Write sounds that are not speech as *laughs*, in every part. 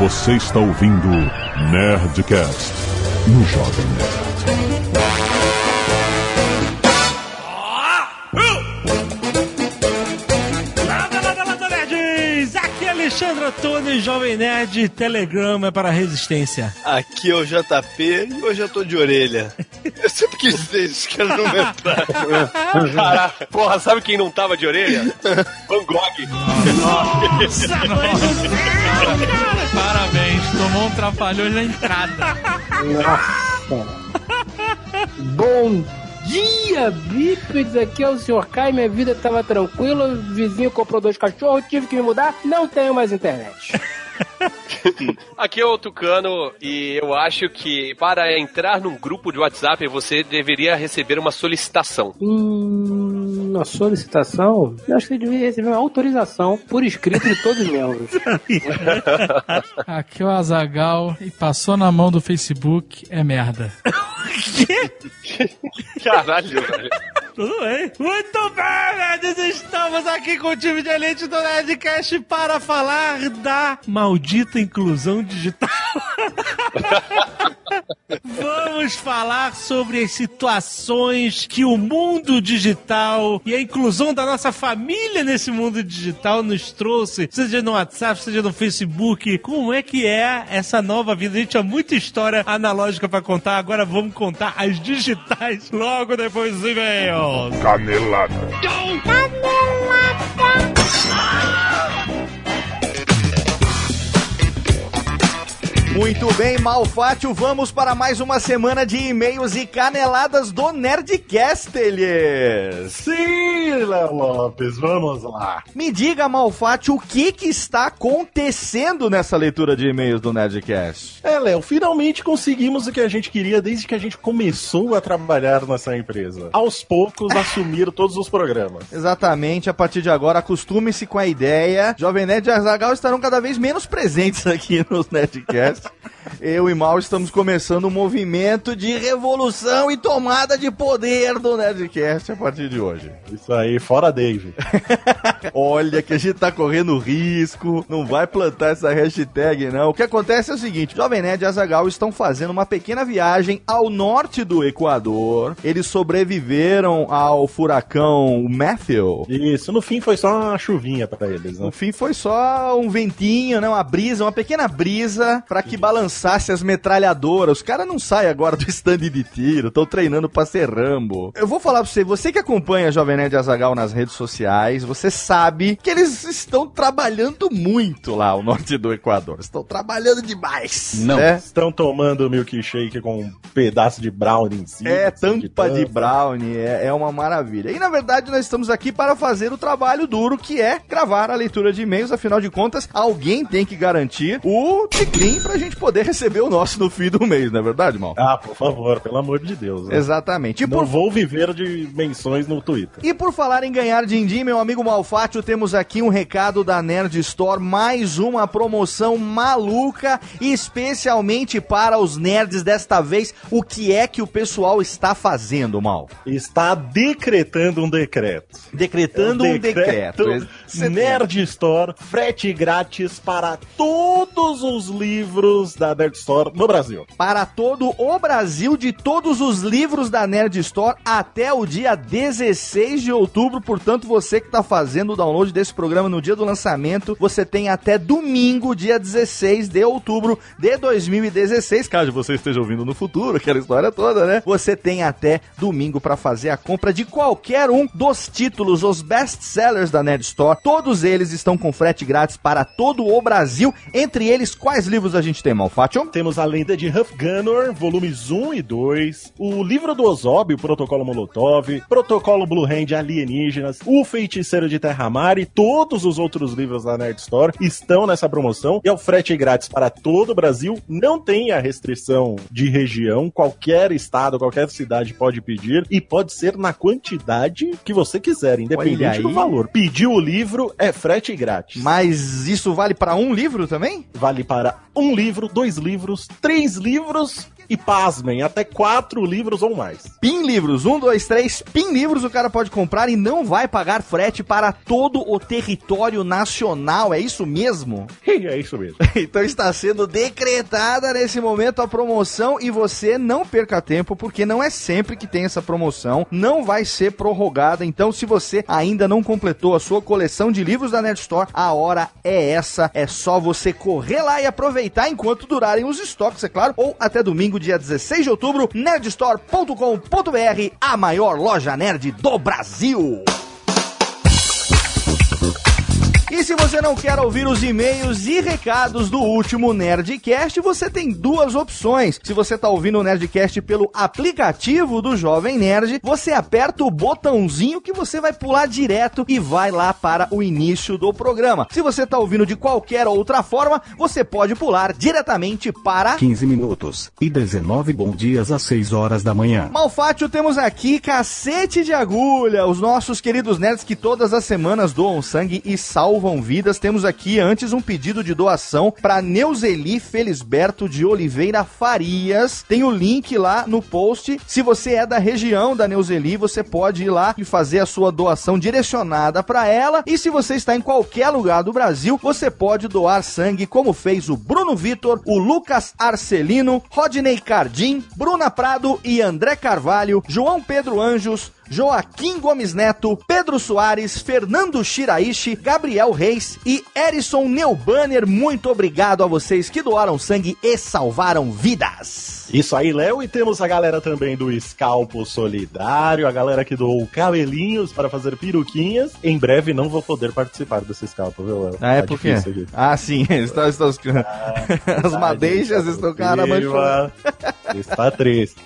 Você está ouvindo Nerdcast no Jovem Nerd. Lada, lada, lada, nerds! Aqui é Alexandre Antônio, Jovem Nerd, Telegrama para a Resistência. Aqui é o JP e hoje eu tô de orelha. *laughs* Eu sempre quis dizer isso, que era no metrô. Caraca, porra, sabe quem não tava de orelha? Van Gogh. Nossa! *laughs* Parabéns, tomou um trapalhão na entrada. *laughs* Bom dia, bípedes! Aqui é o Sr. Kai, minha vida tava tranquila, o vizinho comprou dois cachorros, tive que me mudar, não tenho mais internet. *laughs* Aqui é o Tucano e eu acho que para entrar num grupo de WhatsApp você deveria receber uma solicitação. Hum, uma solicitação? Eu acho que você devia receber uma autorização por escrito de todos os membros. *laughs* Aqui é o Azagal e passou na mão do Facebook é merda. *laughs* *laughs* Caralho, velho. Tudo bem. Muito bem, nerds! Estamos aqui com o time de elite do Nerdcast para falar da maldita inclusão digital. *laughs* Vamos falar sobre as situações que o mundo digital e a inclusão da nossa família nesse mundo digital nos trouxe, seja no WhatsApp, seja no Facebook. Como é que é essa nova vida? A gente tinha muita história analógica para contar, agora vamos contar as digitais logo depois dos e-mails. Canelada. Muito bem, Malfátio, vamos para mais uma semana de e-mails e caneladas do Nerdcast, eles. Sim, Léo Lopes, vamos lá. Me diga, Malfátio, o que que está acontecendo nessa leitura de e-mails do Nerdcast? É, Léo, finalmente conseguimos o que a gente queria desde que a gente começou a trabalhar nessa empresa. Aos poucos, assumir *laughs* todos os programas. Exatamente, a partir de agora, acostume-se com a ideia. Jovem Nerd e Azagal estarão cada vez menos presentes aqui nos Eu e Mal estamos começando um movimento de revolução e tomada de poder do Nerdcast a partir de hoje. Isso aí, fora Dave. *laughs* Olha que a gente tá correndo risco, não vai plantar essa hashtag não. O que acontece é o seguinte, Jovem Nerd e Azagal estão fazendo uma pequena viagem ao norte do Equador. Eles sobreviveram ao furacão Matthew. Isso, no fim foi só uma chuvinha pra eles, né? No fim foi só um ventinho, né? Uma brisa, uma pequena brisa para que balançasse as metralhadoras. Os caras não saem agora do *laughs* stand de tiro, estão treinando pra ser Rambo. Eu vou falar pra você, você que acompanha Jovem Nerd Azagal nas redes sociais, você sabe que eles estão trabalhando muito lá ao norte do Equador. Estão trabalhando demais. Não. né? Estão tomando milkshake com um pedaço de brownie em cima. É, assim, tampa de tampa. brownie, é, é uma maravilha. E na verdade nós estamos aqui para fazer o trabalho duro que é gravar a leitura de e-mails. Afinal de contas, alguém tem que garantir o ticlin pra gente poder receber o nosso no fim do mês, não é verdade, mal? Ah, por favor, pelo amor de Deus. né? Exatamente. E Não por, vou viver de menções no Twitter. e por falar em ganhar din-din, meu amigo Malfátio, temos aqui um recado da Nerd Store, mais uma promoção maluca, especialmente para os nerds desta vez. O que é que o pessoal está fazendo, Mal? Está decretando um decreto. Decretando É um decreto. Nerd Store, frete grátis para todos os livros da Nerd Store no Brasil. para todo o Brasil de todos os livros da Nerd Store até o dia 16 de outubro. Portanto, você que está fazendo o download desse programa no dia do lançamento, você tem até domingo, dia 16 de outubro de 2016. Caso você esteja ouvindo no futuro, aquela história toda, né? Você tem até domingo para fazer a compra de qualquer um dos títulos, os best-sellers da Nerd Store. Todos eles estão com frete grátis para todo o Brasil. Entre eles, quais livros a gente tem, Malfátio? Temos a lenda de Huff Gunner, volumes 1 e 2, o livro do Ozob, o Protocolo Molotov, Protocolo Blue Hand Alienígenas, o Feiticeiro de Terra-Mar e todos os outros livros da Nerd Store estão nessa promoção e é o frete grátis para todo o Brasil. Não tem a restrição de região, qualquer estado, qualquer cidade pode pedir e pode ser na quantidade que você quiser, independente do valor. Pediu o livro, é frete grátis. Mas isso vale para um livro também? Vale para um livro, dois livros, três livros e pasmem, até quatro livros ou mais. PIN Livros, um, dois, três, PIN Livros o cara pode comprar e não vai pagar frete para todo o território nacional, é isso mesmo? *laughs* é isso mesmo. Então está sendo decretada nesse momento a promoção e você não perca tempo, porque não é sempre que tem essa promoção, não vai ser prorrogada. Então, se você ainda não completou a sua coleção de livros da Nerd Store, a hora é essa. É só você correr lá e aproveitar enquanto durarem os estoques, é claro, ou até domingo, dia 16 de outubro, nerdstore.com.br, a maior loja nerd do Brasil. E se você não quer ouvir os e-mails e recados do último Nerdcast, você tem duas opções. Se você está ouvindo o Nerdcast pelo aplicativo do Jovem Nerd, você aperta o botãozinho que você vai pular direto e vai lá para o início do programa. Se você está ouvindo de qualquer outra forma, você pode pular diretamente para 15 minutos e 19 bom dias às 6 horas da manhã. Malfátio, temos aqui cacete de agulha, os nossos queridos nerds que todas as semanas doam sangue e salvam vidas. Temos aqui antes um pedido de doação para Neuzeli Felisberto de Oliveira Farias. Tem o link lá no post. Se você é da região da Neuzeli, você pode ir lá e fazer a sua doação direcionada para ela. E se você está em qualquer lugar do Brasil, você pode doar sangue, como fez o Bruno Vitor, o Lucas Arcelino, Rodney Cardim, Bruna Prado e André Carvalho, João Pedro Anjos, Joaquim Gomes Neto, Pedro Soares, Fernando Shiraishi, Gabriel Reis e Erison Neubanner. Muito obrigado a vocês que doaram sangue e salvaram vidas. Isso aí, Léo. E temos a galera também do Scalpo Solidário, a galera que doou cabelinhos para fazer peruquinhas. Em breve não vou poder participar desse Scalpo, viu, Léo? Ah, é Tá porque? Ah, sim, *laughs* estão, estão, as madeixas Tá estão cara manchando. Está triste.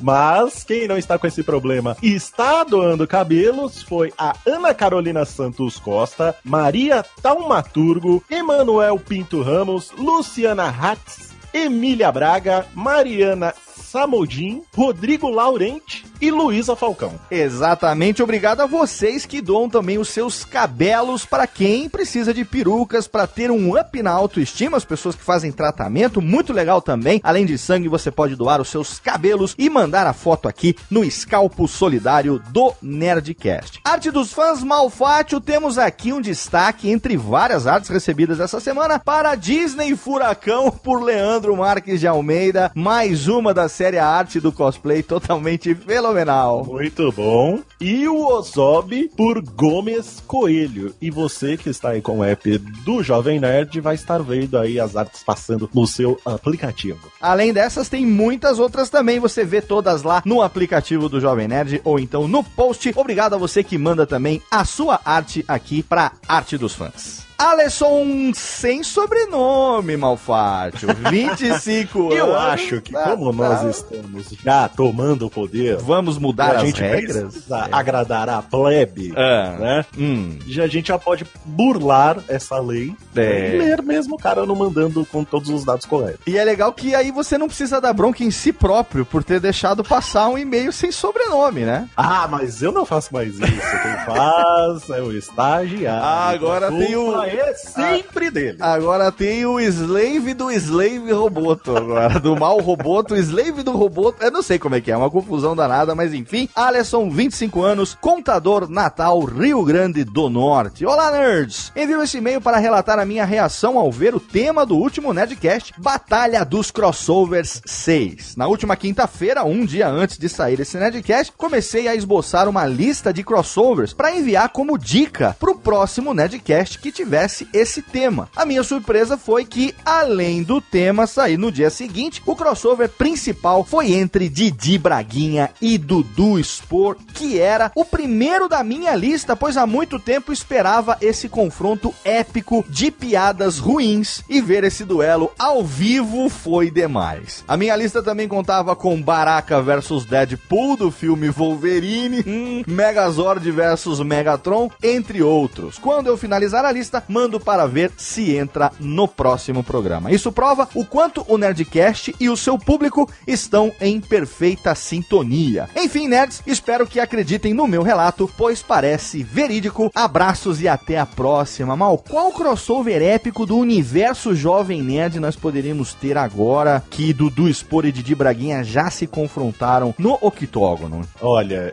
Mas quem não está com esse problema e está doando cabelos foi a Ana Carolina Santos Costa, Maria Taumaturgo, Emanuel Pinto Ramos, Luciana Hatz, Emília Braga, Mariana Samodin, Rodrigo Laurente e Luísa Falcão. Exatamente, obrigado a vocês que doam também os seus cabelos para quem precisa de perucas para ter um up na autoestima, as pessoas que fazem tratamento, muito legal também. Além de sangue, você pode doar os seus cabelos e mandar a foto aqui no escalpo solidário do Nerdcast. Arte dos fãs Malfátio, temos aqui um destaque entre várias artes recebidas essa semana para Disney Furacão por Leandro Marques de Almeida, mais uma da série arte do cosplay totalmente fenomenal. Muito bom. E o Ozob por Gomes Coelho. E você que está aí com o app do Jovem Nerd vai estar vendo aí as artes passando no seu aplicativo. Além dessas, tem muitas outras também. Você vê todas lá no aplicativo do Jovem Nerd ou então no post. Obrigado a você que manda também a sua arte aqui pra Arte dos Fãs. Alisson sem sobrenome, Malfátio. *laughs* 25 anos. Eu acho que, como nós estamos já tomando o poder, Vamos mudar a as gente regras? precisa agradar a plebe, Ah. né? Hum, Já a gente já pode burlar essa lei É. e ler mesmo o cara não mandando com todos os dados corretos. E é legal que aí você não precisa dar bronca em si próprio por ter deixado passar um e-mail sem sobrenome, né? Ah, mas eu não faço mais isso. Quem faz é o estagiário. Ah, agora tem o- É sempre dele. Agora tem o slave do slave roboto agora, do mal roboto, slave do roboto, eu não sei como é que é, uma confusão danada, mas enfim, Alisson, 25 anos, contador Natal, Rio Grande do Norte. Olá, nerds! Envio esse e-mail para relatar a minha reação ao ver o tema do último Nerdcast, Batalha dos Crossovers 6. Na última quinta-feira, um dia antes de sair esse Nerdcast, comecei a esboçar uma lista de crossovers para enviar como dica pro próximo Nerdcast que tivesse esse tema. A minha surpresa foi que, além do tema sair no dia seguinte, o crossover principal foi entre Didi Braguinha e Dudu Spor, que era o primeiro da minha lista, pois há muito tempo esperava esse confronto épico de piadas ruins e ver esse duelo ao vivo foi demais. A minha lista também contava com Baraka versus Deadpool do filme Wolverine, hum, Megazord versus Megatron, entre outros. Quando eu finalizar a lista, mando para ver se entra no próximo programa. Isso prova o quanto o Nerdcast e o seu público estão em perfeita sintonia. Enfim, nerds, espero que acreditem no meu relato, pois parece verídico. Abraços e até a próxima. Mal, qual crossover épico do universo Jovem Nerd nós poderíamos ter agora que Dudu Spor e Didi Braguinha já se confrontaram no octógono? Olha,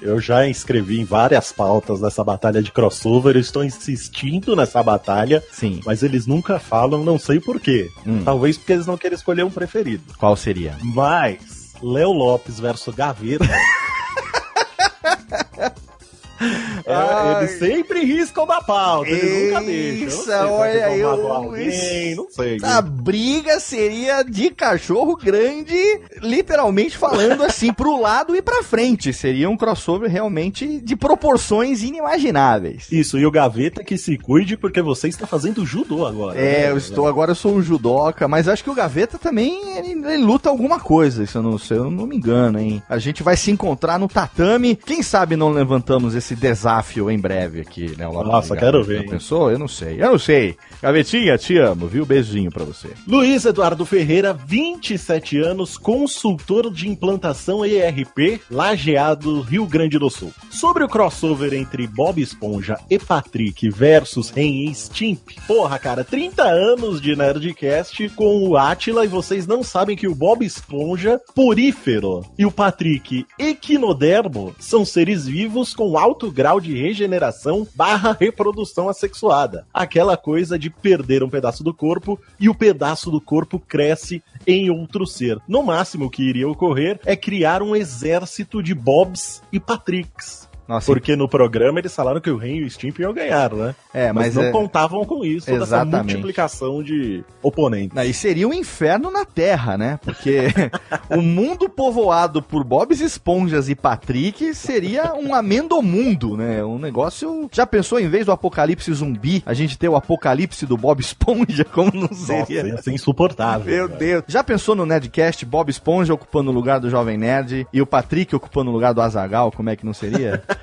eu já inscrevi em várias pautas dessa batalha de crossover, eu estou insistindo nessa batalha, Sim. mas eles nunca falam, não sei porquê. Hum. Talvez porque eles não querem escolher um preferido. Qual seria? Mas, Léo Lopes versus Gaveta. *laughs* É, Ai. eles sempre riscam da pauta, eles nunca deixam. Isso, sei, será que olha, eu- alguém, não sei. A briga seria de cachorro grande, literalmente falando assim, pro lado e pra frente. Seria um crossover realmente de proporções inimagináveis. Isso, e o Gaveta que se cuide porque você está fazendo judô agora. É, né? eu estou agora eu sou um judoca, mas acho que o Gaveta também ele, ele luta alguma coisa, se eu não sei, eu não me engano, hein. A gente vai se encontrar no tatame. Quem sabe não levantamos esse desafio em breve aqui, né? Nossa, quero ver? Pensou? Eu não sei, eu não sei. Gavetinha, te amo, viu? Beijinho pra você. Luiz Eduardo Ferreira, 27 anos, consultor de implantação ERP, Lajeado, Rio Grande do Sul. Sobre o crossover entre Bob Esponja e Patrick versus Ren e Stimp. Porra, cara, 30 anos de Nerdcast com o Atila e vocês não sabem que o Bob Esponja, porífero, e o Patrick, equinodermo, são seres vivos com alto grau de regeneração barra reprodução assexuada. Aquela coisa de perder um pedaço do corpo e o pedaço do corpo cresce em outro ser. No máximo o que iria ocorrer é criar um exército de Bobs e Patricks. Nossa, Porque no programa eles falaram que o Ren e o Stimp iam ganhar, né? é, Mas, mas, não é... contavam com isso, dessa Exatamente. multiplicação de oponentes. Aí seria um inferno na Terra, né? Porque *laughs* o mundo povoado por Bobs Esponjas e Patrick seria um amendomundo, né? Um negócio. Já pensou em vez do apocalipse zumbi, a gente ter o apocalipse do Bob Esponja? *laughs* Como não Nossa, seria? ia ser insuportável. Meu cara. Deus. Já pensou no Nerdcast, Bob Esponja ocupando o lugar do Jovem Nerd e o Patrick ocupando o lugar do Azagal? Como é que não seria? *laughs*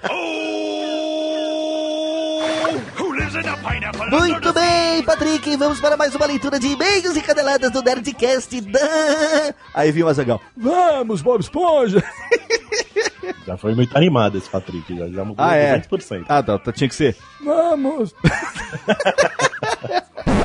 Muito bem, Patrick, vamos para mais uma leitura de e-mails e caneladas do Nerdcast. Da... Aí vinha o Azagal. Vamos, Bob Esponja! *laughs* Já foi muito animado esse Patrick, já, já mudou Ah, é? 200%. Ah, tá, tá, tinha que ser. Vamos! *laughs*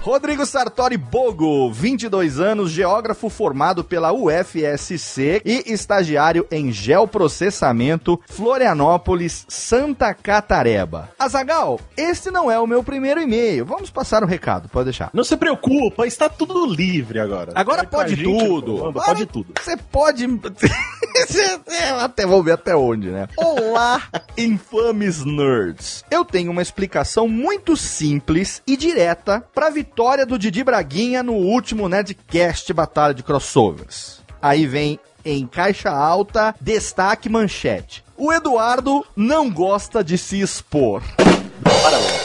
Rodrigo Sartori Bogo, 22 anos, geógrafo formado pela UFSC e estagiário em geoprocessamento, Florianópolis, Santa Catareba. Azagal, este não é o meu primeiro e-mail. Vamos passar o recado, pode deixar. Não se preocupa, está tudo livre agora. Agora a pode gente, tudo. Manda, Agora pode tudo. Você pode. *laughs* até vamos ver até onde, né? Olá, infames nerds. Eu tenho uma explicação muito simples e direta pra vitória do Didi Braguinha no último Nerdcast Batalha de Crossovers. Aí vem em caixa alta, destaque manchete. O Eduardo não gosta de se expor.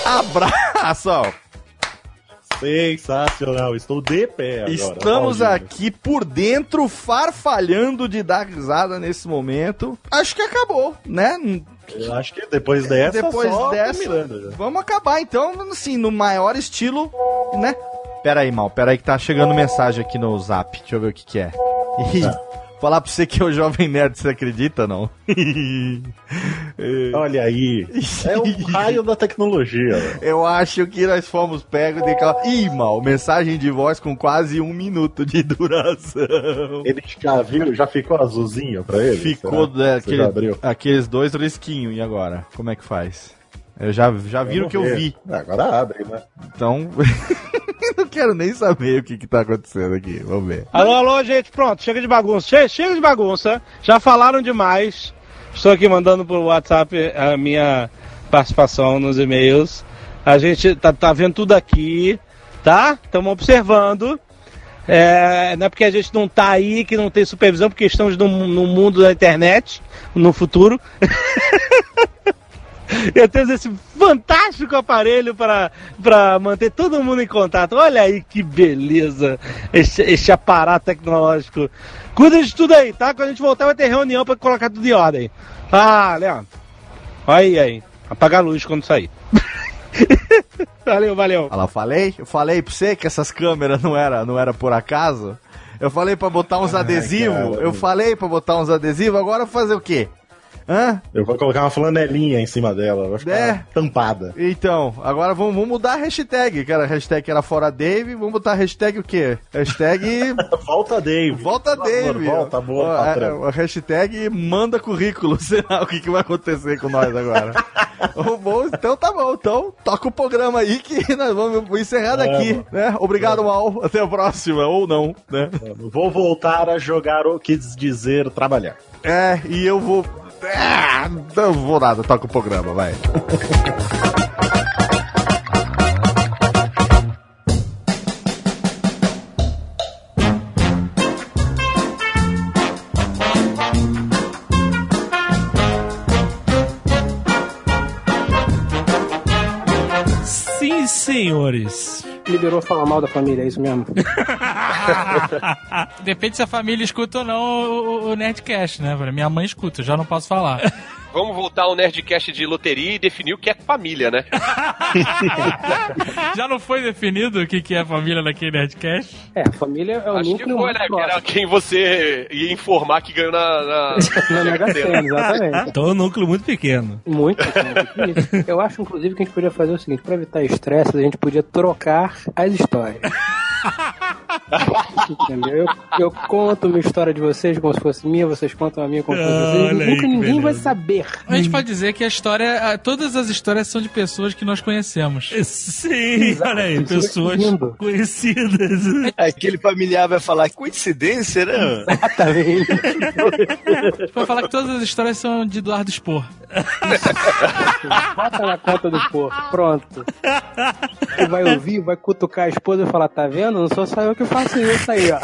Abraço! ó. Sensacional, estou de pé agora. Estamos aqui por dentro, farfalhando de dar risada nesse momento. Acho que acabou, né? Eu acho que depois dessa, Depois só dessa, vamos acabar então, assim, no maior estilo, né? Pera aí, mal, pera aí que tá chegando mensagem aqui no zap. Deixa eu ver o que que é. Ih, Falar pra você que é o Jovem Nerd, você acredita, não? *laughs* Olha aí, é o raio da tecnologia. Eu acho que nós fomos pegos de aquela... Ih, mal, mensagem de voz com quase um minuto de duração. Ele já viu, já ficou azulzinho pra ele? Ficou é, Você aquele- aqueles dois risquinhos, e agora? Como é que faz? Eu já, já viram o que eu vi. Agora abre, né? Então, *laughs* não quero nem saber o que, que tá acontecendo aqui. Vamos ver. Alô, alô, gente, pronto, chega de bagunça. Chega, chega de bagunça. Já falaram demais. Estou aqui mandando por WhatsApp a minha participação nos e-mails. A gente tá, tá vendo tudo aqui, tá? Estamos observando. É, não é porque a gente não tá aí que não tem supervisão, porque estamos no, no mundo da internet, no futuro. *laughs* Eu tenho esse fantástico aparelho para para manter todo mundo em contato. Olha aí que beleza esse, esse aparato tecnológico. Cuida de tudo aí, tá? Quando a gente voltar vai ter reunião para colocar tudo em ordem. Ah, Leandro. Olha aí, aí. Apaga a luz quando sair. *laughs* Valeu, valeu. Olha lá, falei? Eu falei pra você que essas câmeras não era, não era por acaso? Eu falei pra botar uns adesivos? Eu falei pra botar uns adesivos, agora fazer o quê? Hã? Eu vou colocar uma flanelinha em cima dela. Vai ficar É. tampada. Então, agora vamos, vamos mudar a hashtag, que era a hashtag que era fora Dave, vamos botar a hashtag o quê? Hashtag *laughs* Volta, Dave. volta Por Dave. volta, boa, Ó, a, patrão. a hashtag manda currículo, *laughs* sei lá o que, que vai acontecer com nós agora. *laughs* Bom, então tá bom, então toca o programa aí que nós vamos encerrar daqui, né? Obrigado, Mal, até a próxima, ou não, né? Vou voltar a jogar o quis dizer trabalhar. É, e eu vou... Ah, não vou nada, toca o programa, vai. Sim, senhores. Liberou falar mal da família, é isso mesmo? *laughs* *laughs* Depende se a família escuta ou não o, o Nerdcast, né? Minha mãe escuta, eu já não posso falar. *laughs* Vamos voltar ao Nerdcast de loteria e definir o que é família, né? *laughs* já não foi definido o que, que é família naquele Nerdcast? É, a família é o Acho que núcleo foi, mais né? Que era quem você ia informar que ganhou na. na... Na Mega Sena, exatamente. Então é um núcleo muito pequeno. Muito pequeno. Eu acho, inclusive, que a gente podia fazer o seguinte: pra evitar estresse, a gente podia trocar as histórias. Entendeu? Eu, eu conto uma história de vocês como se fosse minha, vocês contam a minha como se fosse Ah, vocês. olha aí Nunca que ninguém vai beleza. saber. A gente pode dizer que a história, todas as histórias são de pessoas que nós conhecemos. Sim, olha aí, é pessoas lindo. conhecidas. Aquele familiar vai falar, coincidência, né? Exatamente. A gente pode falar que todas as histórias são de Eduardo Spor. *laughs* Bota na conta do porco. Pronto. Você vai ouvir, vai cutucar a esposa e falar: tá vendo? Não sou só eu que faço isso aí, ó.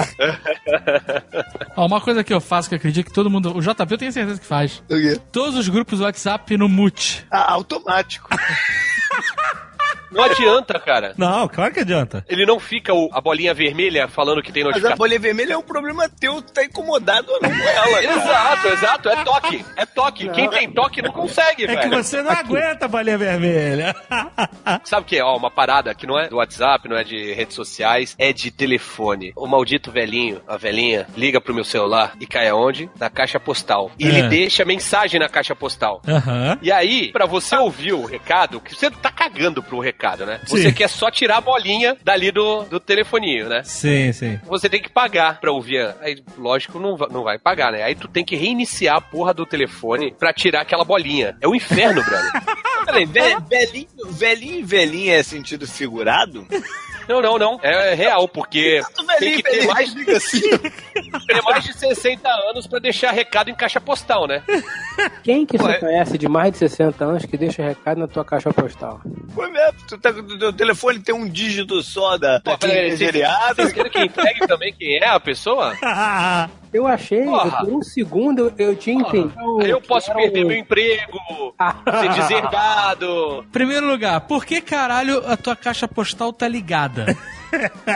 *laughs* Ó, uma coisa que eu faço que eu acredito que todo mundo. O JP eu tenho certeza que faz. O quê? Todos os grupos do WhatsApp no mute. Ah, automático. *laughs* Não adianta, cara. Não, claro que adianta. Ele não fica o- a bolinha vermelha falando que tem Mas a notificação. bolha vermelha é um problema teu, tu tá incomodado ou não com ela. Exato, exato. É toque. É toque. Quem tem toque não consegue, É que velho. você não aguenta a bolinha vermelha. *laughs* Sabe o que é? Ó, uma parada que não é do WhatsApp, não é de redes sociais, é de telefone. O maldito velhinho, a velhinha, liga pro meu celular e cai aonde? Na caixa postal. E ele É. deixa mensagem na caixa postal. Aham. E aí, pra você ouvir o recado, que você tá cagando pro recado, né? Você Sim. quer só tirar a bolinha dali do, do telefoninho, né? Sim, sim. Você tem que pagar pra ouvir. Aí, lógico, não, va- não vai pagar, né? Aí tu tem que reiniciar a porra do telefone pra tirar aquela bolinha. É o inferno, brother. *laughs* Peraí, ve- velhinho, velhinho e velhinha é sentido figurado? Não, não, não. É real, porque tem velhinho que ter mais, assim. ter mais de 60 *laughs* anos pra deixar recado em caixa postal, né? Quem que Ué. você conhece de mais de 60 anos que deixa recado na tua caixa postal? Pô, mesmo, tu tá, o teu telefone tem um dígito só da, da Pô, peraí, vocês- querem que entregue também quem é a pessoa? *laughs* Eu achei, Porra. por um segundo eu, eu tinha entendido. Aí eu posso perder um- meu emprego, ser deserdado. Primeiro lugar, por que caralho a tua caixa postal tá ligada? them.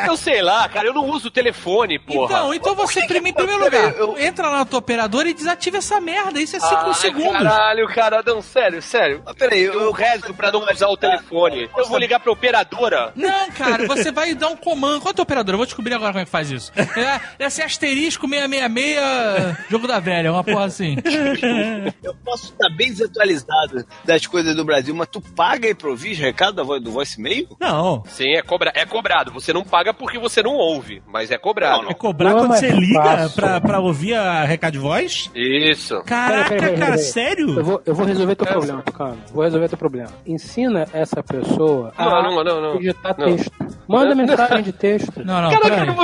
Eu sei lá, cara, eu não uso telefone, porra. Então, então você, prime- em primeiro lugar, entra lá na tua operadora e desativa essa merda. Isso é 5 Ai, segundos. Caralho, cara, não, sério, sério. Mas peraí, eu, Eu rezo pra não usar o telefone. Eu vou ligar pra operadora. Não, cara, você vai dar um comando. Qual é a tua operadora? Eu vou descobrir agora como é que faz isso. É, deve ser asterisco 666, jogo da velha, uma porra assim. eu posso estar bem desatualizado das coisas do Brasil, mas tu paga aí pra ouvir recado da voz do voicemail? Não. Sim, é, cobra é cobrado. Você não paga porque você não ouve, mas é cobrado. É cobrar Não, quando você liga fácil. pra, pra ouvir a recado de voz? Isso. Caraca, Peraí, peraí, cara, peraí. sério? Eu vou, eu vou resolver teu É. problema, Tucano. Vou resolver teu problema. Ensina essa pessoa a Não, não, não, não. digitar Não. texto. Manda mensagem de texto. Não, não, Caraca, não-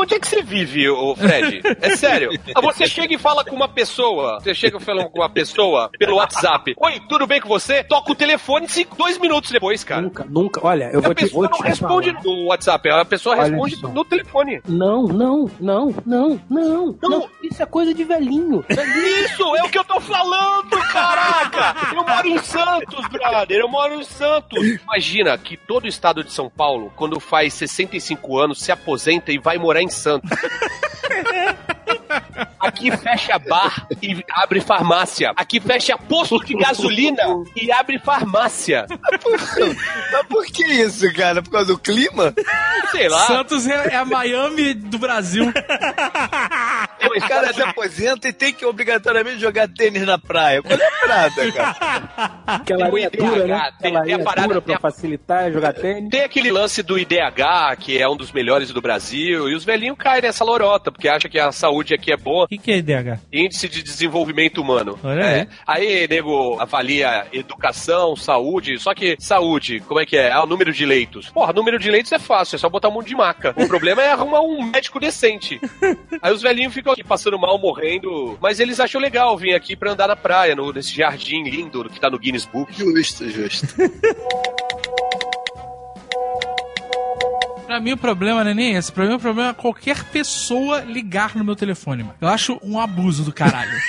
onde é que você vive, ô Fred? É sério. *laughs* Você chega e fala com uma pessoa. Você chega e fala com uma pessoa pelo WhatsApp. Oi, tudo bem com você? Toca o telefone cinco, dois minutos depois, cara. Nunca, nunca. Olha, eu a vou te, pessoa vou não te responde falar. no WhatsApp, a pessoa Olha responde só. no telefone. Não, não, não, não, não, não. Isso é coisa de velhinho. Isso, é o que eu tô falando, caraca! Eu moro em Santos, brother, eu moro em Santos. Imagina que todo o estado de São Paulo, quando faz 65 anos, se aposenta e vai morar em Santos. *laughs* Aqui fecha bar e abre farmácia. Aqui fecha posto de gasolina e abre farmácia. Mas por que isso, cara? Por causa do clima? Sei lá. Santos é, é a Miami do Brasil. *laughs* O cara se aposenta e tem que obrigatoriamente jogar tênis na praia. Qual é a parada, cara? Aquela Tem o linha dura, né? IDH, tem- Aquela tem a parada- dura pra a- facilitar jogar tênis. Tem aquele lance do IDH, que é um dos melhores do Brasil, e os velhinhos caem nessa lorota, porque acham que a saúde aqui é boa. O que, que é IDH? Índice de Desenvolvimento Humano. Olha É. aí. Aí, nego, avalia educação, saúde, só que saúde, como é que é? É o número de leitos. Porra, número de leitos é fácil, é só botar um monte de maca. O problema é arrumar um médico decente. *laughs* Aí os velhinhos ficam aqui passando mal, morrendo, mas eles acham legal vir aqui pra andar na praia, no, nesse jardim lindo que tá no Guinness Book. Justo, justo. *laughs* Pra mim o problema não é nem esse. Pra mim o problema é qualquer pessoa ligar no meu telefone, mano. Eu acho um abuso do caralho. *laughs*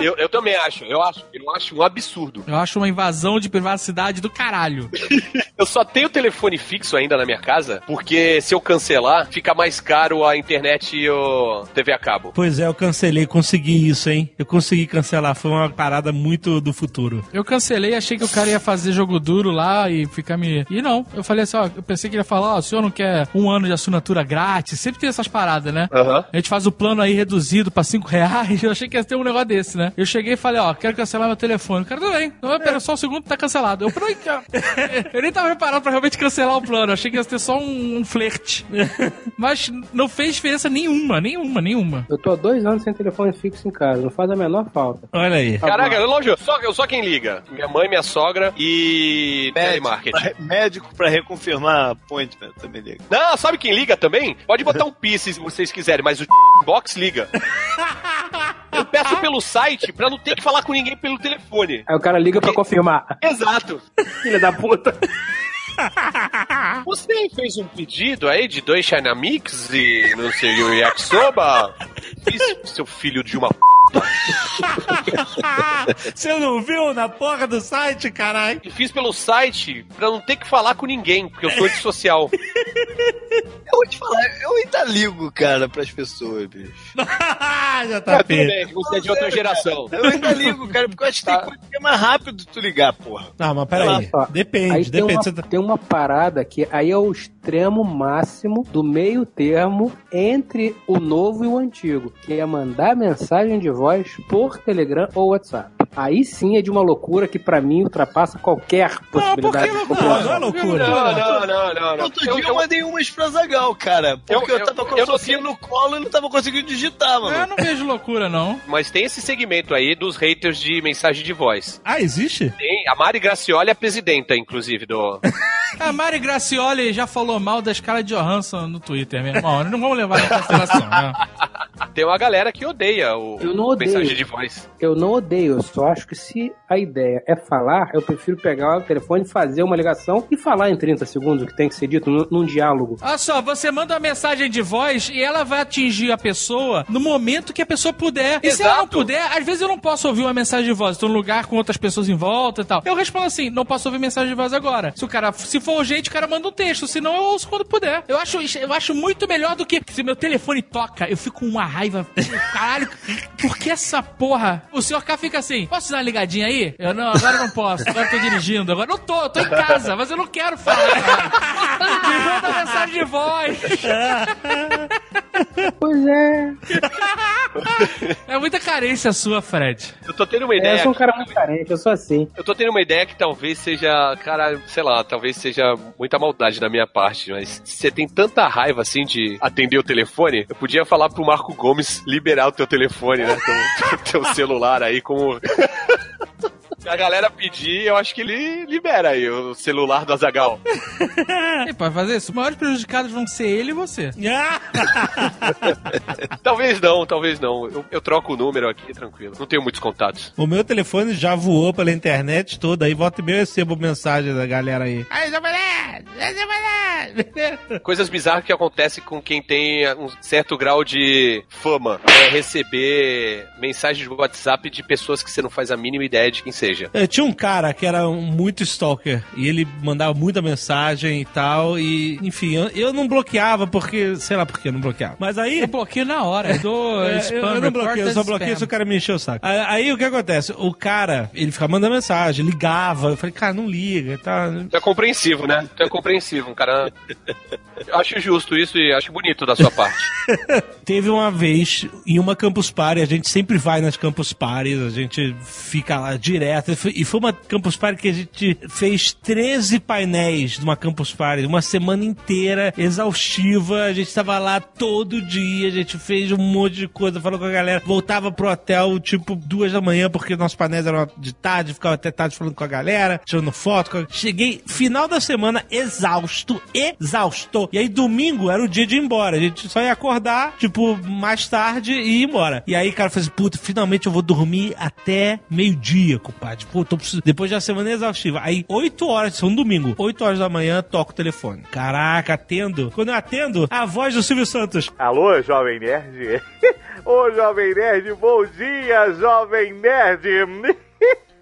Eu, eu também acho, eu acho, eu acho um absurdo. Eu acho uma invasão de privacidade do caralho. *laughs* Eu só tenho telefone fixo ainda na minha casa, porque se eu cancelar, fica mais caro a internet e o TV a cabo. Pois é, eu cancelei, consegui isso, hein? Eu consegui cancelar, foi uma parada muito do futuro. Eu cancelei, achei que o cara ia fazer jogo duro lá e ficar me. E não, eu falei assim, ó, eu pensei que ele ia falar, ó, o senhor não quer um ano de assinatura grátis? Sempre tem essas paradas, né? Aham. A gente faz o plano aí reduzido pra 5 reais. *laughs* Eu achei que ia ter um negócio desse, né? Eu cheguei e falei, ó, quero cancelar meu telefone. O cara, tudo bem. Não, pera só um segundo, tá cancelado. Eu, cara. *laughs* Eu nem tava preparado pra realmente cancelar o plano. Eu achei que ia ter só um, um flerte. *laughs* Mas não fez diferença nenhuma, nenhuma, nenhuma. Eu tô há dois anos sem telefone fixo em casa, não faz a menor falta. Olha aí. Caraca, lógico, só, só quem liga. Minha mãe, minha sogra e telemarketing. Pra- médico pra reconfirmar appointment também liga. Não, sabe quem liga também? Pode botar um pi se vocês quiserem, mas o *laughs* box liga. Eu peço pelo site pra não ter que falar com ninguém pelo telefone. Aí o cara liga pra confirmar. Exato. Filha da puta. Você fez um pedido aí de dois China Mix e não sei, o yakisoba? Fiz, seu filho de uma p... *laughs* Você não viu na porra do site, caralho? E Fiz pelo site pra não ter que falar com ninguém, porque eu sou antissocial. *laughs* Eu vou te falar, eu ainda ligo, cara, pras pessoas, bicho. *laughs* Já Ah, tá tudo feio. bem, você é de outra geração. Eu ainda ligo, cara, porque eu acho que tem coisa que é mais rápido tu ligar, porra. Não, mas peraí. Depende, aí tem depende. uma, Você tá- tem uma parada que aí é o extremo máximo do meio termo entre o novo e o antigo, que é mandar mensagem de voz por Telegram ou WhatsApp. Aí sim é de uma loucura que pra mim ultrapassa qualquer possibilidade de Não, não é loucura. Não, não, não, não. não. Outro dia eu, mandei umas pra Zagal, cara. Porque Eu- eu, tava com eu a não Sofia no colo e não tava conseguindo digitar, mano. Eu não vejo loucura, não. Mas tem esse segmento aí dos haters de mensagem de voz. Ah, existe? Tem, a Mari Gracioli é a presidenta, inclusive, do. *laughs* A Mari Gracioli já falou mal da Scarlett Johansson no Twitter, meu irmão. Não vamos levar em consideração, né? *laughs* Tem uma galera que odeia o Eu não odeio. mensagem de voz. Eu não odeio, eu só acho que se a ideia é falar, eu prefiro pegar o telefone, fazer uma ligação e falar em 30 segundos o que tem que ser dito num, num diálogo. Olha só, você manda uma mensagem de voz e ela vai atingir a pessoa no momento que a pessoa puder. E se ela não Exato. puder, às vezes eu não posso ouvir uma mensagem de voz. Estou num lugar com outras pessoas em volta e tal. Eu respondo assim: não posso ouvir mensagem de voz agora. Se o cara, se for urgente, o cara manda um texto. Senão eu ouço quando puder. Eu acho, eu acho muito melhor do que se meu telefone toca, eu fico com uma raiva. Caralho, por que essa porra? O senhor K fica assim: posso dar uma ligadinha aí? Eu não, agora não posso. Agora eu tô dirigindo. Agora não tô, eu tô em casa, mas eu não quero falar. Me *laughs* manda mensagem de voz. *laughs* Pois é. É muita carência sua, Fred. Eu tô tendo uma é ideia. eu sou um cara muito carente, eu sou assim. Eu tô tendo uma ideia que talvez seja, cara, sei lá, talvez seja muita maldade da minha parte, mas se você tem tanta raiva assim de atender o telefone, eu podia falar pro Marco Gomes liberar o teu telefone, né? Teu, *laughs* teu celular aí como. Se a galera pedir, eu acho que ele libera aí o celular do Azagal. *laughs* E pode fazer isso. Os maiores prejudicados vão ser ele e você. *laughs* talvez não, talvez não. Eu, eu troco o número aqui, tranquilo. Não tenho muitos contatos. O meu telefone já voou pela internet toda, aí volta e meia eu recebo mensagem da galera aí. Aí! *laughs* Coisas bizarras que acontecem com quem tem um certo grau de fama. É receber mensagens de WhatsApp de pessoas que você não faz a mínima ideia de quem seja. Seja. É, tinha um cara que era muito stalker e ele mandava muita mensagem e tal. E, enfim, eu, eu não bloqueava porque, sei lá por que eu não bloqueava. Mas aí. Eu bloqueio na hora. Eu dou *laughs* É, spam eu, eu não bloqueio, eu só bloqueio se o cara me encheu o saco. Aí, aí o que acontece? O cara, ele ficava mandando mensagem, ligava. Eu falei, cara, não liga, tá? Tu é compreensivo, né? Tu é compreensivo, um cara. *laughs* Acho justo isso e acho bonito da sua parte. *laughs* Teve uma vez em uma Campus Party, a gente sempre vai nas Campus Parties, a gente fica lá direto. E foi- uma Campus Party que a gente fez 13 painéis numa Campus Party, uma semana inteira, exaustiva. A gente tava lá todo dia, a gente fez um monte de coisa, falou com a galera, voltava pro hotel tipo duas da manhã, porque nossos painéis eram de tarde, ficava até tarde falando com a galera, tirando foto. Cheguei final da semana exausto, exausto. E aí domingo era o dia de ir embora. A gente só ia acordar, tipo, mais tarde e ir embora. E aí, cara, eu falei assim, puta, finalmente eu vou dormir até meio-dia, compadre. Pô, tô precisando... Depois de uma semana exaustiva. Aí, 8 horas, isso é um domingo, 8 horas da manhã, toco o telefone. Caraca, atendo. Quando eu atendo, a voz do Silvio Santos. Alô, Jovem Nerd? *laughs* Ô, Jovem Nerd, bom dia, Jovem Nerd!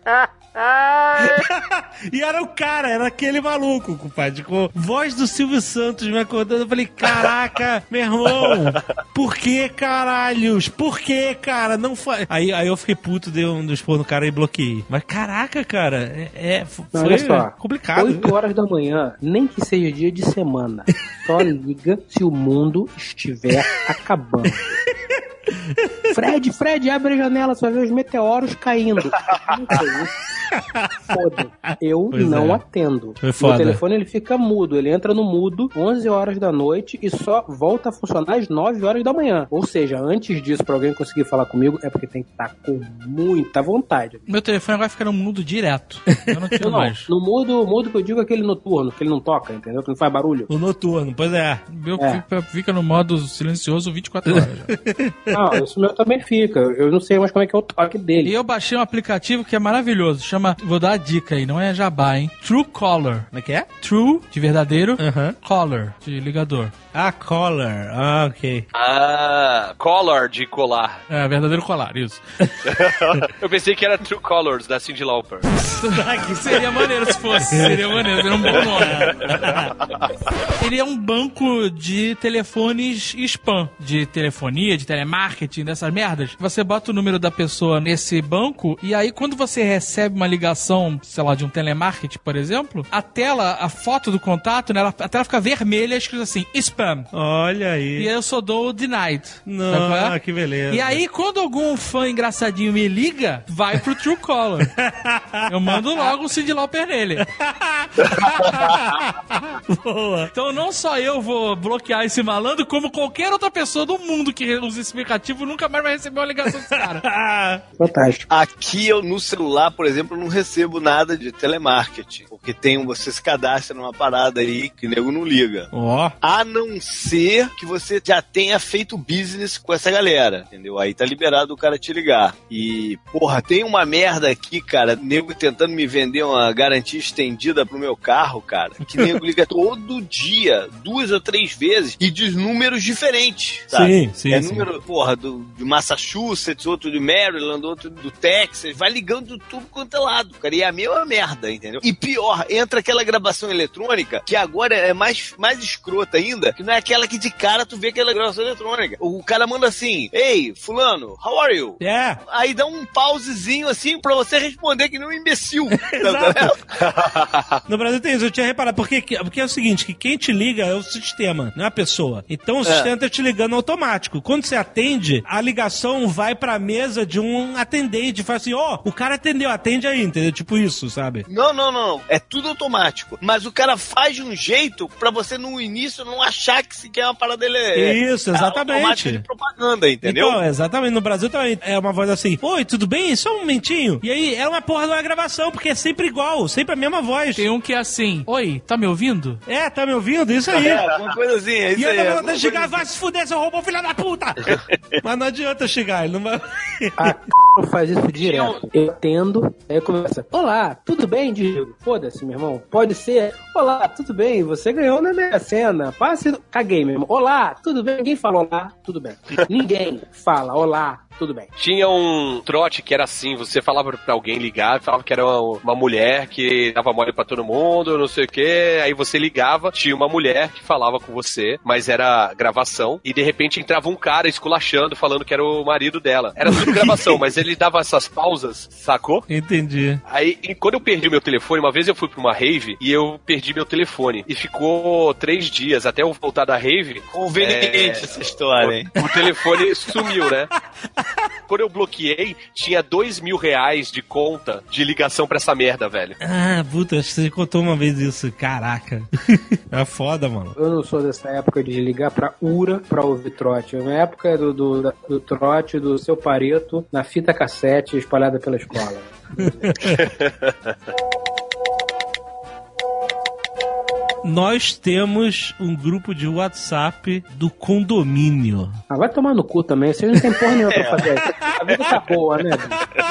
*laughs* *laughs* e era o cara, era aquele maluco, compadre, com voz do Silvio Santos me acordando. Eu falei, caraca, *laughs* meu irmão, por que caralhos? Por que, cara? Não faz. Aí, aí eu fiquei puto, dei um dos no cara e bloqueei. Mas caraca, cara, é, é Não, foi olha só. complicado. 8 horas da manhã, nem que seja dia de semana. Só liga se o mundo estiver *laughs* acabando. Fred, Fred, abre a janela, você vai ver os meteoros caindo. Não foi isso. Foda. Eu Pois não é. atendo. Foda. O telefone ele fica mudo, ele entra no mudo 11 horas da noite e só volta a funcionar às 9 horas da manhã. Ou seja, antes disso, pra alguém conseguir falar comigo, é porque tem que estar com muita vontade. Meu telefone vai ficar no mudo direto. Eu não tiro *laughs* Não, mais. no mudo, mudo que eu digo é aquele noturno, que ele não toca, entendeu? Que não faz barulho. O noturno, pois é. Meu É. fica, fica no modo silencioso 24 horas. *laughs* Não, isso meu também fica. Eu não sei mais como é que é o toque E dele. eu baixei um aplicativo que é maravilhoso. Chama. Vou dar a dica aí, não é jabá, hein? True Caller. Como é que é? True, de verdadeiro. Aham. Caller, de ligador. Ah, collar. Ah, ok. Ah, collar de colar. É, verdadeiro colar, isso. *laughs* Eu pensei que era True Colors, da Cindy Lauper. *laughs* que seria maneiro se fosse. Seria maneiro, seria um bom nome. *laughs* Ele é um banco de telefones spam, de telefonia, de telemarketing, dessas merdas. Você bota o número da pessoa nesse banco e aí quando você recebe uma ligação, sei lá, de um telemarketing, por exemplo, a tela, a foto do contato, né, ela- a tela fica vermelha escrito assim, spam. Olha aí. E aí eu só dou o denied. Não, é? que beleza. E aí, quando algum fã engraçadinho me liga, vai pro True Caller. *laughs* Eu mando logo o Cindy Lauper nele. *laughs* Boa. Então não só eu vou bloquear esse malandro, como qualquer outra pessoa do mundo que usa esse aplicativo nunca mais vai receber uma ligação desse cara. *laughs* Fantástico. Aqui eu no celular, por exemplo, não recebo nada de telemarketing. Porque tem um, você se cadastra numa parada aí que o nego não liga. Ó. A não ser que você já tenha feito business com essa galera, entendeu? Aí tá liberado o cara te ligar. E, porra, tem uma merda aqui, cara, nego tentando me vender uma garantia estendida pro meu carro, cara, que nego liga *laughs* todo dia, duas ou três vezes, e diz números diferentes, sabe? Sim, sim, É sim. número, porra, do, de Massachusetts, outro de Maryland, outro do Texas, vai ligando tudo quanto é lado, cara, e é a mesma merda, entendeu? E pior, entra aquela gravação eletrônica, que agora é mais, mais escrota ainda, que não é aquela que de cara tu vê aquela gravação eletrônica. O cara manda assim, ei, fulano, how are you? É. Aí dá um pausezinho assim pra você responder que nem um imbecil. *laughs* Tá No Brasil tem isso, eu tinha reparado. Porque, porque é o seguinte, que quem te liga é o sistema, não é a pessoa. Então o É. sistema tá te ligando automático. Quando você atende, a ligação vai pra mesa de um atendente. Fala assim, ó, o cara atendeu, atende aí, entendeu? Tipo isso, sabe? Não, não, não. É tudo automático. Mas o cara faz de um jeito pra você no início não achar que se quer uma parada dele. é- Isso, é exatamente. automática de propaganda, entendeu? Então, exatamente. No Brasil também é uma voz assim: Oi, tudo bem? Só um momentinho. E aí é uma porra de uma gravação, porque é sempre igual, sempre a mesma voz. Tem um que é assim: Oi, tá me ouvindo? É, tá me ouvindo? Isso aí. É, uma coisa assim, é isso e aí. é eu vou chegar, vai se fuder, seu robô, filha da puta! *laughs* Mas não adianta chegar, ele não vai. A c... faz isso direto. Eu atendo, aí Aí começa, olá, tudo bem, Diego? Foda-se, meu irmão. Pode ser, olá, tudo bem, você ganhou na Mega Sena. Passe. Caguei, meu irmão. Olá, tudo bem? Ninguém fala olá, tudo bem. *laughs* Ninguém fala olá, tudo bem. Tinha um trote que era assim, você falava pra alguém ligar, falava que era uma, uma mulher que dava mole pra todo mundo, não sei o que, aí você ligava, tinha uma mulher que falava com você, mas era gravação, e de repente entrava um cara esculachando, falando que era o marido dela. Era tudo gravação, *laughs* mas ele dava essas pausas, sacou? Entendi. Aí, e quando eu perdi o meu telefone, uma vez eu fui pra uma rave e eu perdi meu telefone. E ficou três dias até eu voltar da rave. Conveniente é, essa história, hein? O, o telefone sumiu, né? *laughs* *laughs* Quando eu bloqueei, tinha dois mil reais de conta de ligação pra essa merda, velho. Ah, puta, acho que você contou uma vez isso. Caraca. *laughs* É foda, mano. Eu não sou dessa época de ligar pra URA pra ouvir trote. É uma época do, do, do trote do seu pareto na fita cassete espalhada pela escola. *laughs* Nós temos um grupo de WhatsApp do condomínio. Ah, vai tomar no cu também. Vocês não tem porra nenhuma pra fazer isso. A vida tá boa, né?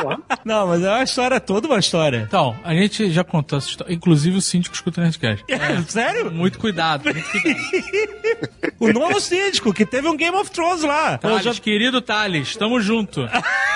Porra. Não, mas é uma história, toda uma história. Então, a gente já contou essa história. Inclusive o síndico escuta o Nerdcast. *laughs* É, sério? Muito cuidado, muito cuidado. *laughs* O novo síndico, que teve um Game of Thrones lá. Thales, querido Thales, tamo junto. *laughs*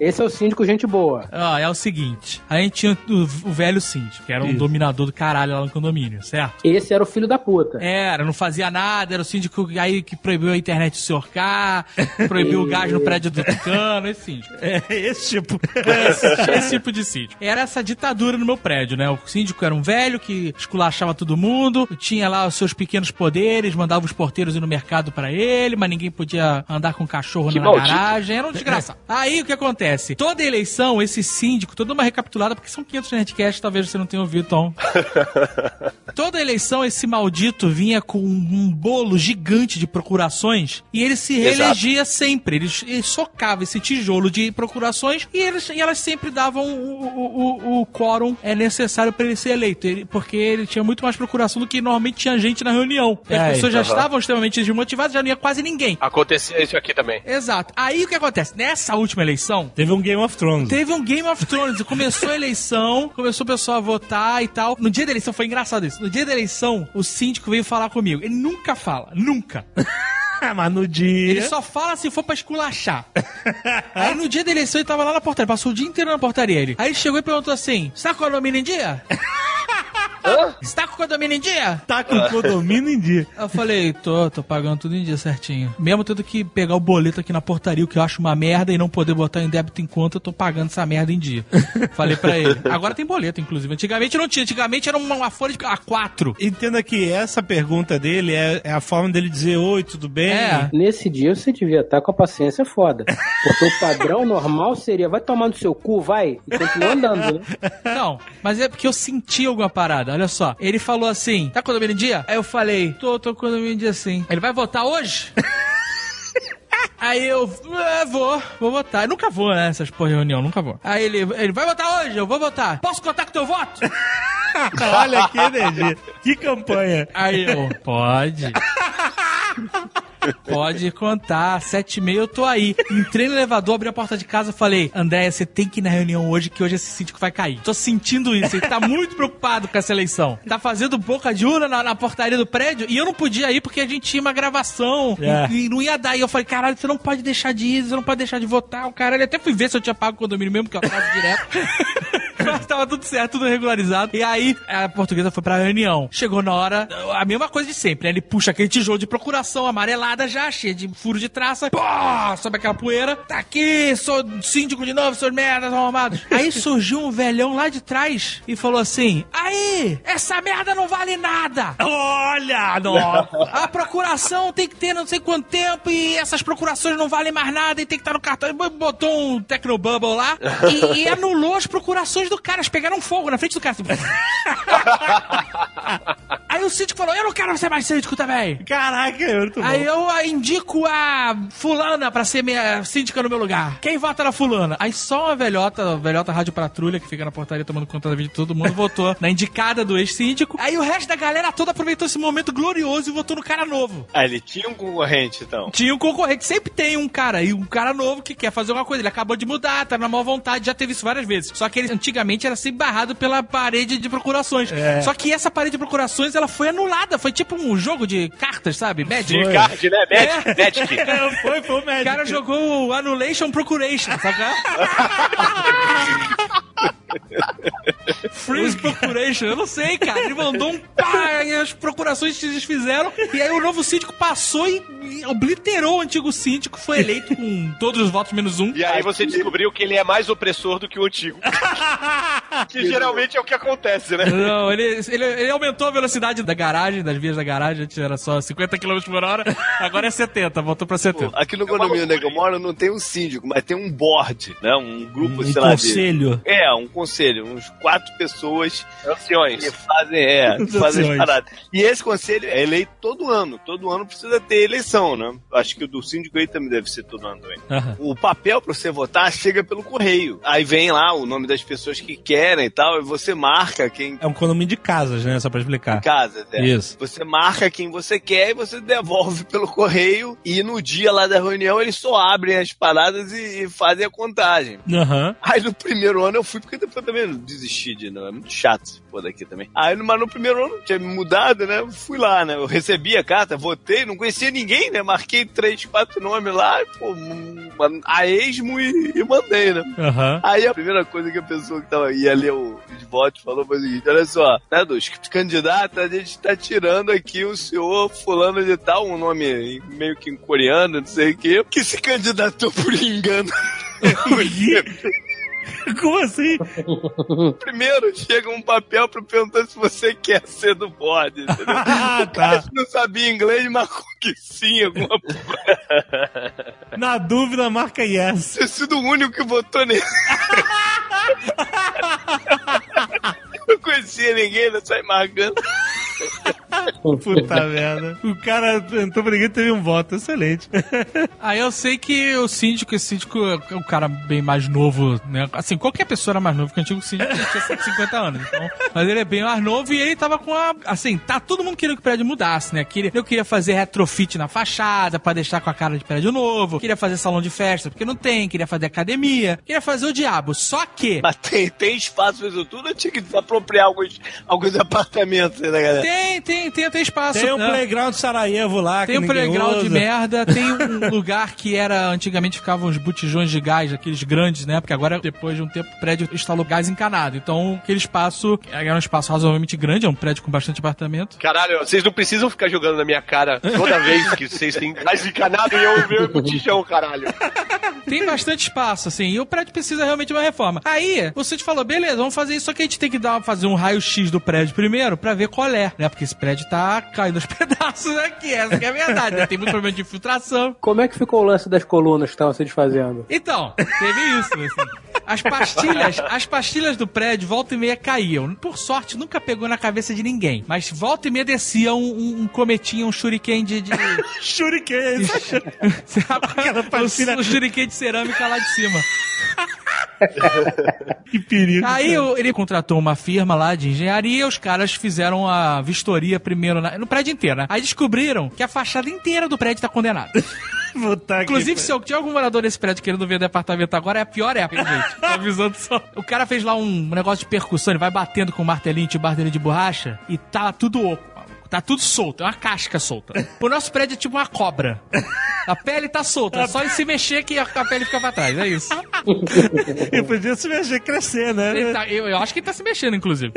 Esse é o síndico gente boa. Ó, é o seguinte, a gente tinha o, o velho síndico, que era um Isso. dominador do caralho lá no condomínio, certo? Esse era o filho da puta. Era, não fazia nada, era o síndico aí que proibiu a internet de sorcar, proibiu o gás no prédio do Tucano, esse síndico. É, esse tipo. Esse, esse tipo de síndico. Era essa ditadura no meu prédio, né? O síndico era um velho que esculachava todo mundo, tinha lá os seus pequenos poderes, mandava os porteiros ir no mercado pra ele, mas ninguém podia andar com cachorro Que na maldito. garagem, era um desgraçado. Aí o que acontece? Toda eleição, esse síndico, toda uma recapitulada, porque são 500 Nerdcasts, talvez você não tenha ouvido, Tom. *laughs* Toda eleição, esse maldito vinha com um bolo gigante de procurações e ele se reelegia sempre. Ele, ele socava esse tijolo de procurações e, eles, e elas sempre davam o, o, o, o quórum é necessário para ele ser eleito. Ele- porque ele tinha muito mais procuração do que normalmente tinha gente na reunião. É, As pessoas já aham. estavam extremamente desmotivadas, já não ia quase ninguém. Acontecia isso aqui também. Exato. Aí o que acontece? Nessa última eleição, Teve um Game of Thrones. Teve um Game of Thrones. Começou a eleição, começou o pessoal a votar e tal. No dia da eleição, foi engraçado isso. No dia da eleição, o síndico veio falar comigo. Ele nunca fala, nunca. *laughs* Mas no dia. Ele só fala se for pra esculachar. *laughs* Aí no dia da eleição ele tava lá na portaria, passou o dia inteiro na portaria ele. Aí ele chegou e perguntou assim: Você tá com o condomínio em dia? *laughs* Você tá com o condomínio em dia? Tá com o condomínio em dia. Eu falei, tô, tô pagando tudo em dia certinho. Mesmo tendo que pegar o boleto aqui na portaria, o que eu acho uma merda, e não poder botar em débito em conta, eu tô pagando essa merda em dia. *laughs* Falei pra ele. Agora tem boleto, inclusive. Antigamente não tinha. Antigamente era uma, uma folha de A4. Entenda que essa pergunta dele é, é a forma dele dizer oi, tudo bem? É. Nesse dia você devia estar com a paciência foda. Porque o padrão normal seria, vai tomar no seu cu, vai, e continua andando, né? Não, mas é porque eu senti alguma parada. Olha só. Ele falou assim: tá com o condomínio em dia? Aí eu falei: tô, tô com o condomínio em dia sim. Ele vai votar hoje? *laughs* Aí eu, é, vou, vou votar. Eu nunca vou, né? Essas porra de reunião, nunca vou. Aí ele, ele vai votar hoje? Eu vou votar. Posso contar com teu voto? *laughs* Olha que energia. Que campanha. Aí eu, pode. *laughs* Pode contar, sete e meia eu tô aí. Entrei no elevador, abri a porta de casa falei, Andréia, você tem que ir na reunião hoje que hoje esse síndico vai cair. Tô sentindo isso, ele tá muito preocupado com essa eleição. Tá fazendo boca de urna na, na portaria do prédio e eu não podia ir porque a gente tinha uma gravação É. e, e não ia dar. E eu falei, caralho, você não pode deixar de ir, você não pode deixar de votar. O caralho, até fui ver se eu tinha pago o condomínio mesmo, que eu atraso direto. *laughs* Mas tava tudo certo, tudo regularizado. E aí, a portuguesa foi pra reunião. Chegou na hora, a mesma coisa de sempre. né? Ele puxa aquele tijolo de procuração amarelada já, cheio de furo de traça. Pô, sobe aquela poeira. Tá aqui, sou síndico de novo, seus merdas arrumados. *laughs* Aí surgiu um velhão lá de trás e falou assim: Aí, essa merda não vale nada. Olha, nossa. *laughs* A procuração tem que ter não sei quanto tempo e essas procurações não valem mais nada e tem que estar no cartão. Botou um Tecnobubble lá e, e anulou as procurações do cara. Eles pegaram fogo na frente do cara. *laughs* Assim. Aí o síndico falou, eu não quero ser mais síndico também. Caraca, muito bom. Aí eu indico a fulana pra ser minha síndica no meu lugar. Quem vota na fulana? Aí só uma velhota, a velhota rádio patrulha, que fica na portaria tomando conta da vida de todo mundo, votou na indicada do ex-síndico. Aí o resto da galera toda aproveitou esse momento glorioso e votou no cara novo. Ah, ele tinha um concorrente, então. Tinha um concorrente, sempre tem um cara, e um cara novo que quer fazer uma coisa. Ele acabou de mudar, tá na má vontade, já teve isso várias vezes. Só que ele antigamente era sempre barrado pela parede de procurações. É. Só que essa parede de procurações, ela foi anulada. Foi tipo um jogo de cartas, sabe? Magic. De card, né? Magic. É. Magic. É, *laughs* foi, foi o O médico. cara jogou o Annulation Procuration, sabe? *laughs* Freeze Procuration, eu não sei, cara. Ele mandou um pá, e as procurações se desfizeram. E aí o novo síndico passou e, e obliterou o antigo síndico, foi eleito com todos os votos menos um. E aí você descobriu que ele é mais opressor do que o antigo. *laughs* que geralmente é o que acontece, né? Não, ele, ele, ele aumentou a velocidade da garagem, das vias da garagem, antes era só 50 km por hora, agora é 70, voltou pra 70. Aqui no condomínio onde eu moro não tem um síndico, mas tem um board, né? Um grupo, Um sei lá, de- conselho. É, um conselho, uns quatro pessoas Anciões. que fazem, é, que fazem as paradas. E esse conselho é eleito todo ano. Todo ano precisa ter eleição, né? Acho que o do síndico aí também deve ser todo ano também. O papel pra você votar chega pelo correio. Aí vem lá o nome das pessoas que querem e tal, e você marca quem É um condomínio de casas, né? Só pra explicar. casa, né? Isso. Você marca quem você quer e você devolve *laughs* pelo correio. E no dia lá da reunião eles só abrem as paradas e, e fazem a contagem. Aham. Aí no primeiro ano eu fui, porque depois também eu desisti de não, é muito chato pô daqui também. Aí mas no primeiro ano tinha me mudado, né? Eu Fui lá, né? Eu recebi a carta, votei, não conhecia ninguém, né? Marquei três, quatro nomes lá, pô, a esmo e, e mandei, né? Aham. Aí a primeira coisa que a pessoa que tava, ia ler o- os votos falou foi o seguinte: olha só, né, dos candidatos, a gente tá tirando aqui o senhor fulano de tal, um nome meio que em coreano, não sei o quê, que se candidatou por engano. *laughs* *laughs* *laughs* Como assim? Primeiro chega um papel pra perguntar se você quer ser do board, entendeu? *laughs* Ah, tá. Não sabia inglês, marcou que sim, alguma. *laughs* Na dúvida, marca yes. Ter sido o único que votou nele. *laughs* Não conhecia ninguém, não sai marcando. Puta merda. O cara entrou pra ninguém teve um voto. Excelente. Aí *laughs* eu sei que o síndico, esse síndico é um cara bem mais novo, né? Assim, qualquer pessoa era mais novo que o antigo síndico, que tinha 150 anos. Então, mas ele é bem mais novo e ele tava com a. Assim, tá todo mundo querendo que o prédio mudasse, né? Queria, eu queria fazer retrofit na fachada pra deixar com a cara de prédio novo. Queria fazer salão de festa, porque não tem. Queria fazer academia. Queria fazer o diabo. Só que. Mas tem, tem espaço pra isso tudo, eu tinha que desapropriar alguns, alguns *laughs* apartamentos aí da galera. Tem, tem, tem até espaço. Tem um né? playground Sarajevo lá. Tem que um playground de usa. merda, tem *laughs* um lugar que era. Antigamente ficavam os botijões de gás, aqueles grandes, né? Porque agora, depois de um tempo, o prédio instalou gás encanado. Então, aquele espaço era um espaço razoavelmente grande, é um prédio com bastante apartamento. Caralho, vocês não precisam ficar jogando na minha cara toda vez que vocês têm gás encanado e eu ver o botijão, caralho. *laughs* Tem bastante espaço, assim, e o prédio precisa realmente de uma reforma. Aí, o Cid falou: beleza, vamos fazer isso, só que a gente tem que dar, fazer um raio-x do prédio primeiro pra ver qual é, né? Porque esse prédio tá caindo aos *laughs* pedaços aqui, essa que é a verdade, né? Tem muito problema de infiltração. Como é que ficou o lance das colunas que estavam se desfazendo? Então, teve isso, assim. As pastilhas, as pastilhas do prédio, volta e meia caíam. Por sorte, nunca pegou na cabeça de ninguém. Mas volta e meia descia um, um, um cometinho, um shuriken de. de... *laughs* Shuriken. *laughs* Aquela pastilha... O shuriken de cerâmica lá de cima. que perigo. Aí ele contratou uma firma lá de engenharia, os caras fizeram a vistoria primeiro na- no prédio inteiro, né? Aí descobriram que a fachada inteira do prédio tá condenada. *laughs* Inclusive, se eu tiver algum morador desse prédio querendo ver departamento agora, é a pior época, gente. Tô avisando só. O cara fez lá um negócio de percussão, ele vai batendo com um martelinho, tipo martelinho de borracha, e tá tudo oco. Tá tudo solto, é uma casca solta. O nosso prédio é tipo uma cobra. A pele tá solta, é só ele se mexer que a a pele fica pra trás, é isso. E podia se mexer, crescer, né? Tá- eu, eu acho que ele tá se mexendo, inclusive.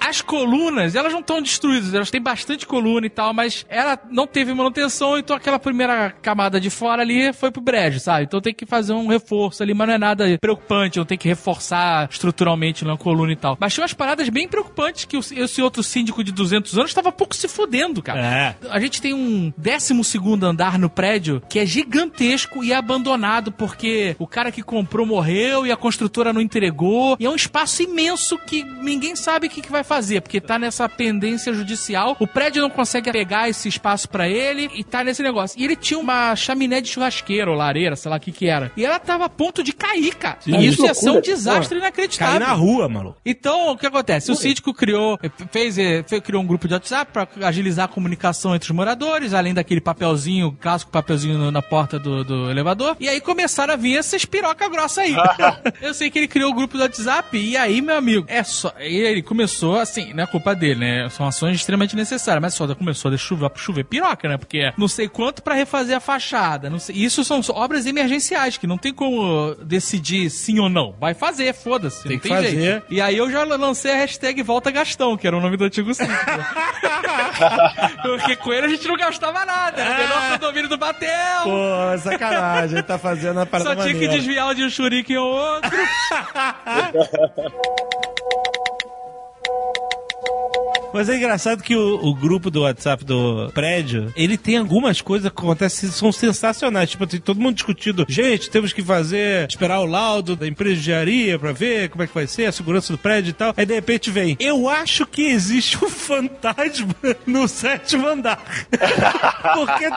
As colunas, elas não estão destruídas, elas têm bastante coluna e tal, mas ela não teve manutenção, então aquela primeira camada de fora ali foi pro brejo, sabe? Então tem que fazer um reforço ali, mas não é nada preocupante, não tem que reforçar estruturalmente na coluna e tal. Mas tinha umas paradas bem preocupantes que esse outro síndico de 200 anos tava pouco se fudendo, cara. É. A gente tem um 12 segundo andar no prédio que é gigantesco e é abandonado porque o cara que comprou morreu e a construtora não entregou. E é um espaço imenso que ninguém sabe o que, que vai fazer, porque tá nessa pendência judicial. O prédio não consegue pegar esse espaço pra ele e tá nesse negócio. E ele tinha uma chaminé de churrasqueiro ou lareira, sei lá o que que era. E ela tava a ponto de cair, cara. Sim. e isso ia ser um desastre Pô, inacreditável. cair na rua, maluco. Então, o que acontece? O síndico criou, fez, eh, fe- criou um grupo de WhatsApp pra agilizar a comunicação entre os moradores, além daquele papelzinho, clássico papelzinho na porta do, do elevador. E aí começaram a vir essas piroca grossa aí. *laughs* Eu sei que ele criou o grupo do WhatsApp e aí, meu amigo, é só. e Ele começou assim, não é culpa dele, né? São ações extremamente necessárias, mas só começou a chover, chover piroca, né? Porque é não sei quanto pra refazer a fachada, não sei. Isso são obras emergenciais que não tem como decidir sim ou não. Vai fazer, foda-se. Tem que tem fazer. jeito. E aí eu já lancei a hashtag Volta Gastão, que era o nome do antigo sítio. *laughs* *laughs* Porque com ele a gente não gastava nada. Era o menor condomínio do Batel. Pô, sacanagem, ele tá fazendo a *laughs* parada Só tinha que maneira. desviar de um shuriken ou outro. *laughs* Mas é engraçado que o, o grupo do WhatsApp do prédio, ele tem algumas coisas que acontecem que são sensacionais. Tipo, tem todo mundo discutindo, gente, temos que fazer, esperar o laudo da empresa de engenharia pra ver como é que vai ser, a segurança do prédio e tal. Aí de repente vem, eu acho que existe um fantasma no sétimo andar. *laughs* Porque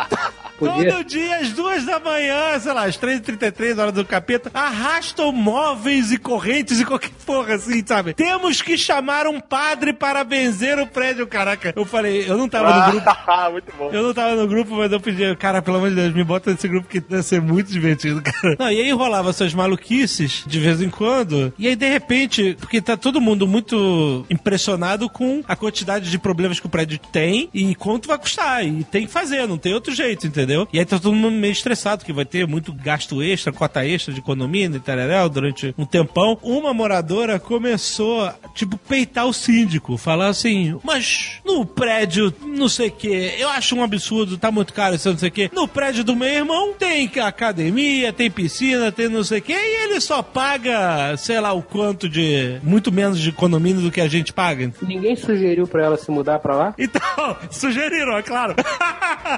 Podia. todo dia, às duas da manhã, sei lá, às 3h33, hora do capeta, arrastam móveis e correntes e qualquer porra assim, sabe? Temos que chamar um padre para benzer o prédio, caraca. Eu falei, eu não tava no grupo. *laughs* Muito bom. Eu não tava no grupo, mas eu pedi, cara, pelo amor de Deus, me bota nesse grupo que deve ser muito divertido, cara. Não, e aí rolava essas maluquices de vez em quando, e aí de repente, porque tá todo mundo muito impressionado com a quantidade de problemas que o prédio tem e quanto vai custar, e tem que fazer, não tem outro jeito, entendeu? E aí tá todo mundo meio estressado, que vai ter muito gasto extra, cota extra de economia e tal, durante um tempão. Uma moradora começou, tipo, peitar o síndico, falar assim, mas no prédio, não sei o que, eu acho um absurdo, tá muito caro isso, não sei o que. No prédio do meu irmão tem academia, tem piscina, tem não sei o que, e ele só paga, sei lá, o quanto de. muito menos de economia do que a gente paga. Ninguém sugeriu pra ela se mudar pra lá? Então, *laughs* sugeriram, é claro.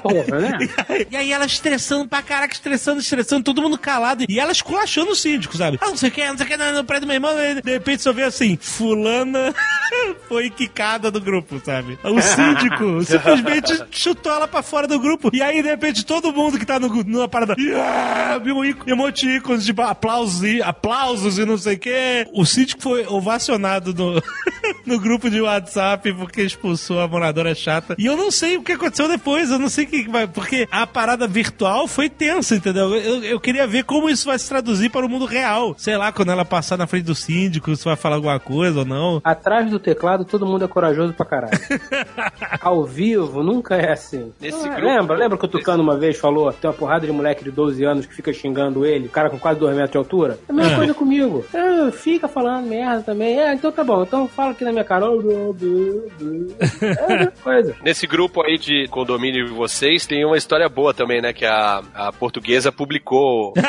Porra, né? *laughs* E aí, e aí ela estressando pra caraca, estressando, estressando, todo mundo calado. E ela esculachando o síndico, sabe? Ah, não sei o que, não sei o que, no prédio do meu irmão. De repente só vê assim, fulana *laughs* foi quicada do grupo, sabe? O síndico *laughs* simplesmente chutou ela pra fora do grupo. E aí, de repente, todo mundo que tá no, numa parada, yeah, viu emoticons de aplausos e, aplausos e não sei o que. O síndico foi ovacionado no, *laughs* no grupo de WhatsApp porque expulsou a moradora chata. E eu não sei o que aconteceu depois, eu não sei o que vai. Porque a parada virtual foi tensa, entendeu? Eu, eu queria ver como isso vai se traduzir para o mundo real. Sei lá, quando ela passar na frente do síndico, se vai falar alguma coisa ou não. Atrás do teclado, todo mundo é corajoso pra caralho. *laughs* Ao vivo, nunca é assim. Nesse Ah, grupo- lembra? Lembra que o Tucano uma vez falou tem uma porrada de moleque de 12 anos que fica xingando ele, cara com quase 2 metros de altura? É a mesma É. coisa comigo. Ah, fica falando merda também. É, então tá bom. Então fala aqui na minha cara. É a mesma coisa. Nesse grupo aí de condomínio de vocês, tem uma história boa também, né? Que a, a portuguesa publicou. *laughs*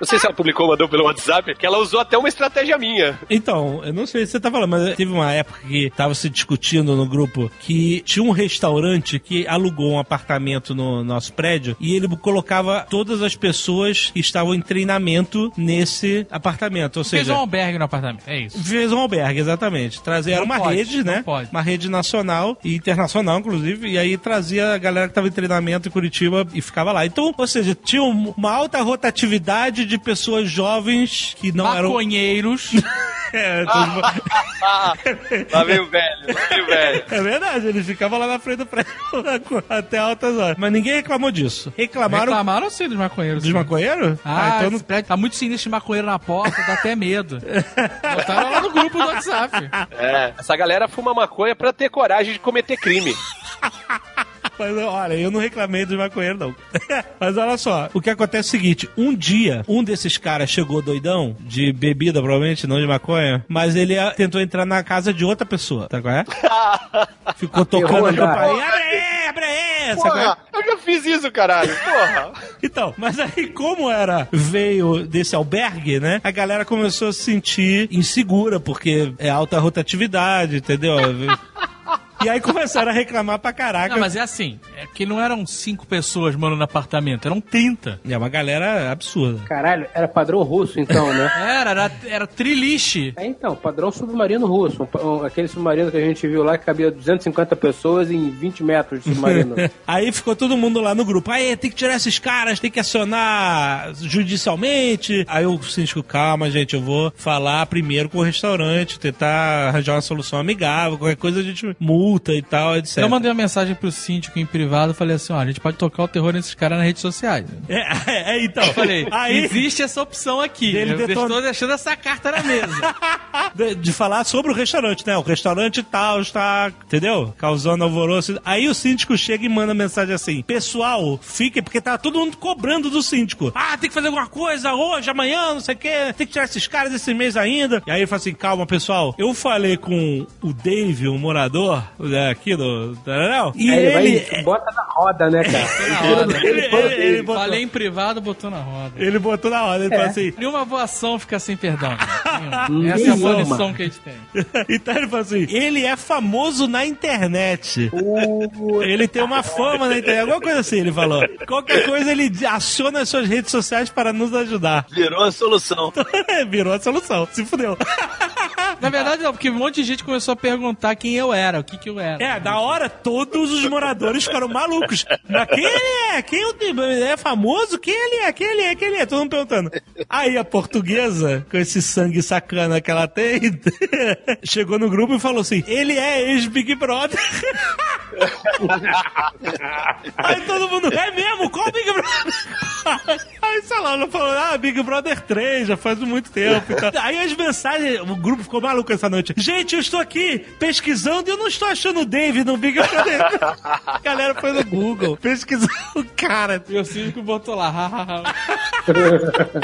Não sei se ela publicou, mandou pelo WhatsApp, que ela usou até uma estratégia minha. Então, eu não sei se você tá falando, mas teve uma época que tava se discutindo no grupo que tinha um restaurante que alugou um apartamento no nosso prédio e ele colocava todas as pessoas que estavam em treinamento nesse apartamento. Ou Fez seja, um albergue no apartamento. É isso. Fez um albergue, exatamente. Trazia, era uma pode, rede, né? pode. Uma rede nacional e internacional, inclusive, e aí trazia a galera que tava em treinamento em Curitiba e ficava lá. Então, ou seja, tinha um- uma alta rotatividade de pessoas jovens que não eram. Maconheiros. *laughs* É, todo- *laughs* Lá vem o velho, lá vem o velho. É verdade, eles ficavam lá na frente do prédio *laughs* até altas horas. Mas ninguém reclamou disso. Reclamaram Reclamaram sim dos maconheiros. dos maconheiros? Ah, então esse prédio tá muito sinistro de maconheiro na porta, dá até medo. Botaram lá no grupo do WhatsApp. É. Essa galera fuma maconha pra ter coragem de cometer crime. Mas olha, eu não reclamei dos maconheiros, não. *laughs* Mas olha só, o que acontece é o seguinte: um dia, um desses caras chegou doidão, de bebida, provavelmente, não de maconha, mas ele ah, tentou entrar na casa de outra pessoa, tá qual é? *laughs* Ficou tocando a campainha, abre aí, abre aí, é? Porra, eu já fiz isso, caralho. Porra. *laughs* Então, mas aí como era, veio desse albergue, né? A galera começou a se sentir insegura, porque é alta rotatividade, entendeu? E aí começaram a reclamar pra caraca. Não, mas é assim, é que não eram cinco pessoas morando no apartamento, eram 30. É uma galera absurda. Caralho, era padrão russo então, né? *laughs* Era, era, era triliche. É, então, padrão submarino russo. Aquele submarino que a gente viu lá que cabia 250 pessoas em 20 metros de submarino. *laughs* Aí ficou todo mundo lá no grupo. Aí tem que tirar esses caras, tem que acionar judicialmente. Aí o síndico, calma, gente, eu vou falar primeiro com o restaurante, tentar arranjar uma solução amigável, qualquer coisa a gente multa e tal, etc. Eu mandei uma mensagem pro síndico em privado falei assim: ó, a gente pode tocar o terror nesses caras nas redes sociais. É, é, *laughs* é, então. Eu falei, aí existe essa opção aqui. Ele eu detona- estou deixando essa carta na mesa. *laughs* de, de falar sobre o restaurante, né? O restaurante tal está, entendeu? Causando alvoroço. Aí o síndico chega e manda mensagem assim: Pessoal, fiquem, porque tá todo mundo cobrando do síndico. Ah, tem que fazer alguma coisa hoje, amanhã, não sei o quê. Tem que tirar esses caras esse mês ainda. E aí ele fala assim: Calma, pessoal. Eu falei com o Dave, o morador aqui do. Taranel, E Aí ele. ele vai bota na roda, né, cara? Roda. Ele- ele- ele botou- Falei em privado, botou na roda. Ele botou na hora, ele É. falou assim. Nenhuma boa ação fica sem perdão. *laughs* Essa é a boa lição que a gente tem. *laughs* então ele falou assim: ele é famoso na internet. Ele tem uma fama na internet, alguma coisa assim, ele falou. Qualquer coisa ele aciona as suas redes sociais para nos ajudar. Virou a solução. *laughs* Virou a solução, se fudeu. Na verdade, não, porque um monte de gente começou a perguntar quem eu era, o que que eu era. É, da hora todos os moradores ficaram malucos. Mas quem ele é? Quem Tim- ele é famoso? Quem ele é? Quem ele é? Quem ele é? Todo mundo perguntando. Aí a portuguesa, com esse sangue sacana que ela tem, *laughs* chegou no grupo e falou assim: ele é ex-Big Brother. *laughs* *laughs* Aí todo mundo, é mesmo? Qual Big Brother? *laughs* Aí, sei lá, ela falou, ah, Big Brother 3, já faz muito tempo e tal. *laughs* Aí as mensagens, o grupo ficou maluco essa noite. Gente, eu estou aqui pesquisando e eu não estou achando o Dave no Big Brother. A galera foi no Google, pesquisou o cara. E o síndico botou lá.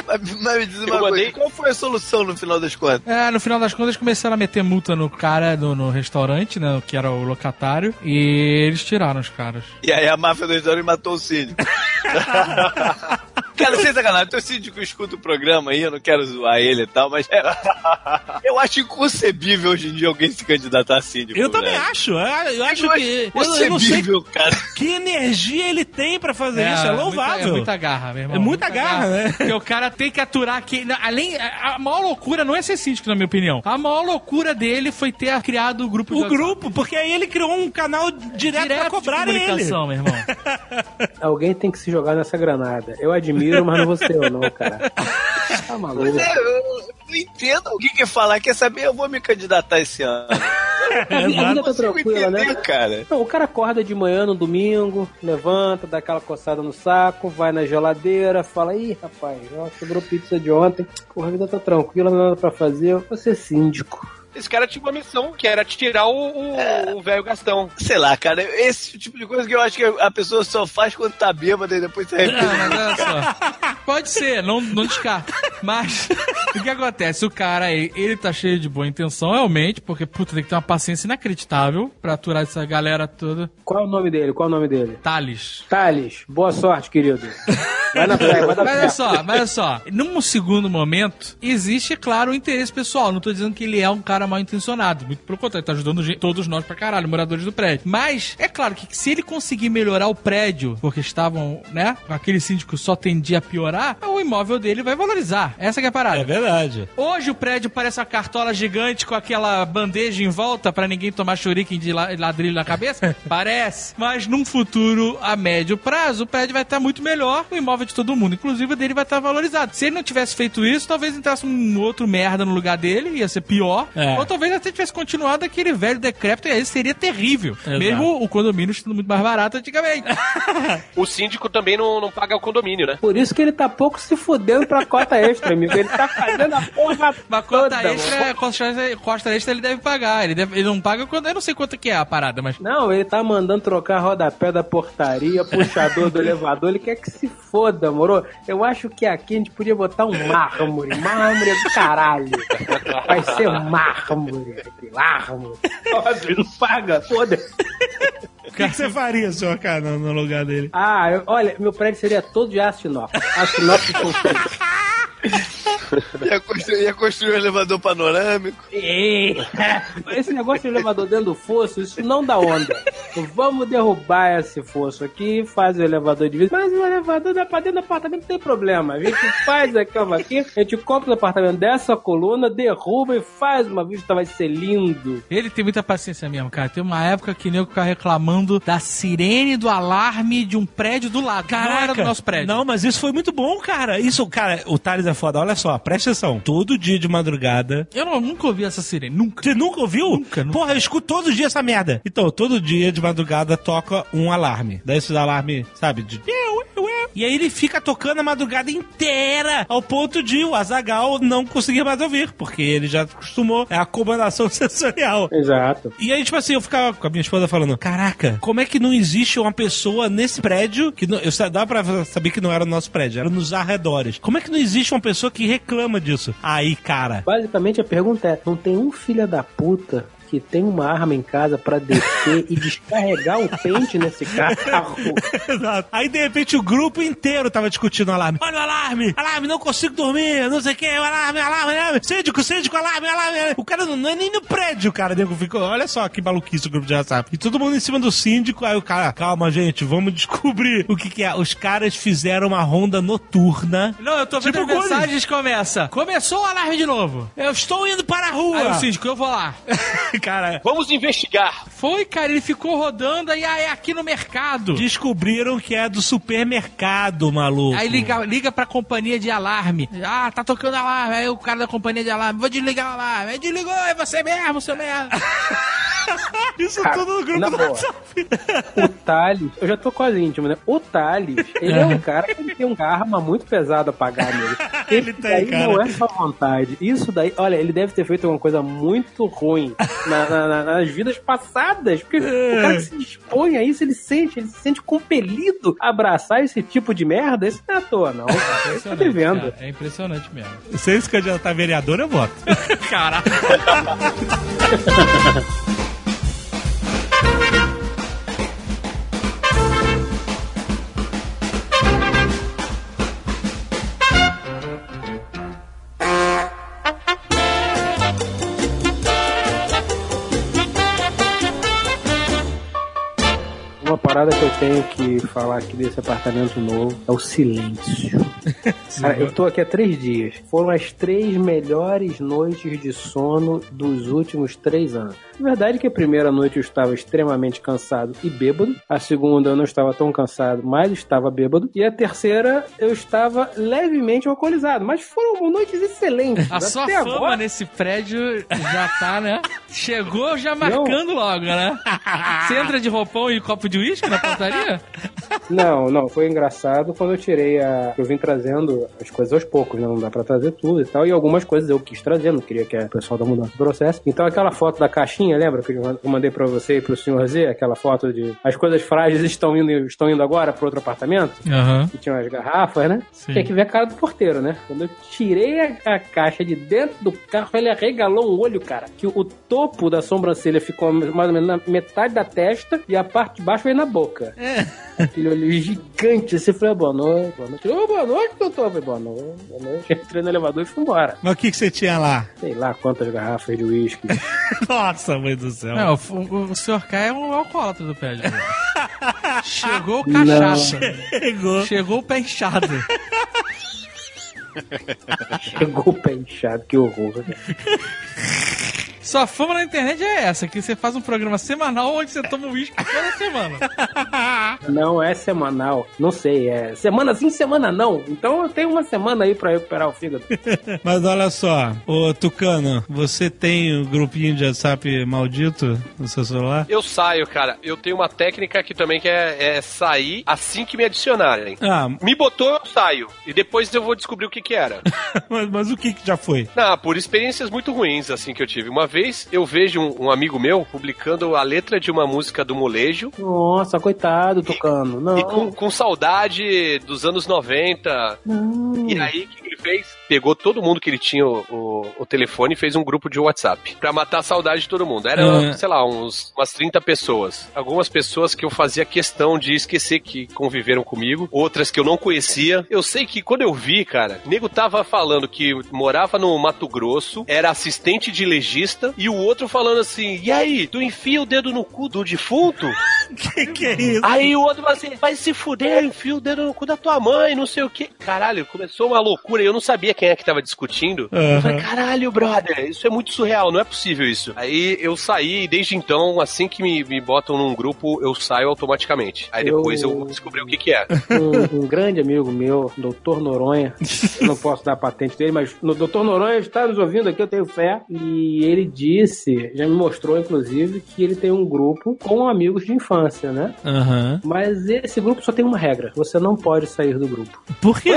Mas, mas me diz uma Eu coisa, mandei- qual foi a solução no final das contas? É, no final das contas começaram a meter multa no cara no, no restaurante, né? Que era o locatário. E eles tiraram os caras. E aí a máfia do restaurante matou o síndico. *laughs* Cara, sem sacanagem, teu síndico escuta o programa aí, eu não quero zoar ele e tal, mas é, *laughs* eu acho inconcebível hoje em dia alguém se candidatar a síndico. Eu também velho. acho, eu, acho Eu que. Eu, acho eu não sei inconcebível, cara. que energia ele tem pra fazer isso, é muita- louvável. é muita garra, meu irmão. É muita garra, né? Porque o cara tem que aturar que. na- Além. A maior loucura não é ser síndico, na minha opinião. A maior loucura dele foi ter criado o grupo O grupo, porque aí ele criou um canal direto, pra direto cobrar de ele. comunicação, meu irmão. *laughs* Alguém tem que se jogar nessa granada. Eu admiro, mas não vou ser eu, não, cara. *laughs* Tá maluco. É, eu, não entendo alguém que falar, quer saber, eu vou me candidatar esse ano. A vida tá tranquila, né? entender, cara. Não, o cara acorda de manhã no domingo, levanta, dá aquela coçada no saco, vai na geladeira, fala, ih, rapaz, ó, sobrou pizza de ontem, porra, a vida tá tranquila, não nada pra fazer, eu vou ser síndico. Esse cara tinha uma missão que era tirar o o- o velho Gastão. Sei lá, cara, esse tipo de coisa que eu acho que a pessoa só faz quando tá bêbada e depois se arrepende. Não, mas olha só. Pode ser, não, não descarta. Mas o que acontece? O cara, ele, ele tá cheio de boa intenção, realmente, porque, puta, tem que ter uma paciência inacreditável pra aturar essa galera toda. Qual é o nome dele? Qual é o nome dele? Thales. Thales, boa sorte, querido. Vai na fé, vai na Mas fé. olha só, mas olha só. Num segundo momento, existe, claro, o interesse pessoal. Não tô dizendo que ele é um cara mal intencionado. Muito pelo contrário, ele tá ajudando todos nós pra caralho, moradores do prédio. Mas, é claro que se ele conseguir melhorar o prédio, porque estavam, né, aquele síndico só tendia a piorar, o imóvel dele vai valorizar. Essa que é a parada. É verdade. Hoje o prédio parece uma cartola gigante com aquela bandeja em volta pra ninguém tomar churiquim de la- ladrilho na cabeça? *laughs* parece. Mas num futuro a médio prazo, o prédio vai estar muito melhor, o imóvel de todo mundo, inclusive o dele vai estar valorizado. Se ele não tivesse feito isso, talvez entrasse um outro merda no lugar dele, ia ser pior. É. Ou talvez até tivesse continuado aquele velho decrépito e aí seria terrível. Exato. Mesmo o condomínio sendo muito mais barato antigamente. *laughs* O síndico também não, não paga o condomínio, né? Por isso que ele tá pouco se fudendo pra cota extra, amigo. Ele tá fazendo a porra Mas cota toda, extra, mano. costa extra, costa extra ele deve pagar. Ele, deve- ele não paga quando. Eu não sei quanto que é a parada, mas. Não, ele tá mandando trocar rodapé da portaria, puxador do elevador, ele quer que se foda, moro? Eu acho que aqui a gente podia botar um mármore, mármore do caralho. Vai ser mármore, aqui, mármore. Nossa, ele não paga, foda. O que, que você faria, senhor cara, no, no lugar dele? Ah, eu- olha, meu prédio seria todo de aço inox. Aço inox com merda. Ia construir, ia construir um elevador panorâmico. *laughs* Ei, Esse negócio de elevador dentro do fosso, isso não dá onda. Vamos derrubar esse fosso aqui, faz o elevador de vidro. Mas o elevador dá pra dentro do apartamento, não tem problema. A gente faz a cama aqui, a gente compra o apartamento dessa coluna, derruba e faz uma vista, vai ser lindo. Ele tem muita paciência mesmo, cara. Tem uma época que o nego ficava reclamando da sirene do alarme de um prédio do lado. Não era do nosso prédio. Não, mas isso foi muito bom, cara. Isso, cara, o Thales é foda. Olha só, presta atenção. Todo dia de madrugada. Eu não- nunca ouvi essa sirene, nunca. Você nunca ouviu? Nunca, nunca. Porra, eu escuto todo dia essa merda. Então, todo dia de madrugada toca um alarme. Daí esse alarme, sabe, de. E aí ele fica tocando a madrugada inteira, ao ponto de o Azagal não conseguir mais ouvir, porque ele já acostumou. É a acomodação *laughs* sensorial. Exato. E aí, tipo assim, eu ficava com a minha esposa falando: Caraca, como é que não existe uma pessoa nesse prédio? Que não, eu dá pra saber que não era no nosso prédio, era nos arredores. Como é que não existe uma pessoa que reclama disso? Aí, cara. Basicamente a pergunta é: não tem um filho da puta que tem uma arma em casa pra descer e descarregar o pente nesse carro? *laughs* Exato. Aí, de repente, o grupo inteiro tava discutindo o alarme. Olha o alarme! Alarme, não consigo dormir, não sei o que, alarme, alarme, alarme. Síndico, síndico, alarme, alarme. O cara não, não é nem no prédio, cara. Nego ficou, olha só que maluquice o grupo de WhatsApp. E todo mundo em cima do síndico. Aí o cara, calma, gente, vamos descobrir o que que é. Os caras fizeram uma ronda noturna. Não, eu tô vendo Tipo as mensagens começa. Começou o alarme de novo. Eu estou indo para a rua. Aí o síndico, eu vou lá. *laughs* cara, Vamos investigar. Foi, cara, ele ficou rodando aí, ah, é aqui no mercado. descobriram que é do supermercado, maluco. Aí liga, liga pra companhia de alarme. Ah, tá tocando alarme. Aí o cara da companhia de alarme, vou desligar o alarme. Aí desligou, é você mesmo, seu merda. *laughs* Isso Cara, tudo no grupo na do boa. WhatsApp. O Thales, eu já tô quase íntimo, né? O Thales, ele é um cara que tem um karma muito pesado a pagar nele. *laughs* Ele tem, daí cara. não é só vontade. Isso daí, olha, ele deve ter feito uma coisa muito ruim *laughs* na- na- na- nas vidas passadas. Porque o cara que se dispõe a isso, ele sente, ele se sente compelido a abraçar esse tipo de merda. Isso não é à toa, não. Isso tá cara, é impressionante mesmo. Se ele se candidatar a vereador, eu voto. *laughs* Caraca. *laughs* parada que eu tenho que falar aqui desse apartamento novo é o silêncio. *laughs* Cara, eu tô aqui há três dias. Foram as três melhores noites de sono dos últimos três anos. A verdade é que a primeira noite eu estava extremamente cansado e bêbado. A segunda eu não estava tão cansado, mas estava bêbado. E a terceira eu estava levemente alcoolizado. Mas foram noites excelentes. A sua Até fama agora, nesse prédio já tá, né? Chegou já marcando logo, né? *laughs* Você entra de roupão e copo de uísque na portaria? Não, não, foi engraçado quando eu tirei a. Eu vim trazendo as coisas aos poucos, né? Não dá pra trazer tudo e tal. E algumas coisas eu quis trazer, não queria que o pessoal da mudança processe. Então aquela foto da caixinha, lembra que eu mandei pra você e pro senhor Z? Aquela foto de as coisas frágeis estão indo, estão indo agora pro outro apartamento? Aham. Que tinha umas garrafas, né? Sim. Tem que ver a cara do porteiro, né? Quando eu tirei a, a caixa de dentro do carro, ele arregalou um olho, cara. Que o topo da sobrancelha ficou mais ou menos na metade da testa e a parte de baixo veio na boca. Aquele olho gigante. Assim, eu falei, boa noite, boa noite. Ô, boa noite, doutor. Eu falei, boa noite, boa noite. Entrei no elevador e fui embora. Mas o que, que você tinha lá? Sei lá quantas garrafas de uísque. *laughs* Nossa, mãe do céu. Não, o, o, o senhor K é um alcoólatra do prédio. Chegou cachaça. Chegou. Chegou o pé inchado. *laughs* Chegou o pé inchado, que horror. Sua fama na internet é essa, que você faz um programa semanal onde você toma uísque toda semana. *laughs* Não é semanal. Não sei, é semana sim, semana não. Então eu tenho uma semana aí pra recuperar o fígado. *laughs* Mas olha só, ô Tucano, você tem o grupinho de WhatsApp maldito no seu celular? Eu saio, cara. Eu tenho uma técnica que também que é, é sair assim que me adicionarem. Ah, Me botou, eu saio. E depois eu vou descobrir o que que era. *laughs* mas, mas o que que já foi? Não, por experiências muito ruins, assim, que eu tive. Uma vez eu vejo um, um amigo meu publicando a letra de uma música do molejo. Nossa, coitado, Tucano. Não. E com, com saudade dos anos 90. Não. E aí, o que ele fez? Pegou todo mundo que ele tinha o, o, o telefone e fez um grupo de WhatsApp pra matar a saudade de todo mundo. Era, Uhum. sei lá, uns, umas 30 pessoas. Algumas pessoas que eu fazia questão de esquecer que conviveram comigo, outras que eu não conhecia. Eu sei que quando eu vi, cara, o nego tava falando que morava no Mato Grosso, era assistente de legista, e o outro falando assim: e aí, tu enfia o dedo no cu do defunto? *laughs* que que é isso? Aí o outro fala assim, vai se fuder, enfia o dedo no cu da tua mãe, não sei o que. Caralho, começou uma loucura e eu não sabia quem é que tava discutindo. Eu falei, caralho, brother, isso é muito surreal, não é possível isso. Aí eu saí e desde então, assim que me, me botam num grupo, eu saio automaticamente. Aí depois eu, Eu- descobri o que que é. um, um grande amigo meu, Dr. Noronha, não posso dar a patente dele, mas o Dr. Noronha está nos ouvindo aqui, eu tenho fé, e ele disse, já me mostrou inclusive, que ele tem um grupo com amigos de infância, né? Aham. Mas esse grupo só tem uma regra, você não pode sair do grupo. Por quê?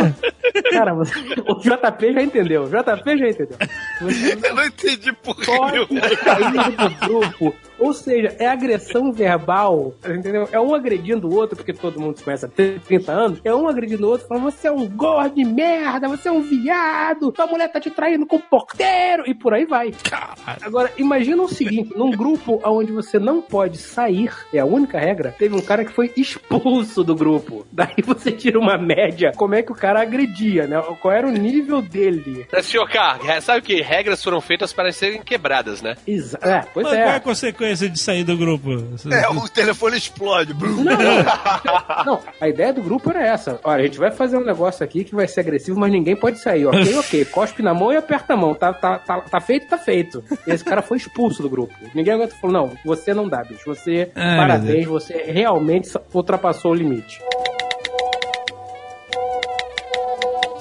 Cara, você- *laughs* o JP já entendeu, JP já entendeu. Você *laughs* Eu não entendi por que. pode sair do grupo. Ou seja, é agressão verbal, entendeu? É um agredindo o outro, porque todo mundo se conhece há 30 anos. É um agredindo o outro, falando: você é um gordo de merda, você é um viado, tua mulher tá te traindo com o porteiro, e por aí vai. Agora, imagina o seguinte: num grupo onde você não pode sair, é a única regra, teve um cara que foi expulso do grupo. Daí você tira uma média, como é que o cara agredia, né? Qual era o nível dele? Senhor K, sabe que regras foram feitas para serem quebradas, né? Exa é, pois Mas é. qual é a consequência de sair do grupo? É, o telefone explode. Não, não. *laughs* Não, a ideia do grupo era essa. Olha, a gente vai fazer um negócio aqui que vai ser agressivo, mas ninguém pode sair. Ok, *laughs* ok. Cospe na mão e aperta a mão. Tá, tá, tá, tá feito, tá feito. E esse cara foi expulso do grupo. Ninguém aguenta falou: não, você não dá, bicho. Você, Ai, parabéns, você realmente ultrapassou o limite.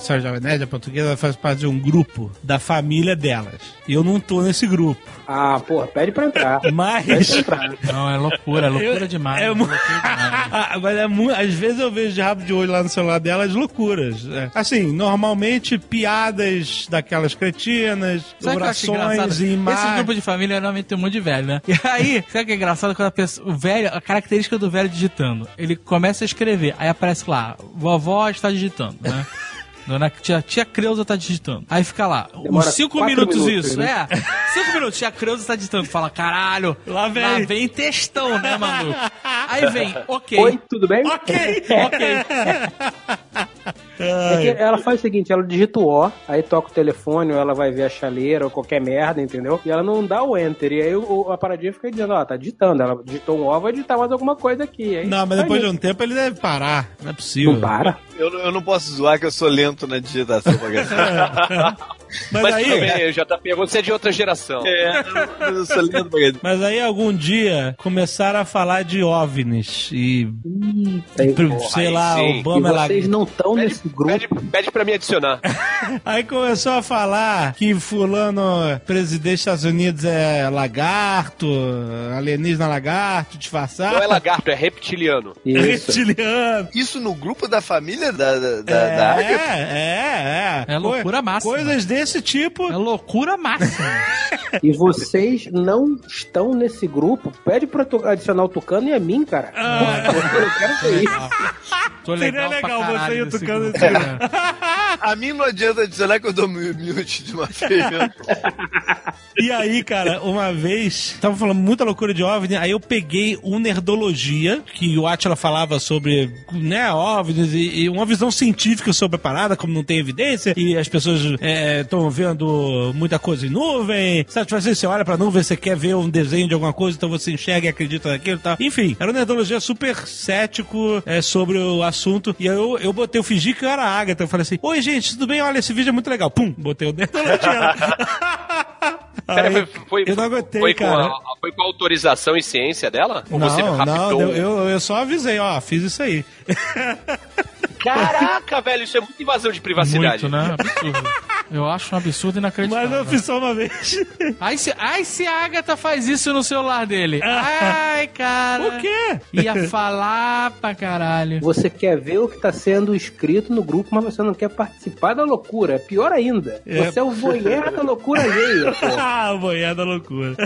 Sérgio Jovem Nerd, a portuguesa faz parte de um grupo da família delas. E eu não tô nesse grupo. Ah, porra, pede pra entrar. *laughs* Mas. Pede pra entrar. Não, é loucura, é loucura Eu- demais. é É loucura demais. *laughs* Ah, mas é mu- às vezes eu vejo de rabo de olho lá no celular delas loucuras. É. Assim, normalmente piadas daquelas cretinas, Sabe orações e Esse imagens. grupo de família normalmente tem um monte de velho, né? *laughs* E aí, sabe o que é engraçado? Quando a pessoa, o velho, a característica do velho digitando, ele começa a escrever, aí aparece lá, vovó está digitando, né? Dona tia, tia Creuza tá digitando. Aí fica lá, Demora uns cinco quatro minutos, minutos, isso. né? É, cinco minutos, tia Creuza tá digitando. Fala, caralho, Lá vem. lá vem textão, né, maluco? Aí vem, ok. Oi, tudo bem? Ok, ok. *laughs* É que ela faz o seguinte, ela digita o O, aí toca o telefone, ou ela vai ver a chaleira, ou qualquer merda, entendeu? E ela não dá o enter. E aí o- a paradinha fica dizendo, ó, tá digitando. Ela digitou um O, vai digitar mais alguma coisa aqui. Aí Não, mas depois de nisso. um tempo ele deve parar. Não é possível. Não para. Eu, eu não posso zoar que eu sou lento na digitação. *laughs* *laughs* Mas, Mas aí. tudo bem, JP, você é de outra geração. É, eu, eu sou lento pra Mas aí algum dia começaram a falar de OVNIs e. Porra, sei aí lá, sim. E Obama ela- vocês não estão nesse grupo. Pede, pede pra me adicionar. *laughs* Aí começou a falar que fulano, presidente dos Estados Unidos é lagarto, alienígena lagarto, disfarçado. Não é lagarto, é reptiliano. Isso. Reptiliano. Isso no grupo da família da, da, É, da Agatha? é, é. É loucura máxima. Coisas desse tipo. É loucura máxima. *laughs* E vocês não estão nesse grupo. Pede pra adicionar o Tucano e a mim, cara. Ah. Eu quero ver isso. Tô *laughs* Seria legal, você e o nesse Tucano grupo, né? A mim não adianta adicionar que eu dou mute de uma vez. E aí, cara, uma vez, tava falando muita loucura de OVNI, aí eu peguei o Nerdologia, que o Atila falava sobre, né, OVNIs e, e uma visão científica sobre a parada, como não tem evidência, e as pessoas estão vendo muita coisa em nuvem, sabe, tipo assim, você olha pra nuvem, você quer ver um desenho de alguma coisa, então você enxerga e acredita naquilo e tal. Enfim, era um Nerdologia super cético é, sobre o assunto, e aí eu, eu botei, eu fingi que eu era a Agatha, eu falei assim, oi gente, tudo bem? Olha, esse vídeo é muito legal. Pum, botei o Nerdologia. *laughs* Aí, foi, foi, eu não aguentei, foi com cara. a, foi com a autorização e ciência dela? Ou Não, você não, raptou? eu, eu só avisei, ó, fiz isso aí. *laughs* Caraca, velho, isso é muito invasão de privacidade. Muito, né? Absurdo. Eu acho um absurdo inacreditável. Mas eu fiz só uma vez. Ai se, ai, se a Agatha faz isso no celular dele. Ai, cara. O quê? Ia falar pra caralho. Você quer ver o que está sendo escrito no grupo, mas você não quer participar da loucura. É pior ainda. É. Você é o voyeur da loucura alheia. *laughs* Ah, boiada loucura.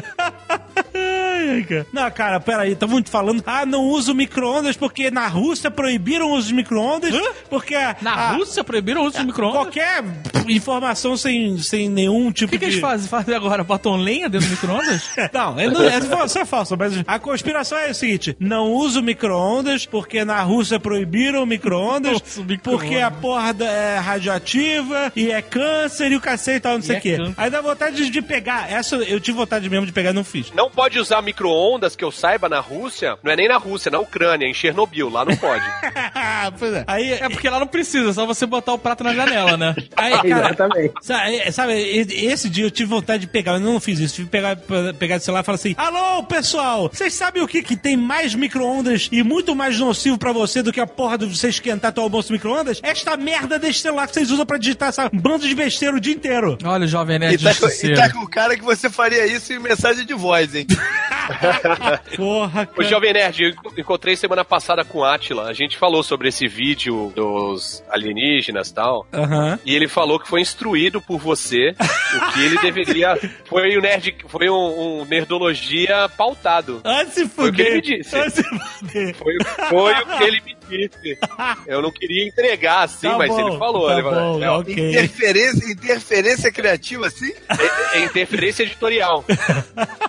Ai, cara. Não, cara, peraí, estavam falando, ah, não uso micro-ondas porque na Rússia proibiram os micro-ondas, porque... a- Na a- Rússia proibiram o uso de micro-ondas? Qualquer informação sem, sem nenhum O tipo que, que de... eles fazem? Fazem agora? Botam lenha dentro do micro-ondas? *laughs* Não, é- não, essa informação é falsa, mas a conspiração é o seguinte: não uso micro-ondas, porque na Rússia proibiram micro-ondas, Nossa, o micro-ondas. porque a porra é radioativa e é câncer e o cacete e tal, não sei E o é quê. câncer. Aí dá vontade de, de pegar. Essa eu tive vontade mesmo de pegar e não fiz. Não pode usar micro-ondas, que eu saiba, na Rússia. Não é nem na Rússia, na Ucrânia, em Chernobyl. Lá não pode. *laughs* pois é. Aí, É porque lá não precisa, é só você botar o prato na janela, né? *laughs* aí, cara, Exatamente. Sabe, sabe, e- esse dia eu tive vontade de pegar, eu não fiz isso, tive que pegar, pegar o celular e falar assim: Alô, pessoal, vocês sabem o que, que tem mais micro-ondas e muito mais nocivo pra você do que a porra de você esquentar teu almoço micro-ondas? Esta merda desse celular que vocês usam pra digitar essa banda de besteira o dia inteiro. Olha o jovem nerd E tá, com- e tá com o cara que você faria isso em mensagem de voz, hein? *laughs* Porra, cara. Jovem Nerd, eu encontrei semana passada com o Atila. A gente falou sobre esse vídeo dos alienígenas e tal. E ele falou que foi instruído por você o que ele deveria. *laughs* Foi um nerd, foi um, um nerdologia pautado. Ah, se Foi o que ele fuder. me disse. Ah, se fuder. Foi, foi o que ele me Eu não queria entregar assim, Tá mas bom, ele falou. tá ele falou, bom, é, ó, ok. Interferência, interferência criativa, assim? é, é interferência editorial.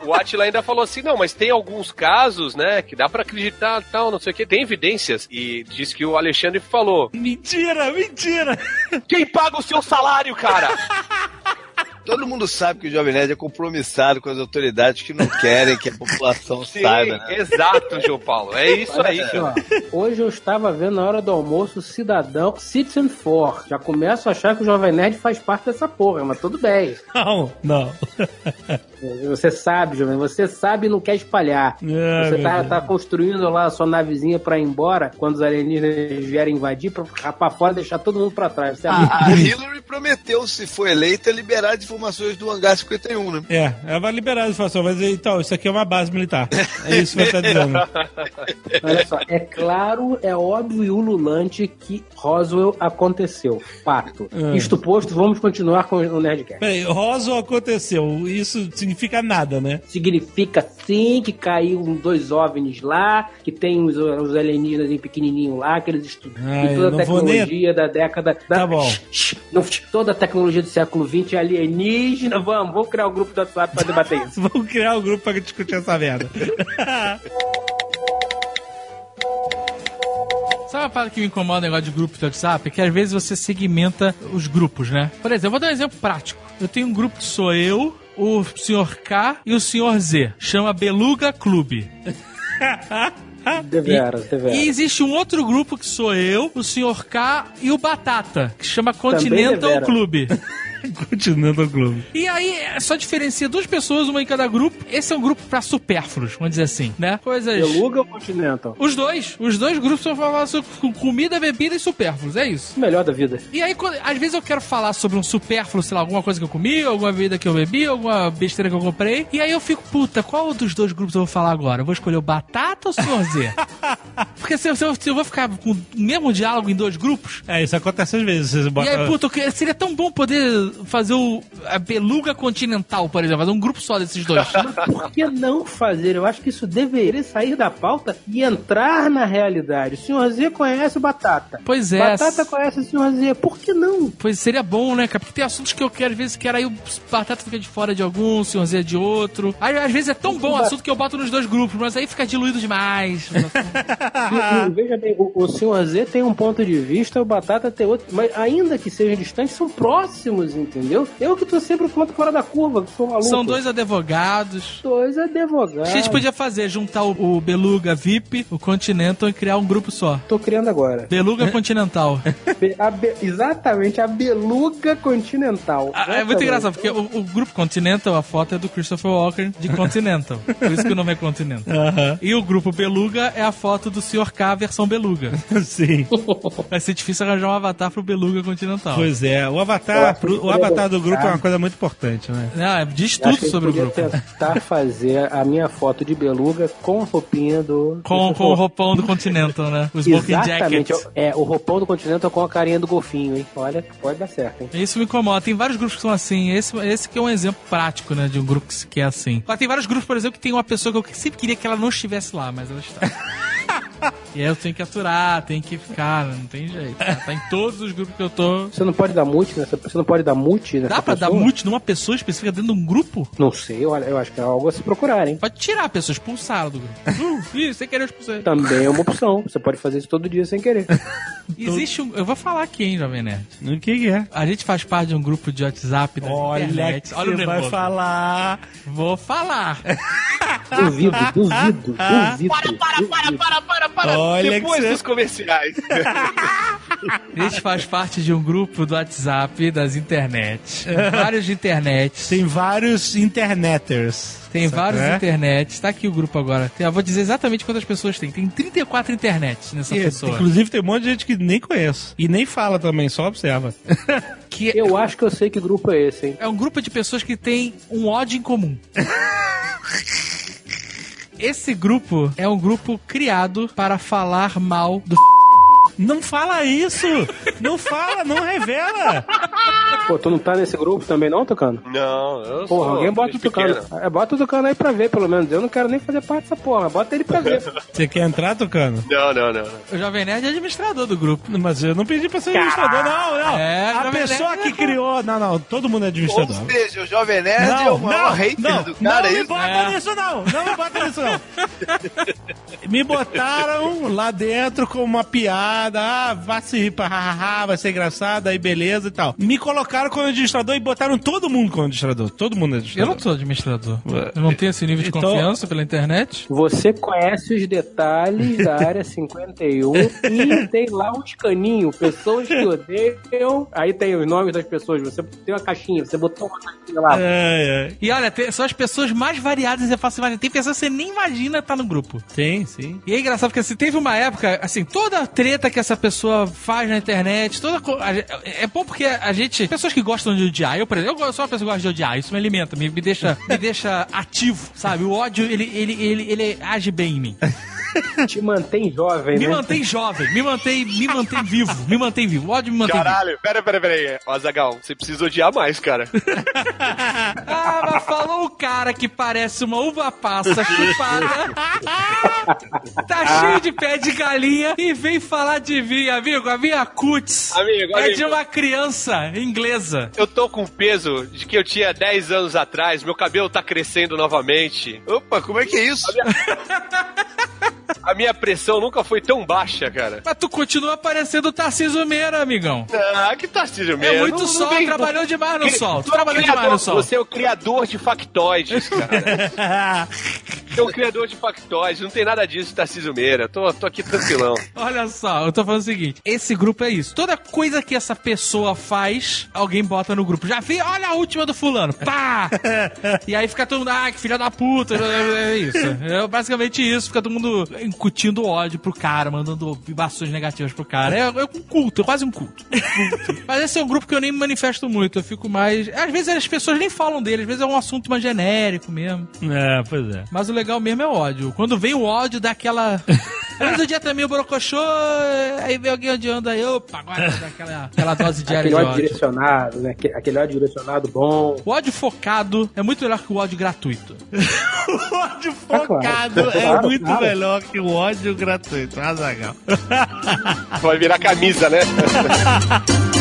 O Atila ainda falou assim: não, mas tem alguns casos, né, que dá pra acreditar tal, não sei o que, tem evidências. E disse que o Alexandre falou: Mentira, mentira. quem paga o seu salário, cara? *laughs* Todo mundo sabe que o Jovem Nerd é compromissado com as autoridades que não querem que a população Sim, saiba, né? exato, João Paulo. É isso aí, Aqui, cara. ó. Hoje eu estava vendo na hora do almoço Cidadão Citizen 4. Já começo a achar que o Jovem Nerd faz parte dessa porra, mas tudo bem. Não, não. Você sabe, Jovem, você sabe e não quer espalhar. Ah, você tá, tá construindo lá a sua navezinha pra ir embora quando os alienígenas vierem invadir, pra rapar fora e deixar todo mundo pra trás. É A, a Hillary prometeu, se for eleita, liberar as informações do hangar 51, né? É, ela vai liberar a informação, mas então, isso aqui é uma base militar. É isso que você tá dizendo. *laughs* Olha só, é claro, é óbvio e ululante que Roswell aconteceu. Fato. É. Isto posto, vamos continuar com o Nerdcast. Peraí, Roswell aconteceu. Isso significa nada, né? Significa sim que caiu dois OVNIs lá, que tem os, os alienígenas em pequenininho lá, que eles estudam. Ai, e toda a vou nem- tecnologia da década. Da, Tá bom. Não, toda a tecnologia do século XX é alienígena. Vamos, vamos criar um grupo do WhatsApp pra debater isso. *laughs* Vamos criar um grupo pra discutir essa merda. *laughs* Sabe uma parada que me incomoda no negócio de grupo do WhatsApp? É que às vezes você segmenta os grupos, né? Por exemplo, eu vou dar um exemplo prático. Eu tenho um grupo que sou eu, o Sr. K e o Sr. Z. Chama Beluga Clube. Deveras, deveras. E existe um outro grupo que sou eu, o Sr. K e o Batata, que chama Continental. Clube. *laughs* Continuando o clube. E aí, é, só diferencia duas pessoas, uma em cada grupo. Esse é um grupo pra supérfluos, vamos dizer assim, né? Coisas... Beluga ou Continental? Os dois. Os dois grupos vão falar sobre comida, bebida e supérfluos, é isso. Melhor da vida. E aí, quando- às vezes eu quero falar sobre um supérfluo, sei lá, alguma coisa que eu comi, alguma bebida que eu bebi, alguma besteira que eu comprei. E aí eu fico, puta, qual dos dois grupos eu vou falar agora? Eu vou escolher o Batata ou. Z? *laughs* Porque se, eu- se eu, se eu vou ficar com o mesmo diálogo em dois grupos, É, isso acontece às vezes. Você e bota... aí, puta, seria tão bom poder fazer o, a beluga continental, por exemplo, fazer um grupo só desses dois. *laughs* Por que não fazer? Eu acho que isso deveria sair da pauta e entrar na realidade. O Sr. Z conhece o Batata. Pois é. Batata conhece o Sr. Z. Por que não? Pois seria bom, né, cara? Porque tem assuntos que eu quero, às vezes, quero aí o Batata fica de fora de algum, o Sr. Z é de outro. Aí, às vezes é tão bom o assunto que eu boto nos dois grupos, mas aí fica diluído demais. *laughs* *laughs* Veja bem, o, o Sr. Z tem um ponto de vista, o Batata tem outro. Mas ainda que sejam distantes, são próximos, entendeu? Eu que tô sempre ponto fora da curva, que sou maluco. São dois advogados. Dois advogados. O que a gente podia fazer? Juntar o, o Beluga VIP, o Continental e criar um grupo só. Tô criando agora. Beluga *laughs* Continental. Be- a be- exatamente, a beluga continental. Ah, é muito engraçado, porque o, o grupo Continental, a foto é do Christopher Walker de Continental. *laughs* Por isso que o nome é Continental. Aham. E o grupo Beluga é a foto do Sr. K versão Beluga. *laughs* Sim. Vai ser difícil arranjar um avatar pro Beluga Continental. Pois é, o Avatar, pro- o avatar do grupo é uma coisa muito importante, né? Não, diz tudo sobre o grupo. tentar fazer a minha foto de beluga com a roupinha do. Com, do com o roupão do Continental, né? O Smoking Exatamente. Jacket. É, o roupão do Continental com a carinha do golfinho, hein? Olha, pode dar certo, hein? Isso me incomoda. Tem vários grupos que são assim. Esse, esse que é um exemplo prático, né? De um grupo que, que é assim. Mas tem vários grupos, por exemplo, que tem uma pessoa que eu sempre queria que ela não estivesse lá, mas ela está. *laughs* e aí eu tenho que aturar, tenho que ficar, não tem jeito. Ela tá em todos os grupos que eu tô. Você não pode dar mute nessa. Você não pode dar mute nessa Dá pra dar pessoa? mute numa pessoa específica dentro de um grupo? Não sei, olha, eu acho que é algo a se procurar, hein? Pode tirar a pessoa, expulsar do grupo. *laughs* Uh, ih, sem querer eu expulsei. Também é uma opção. Você pode fazer isso todo dia sem querer. *laughs* Existe um. Eu vou falar aqui, hein, Jovem Nerd. O que, que é? A gente faz parte de um grupo de WhatsApp da Olha internet. que Olha o vai falar. Vou falar. *laughs* Duvido, duvido, duvido. Para, para, para, para, para. Olha Depois que dos comerciais. *laughs* A gente faz parte de um grupo do WhatsApp das internets. Vários de internet. Tem vários interneters. Tem vários né? internets. Tá aqui o grupo agora. Tem- eu vou dizer exatamente quantas pessoas tem. Tem 34 internets nessa E, pessoa. Inclusive tem um monte de gente que nem conheço. E nem fala também, só observa. *laughs* Que Eu acho que eu sei que grupo é esse, hein? é um grupo de pessoas que tem um ódio em comum. *laughs* Esse grupo é um grupo criado para falar mal do Não fala isso! Não fala, não revela! Pô, tu não tá nesse grupo também não, Tucano? Não, eu Porra, sou alguém bota o Tucano. É, bota o Tucano aí pra ver, pelo menos. Eu não quero nem fazer parte dessa porra. Bota ele pra ver. *laughs* Você quer entrar, Tucano? Não, não, não. O Jovem Nerd é administrador do grupo. Mas eu não pedi pra ser administrador, não, não. É, a Jovem pessoa Nerd que é- criou. Não, não, todo mundo é administrador. Ou seja, o Jovem Nerd é o maior hater não, do cara, não é me isso? bota É. nisso não, não me bota nisso não. *laughs* me botaram lá dentro com uma piada, ah, vai se rir, hahaha, vai ser engraçado, aí beleza e tal. Me colocaram como administrador e botaram todo mundo como administrador, todo mundo é Eu administrador. não sou administrador. Eu não tenho esse nível de Então- confiança pela internet. Você conhece os detalhes da área 51 *laughs* e tem lá uns caninhos, pessoas que odeiam. Aí tem os nomes das pessoas. Você tem uma caixinha, você botou uma caixinha lá. É, é. E olha, tem- são as pessoas mais variadas e fácil imaginar. Tem pessoas que você nem imagina estar no grupo. Sim, sim. E é engraçado porque assim, teve uma época, assim, toda a treta que essa pessoa faz na internet, toda. co- a gen- é bom porque a gente. Pessoas que gostam de odiar, eu, por exemplo, eu sou uma pessoa que gosta de odiar, isso me alimenta, me, me deixa, me *laughs* deixa ativo, sabe? O ódio, ele, ele, ele, ele age bem em mim. *laughs* Te mantém jovem, Me né? mantém jovem, me mantém, me mantém vivo, me mantém vivo. Ódio me mantém vivo. Caralho, pera, pera, pera aí. Ó, Zagal, você precisa odiar mais, cara. *laughs* Ah, mas falou o cara que parece uma uva passa chupada. *laughs* tá cheio de pé de galinha e vem falar de mim, amigo. A minha cutis Amigo, é amigo. de uma criança inglesa. Eu tô com peso de que eu tinha 10 anos atrás, meu cabelo tá crescendo novamente. Opa, como é que é isso? A minha pressão nunca foi tão baixa, cara. Mas tu continua parecendo o Tarcísio Meira, amigão. Ah, que Tarcísio É mesmo. muito sol, trabalhou demais no sol. Tu é trabalhou criador- demais no sol. Você é o criador de factoides, cara. *laughs* Você é o criador de factoides. Não tem nada disso, Tarcísio Meira. Tô, tô aqui tranquilão. *laughs* Olha só, eu tô falando o seguinte: esse grupo é isso. Toda coisa que essa pessoa faz, alguém bota no grupo. Já vi, olha a última do fulano. Pá! *laughs* e aí fica todo mundo, ah, que filha da puta. É isso. É basicamente isso. Fica todo mundo incutindo ódio pro cara, mandando vibrações negativas pro cara. É, é um culto, é quase um culto. Mas esse é um grupo que eu nem me manifesto muito. Eu fico mais. Às vezes as pessoas nem falam dele, às vezes é um assunto mais genérico mesmo. É, pois é. Mas o legal mesmo é o ódio. Quando vem o ódio, dá aquela. *laughs* Vezes o dia tá meio brocochô, aí vem alguém odiando aí, opa, agora dá aquela, aquela dose diária Aquele de ódio direcionado, né? Aque- Aquele ódio direcionado bom. O ódio focado é muito melhor que o ódio gratuito. *laughs* O ódio claro. focado é Claro, muito claro. melhor que o ódio gratuito. Azagal. Vai virar camisa, né? *laughs*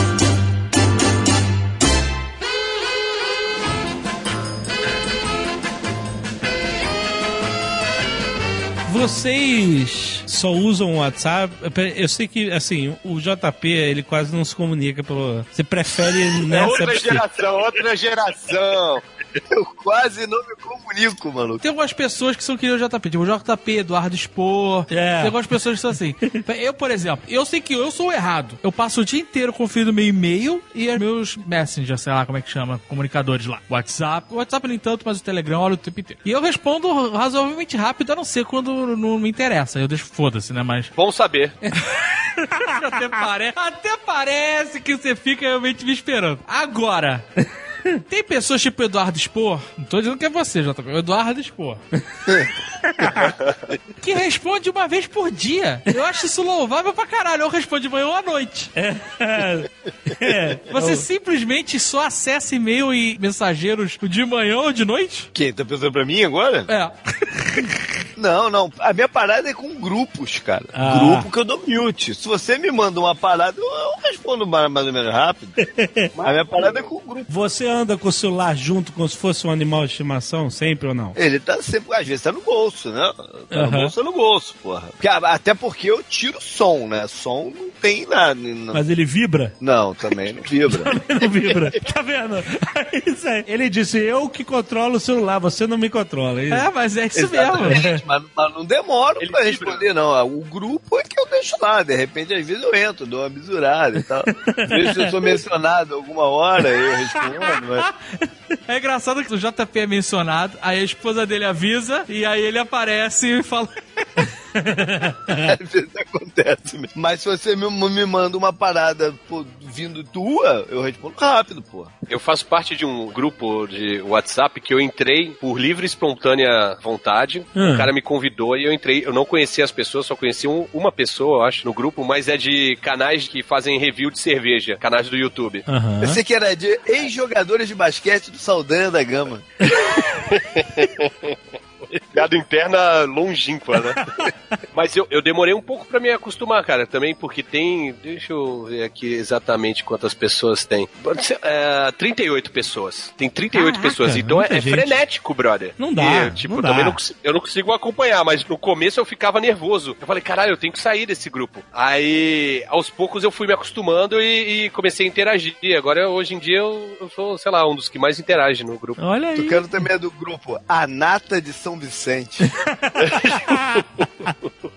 Vocês só usam o WhatsApp? Eu sei que, assim, o JP, ele quase não se comunica pelo... Você prefere É nessa... outra geração, outra geração. *laughs* Eu quase não me comunico, maluco. Tem algumas pessoas que são que nem o JP, tipo o JP, Eduardo Spor. É. Tem algumas pessoas que são assim. Eu, por exemplo, eu sei que eu sou o errado. Eu passo o dia inteiro conferindo meu e-mail e os meus messengers, sei lá como é que chama, comunicadores lá. WhatsApp. O WhatsApp nem tanto, mas o Telegram olha o tempo inteiro. E eu respondo razoavelmente rápido, a não ser quando não me interessa. Eu deixo foda-se, né? Mas Bom saber. *laughs* até, pare... Até parece que você fica realmente me esperando. Agora. *laughs* Tem pessoas tipo Eduardo Spor, não tô dizendo que é você, JP, o Eduardo Spor, *laughs* que responde uma vez por dia. Eu acho isso louvável pra caralho. Eu respondo de manhã ou à noite. É, *laughs* Você simplesmente só acessa e-mail e mensageiros de manhã ou de noite? Quem? Tá pensando pra mim agora? É. Não, não. A minha parada é com grupos, cara. Ah. Grupo que eu dou mute. Se você me manda uma parada, eu respondo mais ou menos rápido. *laughs* A minha parada é com grupo. Você anda com o celular junto como se fosse um animal de estimação, sempre ou não? Ele tá sempre, às vezes tá no bolso, né? Tá no Aham. bolso, é no bolso, porra. Porque, até porque eu tiro som, né? Som não tem nada. Não, Mas ele vibra? não também não vibra. *laughs* Não vibra. *laughs* Tá vendo? É isso aí. Ele disse, eu que controlo o celular, você não me controla. É isso. É, mas é isso Exatamente, mesmo. Mas, mas não demoro Ele pra vibra. responder, não. O grupo é que eu deixo lá. De repente, às vezes eu entro, dou uma misurada e tal. *laughs* Vejo se eu sou mencionado alguma hora, eu respondo, mas... *laughs* É engraçado que o JP é mencionado, aí a esposa dele avisa, e aí ele aparece e fala. *laughs* Às vezes acontece mesmo. Mas se você me, me manda uma parada pô, vindo tua, eu respondo rápido, pô. Eu faço parte de um grupo de WhatsApp que eu entrei por livre e espontânea vontade. Hum. O cara me convidou e eu entrei. Eu não conhecia as pessoas, só conheci um- uma pessoa, eu acho, no grupo, mas é de canais que fazem review de cerveja, canais do YouTube. Aham. Eu sei que era de ex-jogadores de basquete do Saldanha da Gama. *laughs* Piada interna longínqua, né? *laughs* Mas eu, eu demorei um pouco pra me acostumar, cara, também, porque tem. Deixa eu ver aqui exatamente quantas pessoas tem. É, 38 pessoas. Tem 38 Caraca, pessoas. Então é, é frenético, brother. Não dá, E, tipo, não eu também dá. não, consigo- eu não consigo acompanhar, mas no começo eu ficava nervoso. Eu falei, caralho, eu tenho que sair desse grupo. Aí, aos poucos eu fui me acostumando e, e comecei a interagir. Agora, hoje em dia, eu, eu sou, sei lá, um dos que mais interage no grupo. Olha aí. Tucano também é do grupo A Nata de São Vicente. Vicente. *laughs*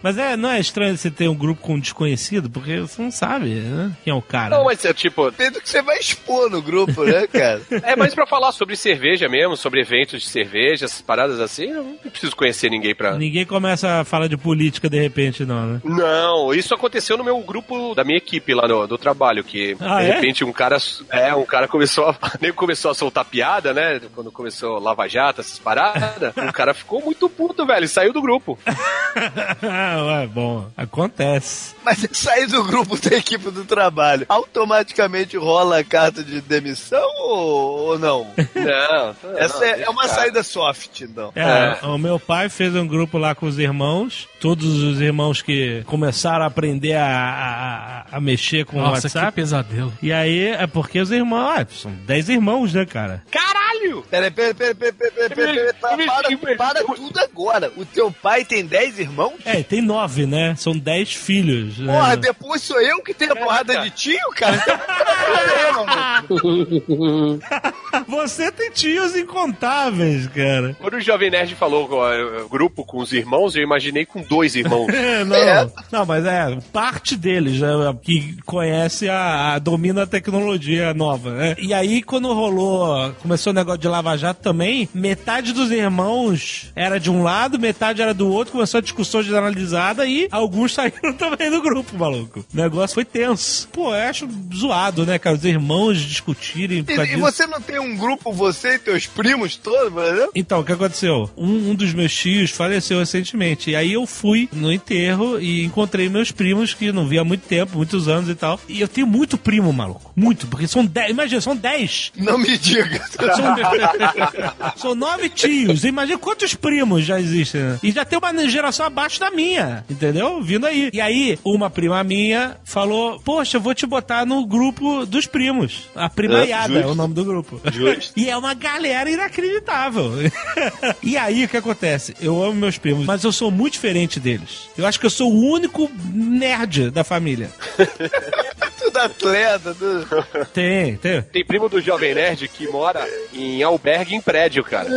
Mas é, não é estranho você ter um grupo com um desconhecido, porque você não sabe né? quem é o cara. Não, mas é tipo, do que você vai expor no grupo, né, cara? *laughs* É mais pra falar sobre cerveja mesmo, sobre eventos de cerveja, essas paradas assim. Eu não preciso conhecer ninguém pra. Ninguém começa a falar de política de repente, não, né? Não, isso aconteceu no meu grupo da minha equipe lá no, do trabalho, que Ah, de é? repente um cara. É, um cara começou a. *laughs* nego começou a soltar piada, né? Quando começou Lava Jato, essas paradas. o cara ficou muito puto, velho, e saiu do grupo. *laughs* Ué, bom, acontece. Mas se sair do grupo da equipe do trabalho, automaticamente rola a carta de demissão ou, ou não? *laughs* Não, Essa não, é, é uma cara. saída soft, então. É, o meu pai fez um grupo lá com os irmãos, todos os irmãos que começaram a aprender a, a, a mexer com Nossa, o WhatsApp. Nossa, que pesadelo. E aí é porque os irmãos, ah, são 10 irmãos, né, cara? Caralho! Peraí, peraí, peraí, peraí, peraí, peraí, para, para tudo agora. O teu pai tem 10 irmãos? É, tem 9, né? São 10 filhos. Né? Porra, depois sou eu que tenho a é, porrada de tio, cara. Então, *laughs* Você tem tios incontáveis, cara. Quando o Jovem Nerd falou o grupo com os irmãos, eu imaginei com dois irmãos. *laughs* É, não, não, mas é parte deles né, que conhece a, a- domina a tecnologia nova, né? E aí quando rolou, começou o negócio de Lava Jato também, metade dos irmãos era de um lado, metade era do outro, começou a discussão generalizada e alguns *laughs* saíram também do grupo, maluco. O negócio foi tenso. Pô, eu acho zoado, né, cara? Os irmãos discutirem E, e você não tem um grupo, você e teus primos todos, por exemplo? Então, o que aconteceu? Um, um dos meus tios faleceu recentemente. E aí eu fui no enterro e encontrei meus primos que não via há muito tempo, muitos anos e tal. E eu tenho muito primo, maluco. Muito, porque são 10. Imagina, são 10. Não me diga. São, *laughs* são nove tios. Imagina quantos primos já existem. né? E já tem uma geração abaixo da minha, entendeu? Vindo aí. E aí, uma prima minha falou: Poxa, eu vou te botar no grupo dos primos. A primaiada justo. é o nome do grupo. Justo. *laughs* E é uma galera inacreditável. *laughs* e aí, o que acontece? Eu amo meus primos, mas eu sou muito diferente deles. Eu acho que eu sou o único nerd da família. *laughs* Atleta. Do... Tem, tem. Tem primo do Jovem Nerd que mora em albergue em prédio, cara.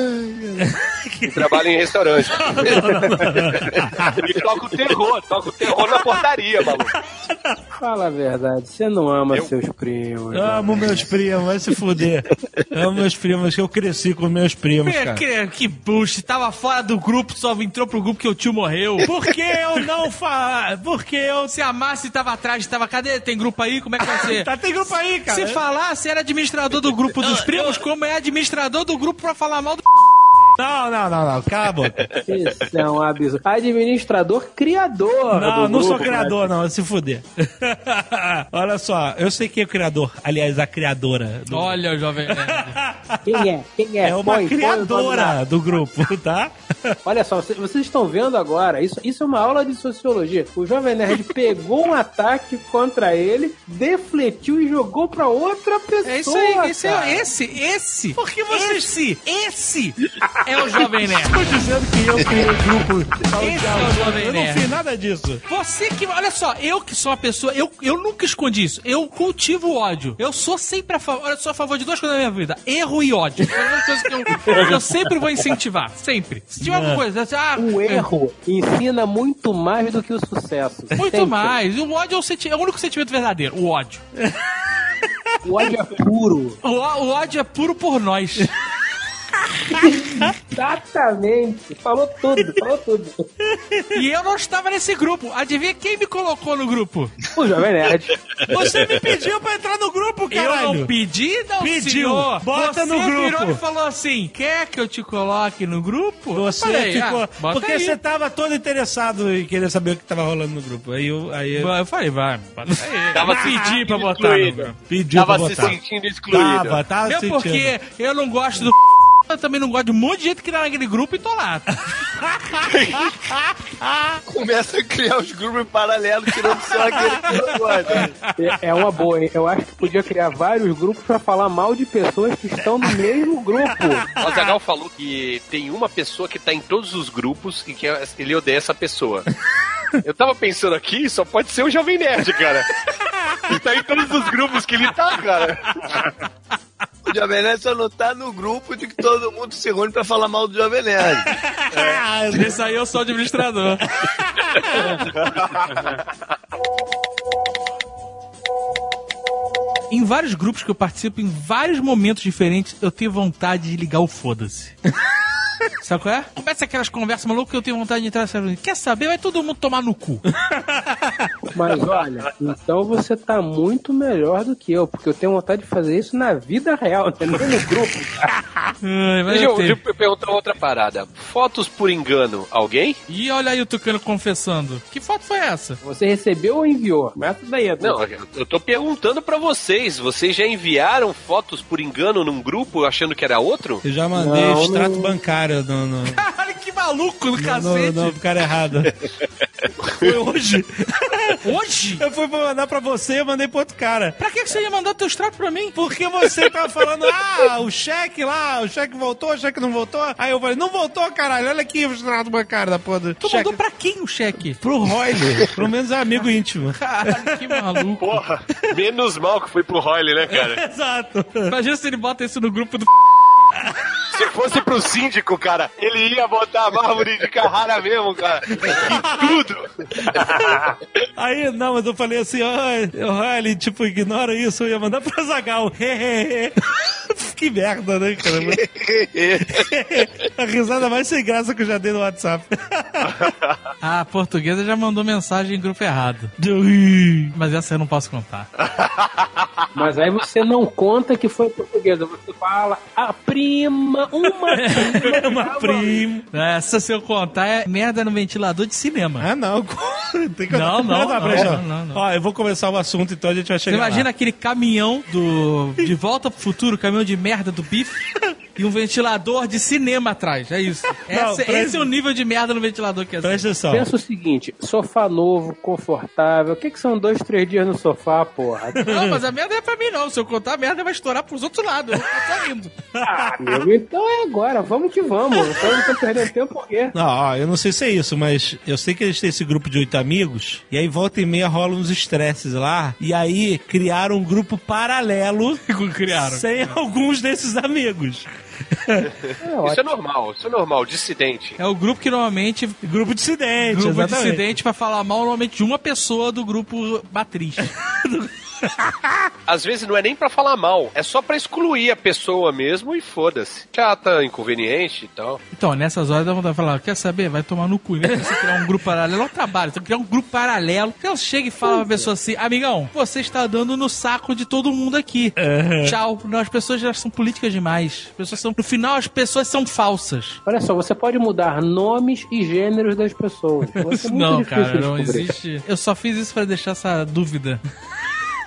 que trabalha em restaurante. *laughs* Ele toca o terror, toca o terror na portaria, maluco. Fala a verdade, você não ama seus primos. Amo meus primos, vai se fuder. Amo meus primos, que eu cresci com meus primos, Que, cara. que, que bullshit, tava fora do grupo, só entrou pro grupo que o tio morreu. Por que eu não falar? Por que eu... Se a Márcia tava atrás, tava, cadê? Tem grupo aí? Como é que vai *laughs* ser? Tá, tem grupo aí, cara. Se falar, você era administrador do grupo dos primos, como é administrador do grupo pra falar mal do *laughs* Não, não, não, não. Cala a boca. Isso é um absurdo. Administrador criador. Não, do não sou grupo, criador, não. Se fuder. *laughs* Olha só, eu sei quem é o criador. Aliás, a criadora. do- Olha o Jovem Nerd. *laughs* Quem é? Quem é? É uma nome criadora do grupo, tá? *laughs* Olha só, vocês, vocês estão vendo agora, isso, isso é uma aula de sociologia. O Jovem Nerd pegou um ataque contra ele, defletiu e jogou pra outra pessoa. É isso aí, esse, é, esse, esse. Por que vocês- Esse, esse é o Jovem Nerd. Estou dizendo que eu criei o grupo. Esse é o Jovem Eu não Nerd. fiz nada disso. Você que. Olha só, eu que sou uma pessoa. Eu, eu nunca escondi isso. Eu cultivo o ódio. Eu sou sempre a favor. Eu sou a favor de duas coisas na minha vida: erro e ódio. São as duas coisas que eu, que eu sempre vou incentivar. Sempre. Se tiver alguma coisa, assim, ah, O erro ensina muito mais do que o sucesso. Muito Sempre. mais. O ódio é o, senti- é o único sentimento verdadeiro. O ódio. O ódio é puro. O, o ódio é puro por nós. *laughs* Exatamente. Falou tudo, falou tudo. E eu não estava nesse grupo. Adivinha quem me colocou no grupo? O Jovem Nerd. Você me pediu pra entrar no grupo, caralho. Eu não pedi, não, Pediu. senhor. Bota você no grupo. virou e falou assim, quer que eu te coloque no grupo? Você Falei, ficou. ah, porque aí. você tava todo interessado em querer saber o que tava rolando no grupo. Aí eu. Aí eu Eu falei, vai, bota aí. *laughs* Tava se pedi pra botar no grupo. pediu Tava pra se botar. sentindo excluído. Tava, tava sentindo. porque eu não gosto do eu também não gosto de um monte de gente que tá naquele grupo e tô lá. *laughs* Começa a criar os grupos paralelos, tirando só aquele que não gosta. É- É uma boa, hein? Eu acho que podia criar vários grupos pra falar mal de pessoas que estão no mesmo grupo. O Zagal falou que tem uma pessoa que tá em todos os grupos e que ele odeia essa pessoa. *laughs* Eu tava pensando aqui, só pode ser o Jovem Nerd, cara. Ele tá em todos os grupos que ele tá, cara. O Jovem Nerd só não tá no grupo de que todo mundo se reúne pra falar mal do Jovem Nerd. *laughs* Nesse aí eu sou administrador. *laughs* Em vários grupos que eu participo, em vários momentos diferentes, eu tenho vontade de ligar o foda-se. Sabe qual é? Começa aquelas conversas malucas que eu tenho vontade de entrar e Quer saber? Vai todo mundo tomar no cu. *laughs* Mas olha, então você tá muito melhor do que eu, porque eu tenho vontade de fazer isso na vida real, entendeu? No grupo. *laughs* Ai, mas Deixa eu eu, tenho. deixa eu perguntar outra parada. Fotos por engano, alguém? E olha aí o Tucano confessando. Que foto foi essa? Você recebeu ou enviou? Começa daí, Edu. Não, eu tô perguntando pra vocês. Vocês já enviaram fotos por engano num grupo achando que era outro? Eu já mandei Não, extrato não. bancário no, no, *laughs* Caralho, que maluco do no, cacete. no, no cara errado. *laughs* Foi hoje. *laughs* Hoje? Eu fui pra mandar pra você e eu mandei pro outro cara. Pra que que você ia mandar teu extrato pra mim? Porque você tava falando, ah, o cheque lá, o cheque voltou, o cheque não voltou. Aí eu falei, não voltou, caralho, olha aqui o extrato bancário da porra do Tu cheque. mandou pra quem o cheque? Pro Royle, pelo menos é amigo íntimo. Caralho, que maluco. Porra, menos mal que foi pro Royle, né, cara? Exato. Imagina se ele bota isso no grupo do. Se fosse pro síndico, cara, ele ia botar a mármore de Carrara mesmo, cara. Em tudo. *laughs* Aí, não, mas eu falei assim, ó, Royle, tipo, ignora isso, eu ia mandar pra Zagal. *laughs* que merda, né, cara? *laughs* *laughs* a risada mais sem graça que eu já dei no WhatsApp. *laughs* A portuguesa já mandou mensagem em grupo errado. Mas essa eu não posso contar. Mas aí você não conta que foi portuguesa, você fala a prima, uma prima. Uma prima. Essa, se eu contar, é merda no ventilador de cinema. Ah, não. Tem que Não, não, não, não, não, não. Ó, eu vou começar o assunto, então a gente vai Você chegar imagina lá. aquele caminhão do De Volta pro Futuro, caminhão de merda do bife? *laughs* e um ventilador de cinema atrás. É isso. *laughs* Não, Esse, presta- esse é o nível de merda no ventilador que é Presta atenção. Pensa o seguinte, sofá novo, confortável. O que, que são dois, três dias no sofá, porra? *laughs* Não, mas a merda é pra mim, não. Se eu contar, a merda vai estourar pros outros lados. Eu só rindo. *laughs* Ah, amigo, então é agora. Vamos que vamos. Então não tô perdendo tempo por quê? Não, ó, eu não sei se é isso, mas eu sei que eles têm esse grupo de oito amigos, e aí volta e meia rolam uns estresses lá, e aí criaram um grupo paralelo Criaram. sem alguns desses amigos. Isso é normal, isso é normal, dissidente. É o grupo que normalmente. Grupo dissidente, Grupo exatamente. dissidente pra falar mal normalmente de uma pessoa do grupo matriz. *laughs* *laughs* Às vezes não é nem pra falar mal, é só pra excluir a pessoa mesmo e foda-se. Chata, inconveniente e tal. Então, nessas horas dá vontade de falar, quer saber? Vai tomar no cu. De você criar um grupo paralelo, é um trabalho. Você criar um grupo paralelo. Então chega e fala pra pessoa assim, amigão, você está dando no saco de todo mundo aqui. Tchau. Não, as pessoas já são políticas demais. As pessoas são, no final, as pessoas são falsas. Olha só, você pode mudar nomes e gêneros das pessoas. Você é muito não, cara, não descobrir. existe. Eu só fiz isso pra deixar essa dúvida.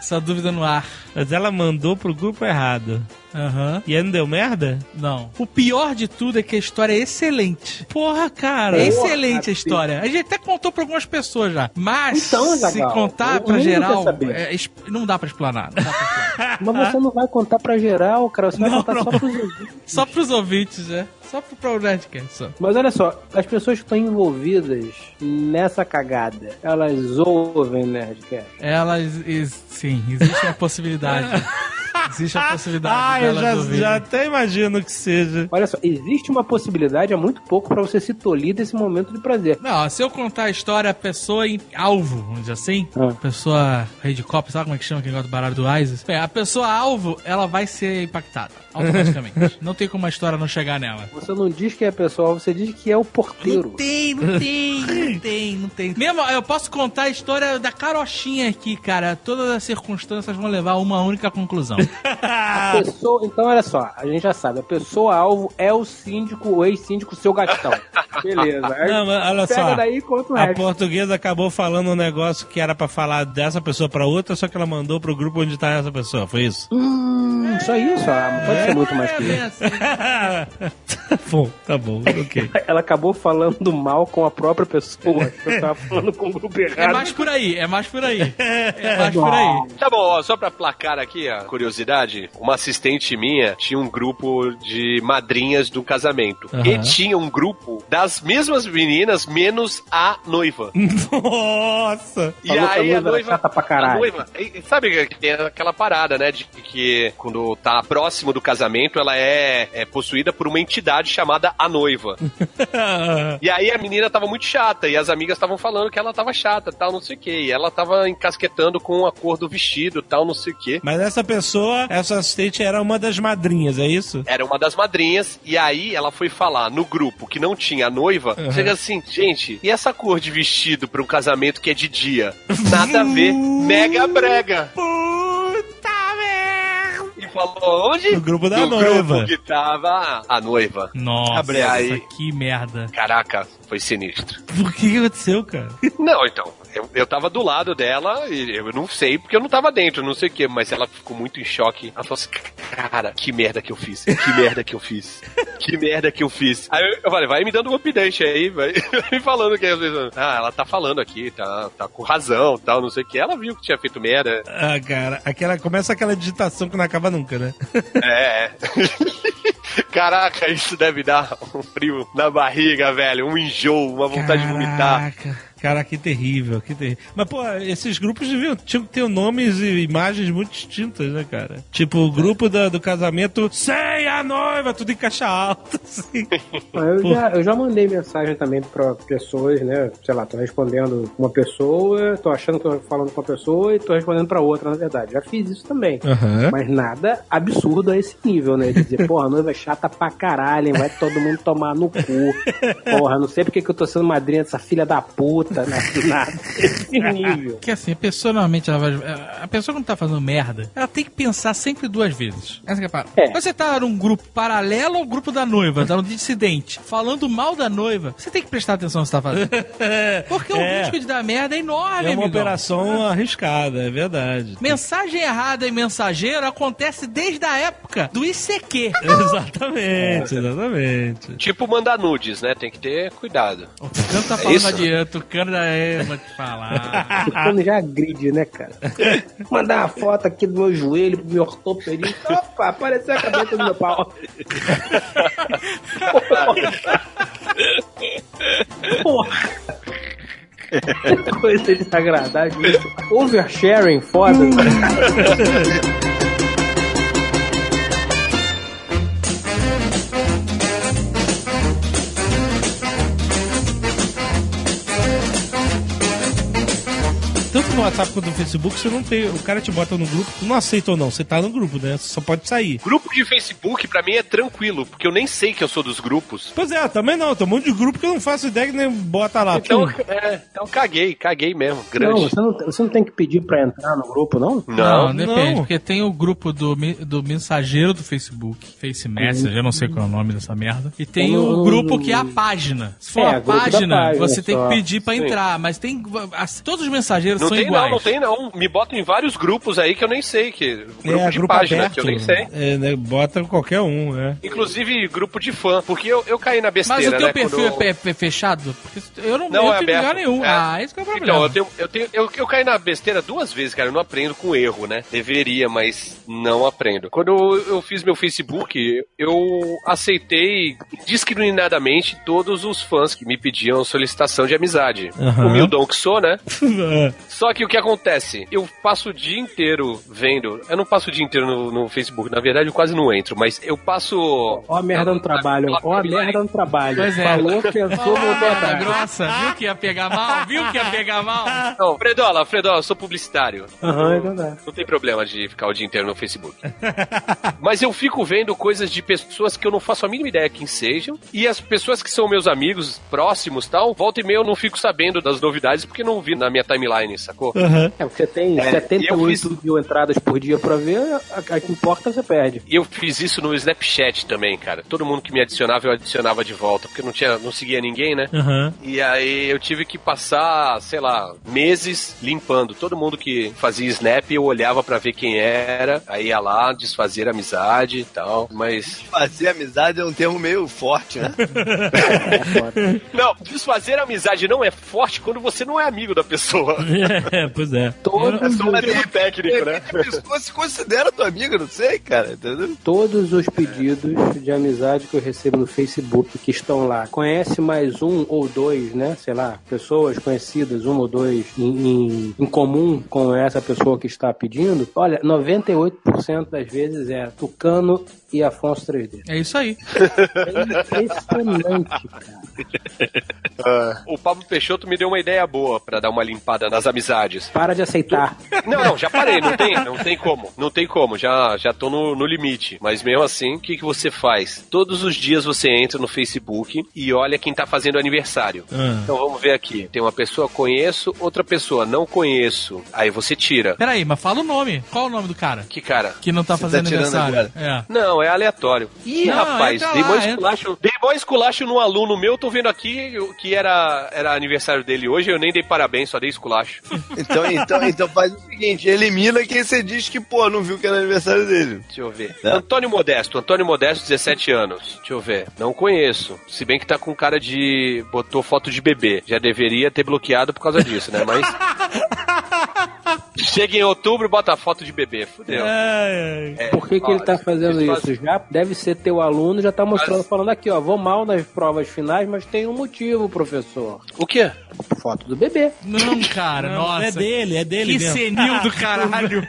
Essa dúvida no ar. Mas ela mandou pro grupo errado. Aham. E aí não deu merda? Não. O pior de tudo é que a história é excelente. Porra, cara. É excelente a história. A gente até contou pra algumas pessoas já. Mas, Então, se contar o pra geral, é, es- não dá pra explanar. Não dá pra explanar. *laughs* Mas você não vai contar pra geral, cara. Você vai Não, contar não. só pros *laughs* ouvintes. Só pros ouvintes, é. Só pro, pro Nerdcast, só. Mas olha só, as pessoas que estão envolvidas nessa cagada, elas ouvem Nerdcast. Elas, is- sim, existe uma possibilidade. 哈 *laughs* Existe a *laughs* possibilidade Ah, eu já, já até imagino que seja. Olha só, existe uma possibilidade, é muito pouco pra você se tolir desse momento de prazer. Não, se eu contar a história, a pessoa em alvo, vamos dizer assim, Ah. pessoa rei de copo, sabe como é que chama aquele negócio do baralho do ISIS? Bem, a pessoa alvo, ela vai ser impactada, automaticamente. *laughs* não tem como a história não chegar nela. Você não diz que é pessoal, você diz que é o porteiro. tem, não tem, não tem, *laughs* não tem. Mesmo, eu posso contar a história da carochinha aqui, cara. Todas as circunstâncias vão levar a uma única conclusão. A *laughs* pessoa, então olha só, a gente já sabe, a pessoa alvo é o síndico, o ex-síndico, seu gastão. *laughs* Beleza. Aí Não, olha pega só. daí conta o A resto. portuguesa acabou falando um negócio que era pra falar dessa pessoa pra outra, só que ela mandou pro grupo onde tá essa pessoa. Foi isso? Hum, só isso, ah, não pode ser muito mais que isso. assim. *laughs* tá bom, tá bom, ok. *laughs* Ela acabou falando mal com a própria pessoa. Eu tava falando com o grupo errado. É mais por aí, é mais por aí. *laughs* É mais por aí. Tá bom, ó, só pra placar aqui a curiosidade, uma assistente minha tinha um grupo de madrinhas do casamento. Aham. E tinha um grupo das mesmas meninas, menos a noiva. Nossa! E Falou a aí a noiva era noiva. pra a caralho. noiva. e- e Sabe que tem aquela parada, né? De que quando tá próximo do casamento, ela é, é possuída por uma entidade chamada a noiva. *laughs* E aí a menina tava muito chata, e as amigas estavam falando que ela tava chata, tal, não sei o quê. E ela tava encasquetando com a cor do vestido, tal, não sei o quê. Mas essa pessoa, essa assistente era uma das madrinhas, é isso? Era uma das madrinhas, e aí ela foi falar no grupo que não tinha a noiva. Uhum. Chega assim, gente, e essa cor de vestido pra um casamento que é de dia? Nada a ver, *laughs* mega brega. E falou onde? No grupo da no noiva. grupo que tava a noiva. Nossa, Abre aí. que merda. Caraca, foi sinistro. Por que que aconteceu, cara? Não, então, eu, eu tava do lado dela e eu não sei porque eu não tava dentro, não sei o que, mas ela ficou muito em choque. Ela falou assim: Cara, que merda que eu fiz, que merda que eu fiz, que merda que eu fiz. Aí eu, eu falei: Vai me dando um update aí, vai *laughs* me falando que ah, ela tá falando aqui, tá, tá com razão tal, não sei o que. Ela viu que tinha feito merda. Ah, cara, aquela, começa aquela digitação que não acaba nunca, né? *laughs* É. *laughs* Caraca, isso deve dar um frio na barriga, velho. Um enjoo, uma vontade de vomitar. Cara, que terrível, que terrível. Mas, pô, esses grupos deviam, tinham que ter nomes e imagens muito distintas, né, cara? Tipo, o grupo da- do casamento sem a noiva, tudo em caixa alta, *laughs* assim. Ah, Eu já, eu já mandei mensagem também pra pessoas, né? Sei lá, tô respondendo uma pessoa, tô achando que tô falando com uma pessoa e tô respondendo pra outra, na verdade. Já fiz isso também. Aham. Mas nada absurdo a esse nível, né? De dizer, porra, a noiva é chata pra caralho, hein? vai todo mundo tomar no cu. Porra, não sei porque que eu tô sendo madrinha dessa filha da puta. Puta na, nada. Esse nível. Que assim, a pessoa normalmente ela vai. A pessoa quando tá fazendo merda, ela tem que pensar sempre duas vezes. Essa que é a parada. É. Você tá num grupo paralelo ao grupo da noiva, tá no dissidente, falando mal da noiva, você tem que prestar atenção no que você tá fazendo. *laughs* Porque o É. risco de dar merda é enorme, É uma amigão. operação arriscada, é verdade. Mensagem errada em mensageiro acontece desde a época do ICQ. *laughs* Exatamente, exatamente. Tipo mandar nudes, né? Tem que ter cuidado. O Tucano tá É falando isso? adiante, já é, vou te falar. *laughs* Ficando já agride, né, cara? *laughs* Mandar uma foto aqui do meu joelho pro meu ortopedista. Opa, apareceu a cabeça do meu pau. Porra. Coisa desagradável. isso. Oversharing, foda. *laughs* WhatsApp quanto no Facebook, você não tem. O cara te bota no grupo, tu não aceita ou não. Você tá no grupo, né? Você só pode sair. Grupo de Facebook, pra mim, é tranquilo, porque eu nem sei que eu sou dos grupos. Pois é, também não. Tem um monte de grupo que eu não faço ideia que nem bota lá. Então, é, então caguei, caguei mesmo. Não, Grande. você não, você não tem que pedir pra entrar no grupo, não? Não, depende, não. porque tem o grupo do, do mensageiro do Facebook, Face Messenger, eu não sei qual é o nome dessa merda. E tem o Hum. grupo que é a página. Se for É, a página, página você tem só. que pedir pra Sim. entrar, mas tem. as- todos os mensageiros Não são tem iguais. não, não tem não. Me botam em vários grupos aí que eu nem sei. Que, grupo é, de grupo página aberto. que eu nem sei. É, né, bota qualquer um, né? Inclusive grupo de fã. Porque eu, eu caí na Mas besteira, o teu né? perfil quando- é pe- fechado? Porque eu não, Não, eu é tenho lugar nenhum. É. Ah, esse que é o problema. Então, eu, tenho, eu, tenho, eu, eu caí na besteira duas vezes, cara. Eu não aprendo com erro, né? Deveria, mas não aprendo. Quando eu, eu fiz meu Facebook, eu aceitei discriminadamente todos os fãs que me pediam solicitação de amizade. Aham. Humildão que sou, né? *laughs* Só que o que acontece? Eu passo o dia inteiro vendo. Eu não passo o dia inteiro no, no Facebook, na verdade eu quase não entro, mas eu passo. Ó a merda no trabalho, ó a merda no trabalho. Pois é. Falou, pensou, voltou Merda atrás. grossa, viu que ia pegar mal? Viu que ia pegar mal? Não, Fredola, Fredola, eu sou publicitário. Aham, então dá. Não tem problema de ficar o dia inteiro no Facebook. *laughs* Mas eu fico vendo coisas de pessoas que eu não faço a mínima ideia quem sejam. E as pessoas que são meus amigos próximos tal, volta e meia eu não fico sabendo das novidades porque não vi na minha timeline, sacou? É, você tem É, 78 mil entradas por dia pra ver, a, a que importa você perde. E eu fiz isso no Snapchat também, cara. Todo mundo que me adicionava, eu adicionava de volta, porque não tinha, não seguia ninguém, né? Aham. E aí eu tive que passar, sei lá, meses limpando. Todo mundo que fazia Snap, eu olhava pra ver quem era, aí ia lá, desfazer amizade e tal. Mas. Fazer amizade é um termo meio forte, né? *laughs* Não, desfazer amizade não é forte quando você não é amigo da pessoa. *laughs* É, pois é. É Todos, só um termo técnico, né? A pessoa se considera tua amiga, não sei, cara, entendeu? todos os pedidos de amizade que eu recebo no Facebook que estão lá. Conhece mais um ou dois, né? Sei lá, pessoas conhecidas, um ou dois, em, em, em comum com essa pessoa que está pedindo. Olha, 98% das vezes é Tucano e Afonso 3D. É isso aí. É impressionante, cara. O Pablo Peixoto me deu uma ideia boa pra dar uma limpada nas amizades. Para de aceitar. Não, não, já parei, não tem, não tem como. Não tem como, já, já tô no, no limite. Mas mesmo assim, o que, que você faz? Todos os dias você entra no Facebook e olha quem tá fazendo aniversário. Ah. Então vamos ver aqui. Tem uma pessoa conheço, outra pessoa não conheço. Aí você tira. Peraí, mas fala o nome. Qual o nome do cara? Que cara? Que não tá Você fazendo tá aniversário. É. Não, é aleatório. Ih, Não, rapaz, dei lá, mó entra. esculacho, dei mó esculacho num aluno meu, tô vendo aqui que era, era aniversário dele hoje, eu nem dei parabéns, só dei esculacho. *laughs* Então, então, então faz o seguinte, elimina quem você diz que, pô, não viu que era aniversário dele. Deixa eu ver. É. Antônio Modesto, Antônio Modesto, 17 anos. Deixa eu ver. Não conheço. Se bem que tá com cara de. botou foto de bebê. Já deveria ter bloqueado por causa disso, né? Mas. *laughs* Chega em outubro, bota a foto de bebê. Fudeu. É, é. É, Por que, que ele tá fazendo eles isso? Já deve ser teu aluno, já tá mostrando, falando aqui, ó, vou mal nas provas finais, mas tem um motivo, professor. O quê? Foto do bebê. Não, cara, Não, nossa. é dele, é dele Que mesmo. senil do *laughs* caralho.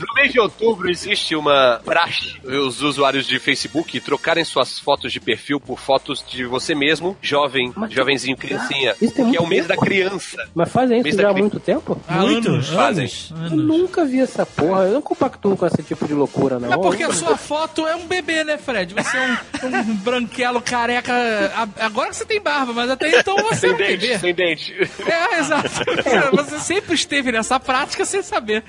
No mês de outubro existe uma praxe os usuários de Facebook trocarem suas fotos de perfil por fotos de você mesmo, jovem, Mas- jovenzinho, criancinha. Isso tem Que é o mês da tempo. criança. Mas fazem isso já da há cri- muito tempo? Há Muito, anos. fazem. anos. Eu nunca vi essa porra. Eu não compactuo com esse tipo de loucura, não. Mas porque a sua foto é um bebê, né, Fred? Você é um, um *laughs* branquelo careca. Agora que você tem barba, mas até então você é Sem um dente, bebê. sem dente. É, exato. *laughs* Você sempre esteve nessa prática sem saber.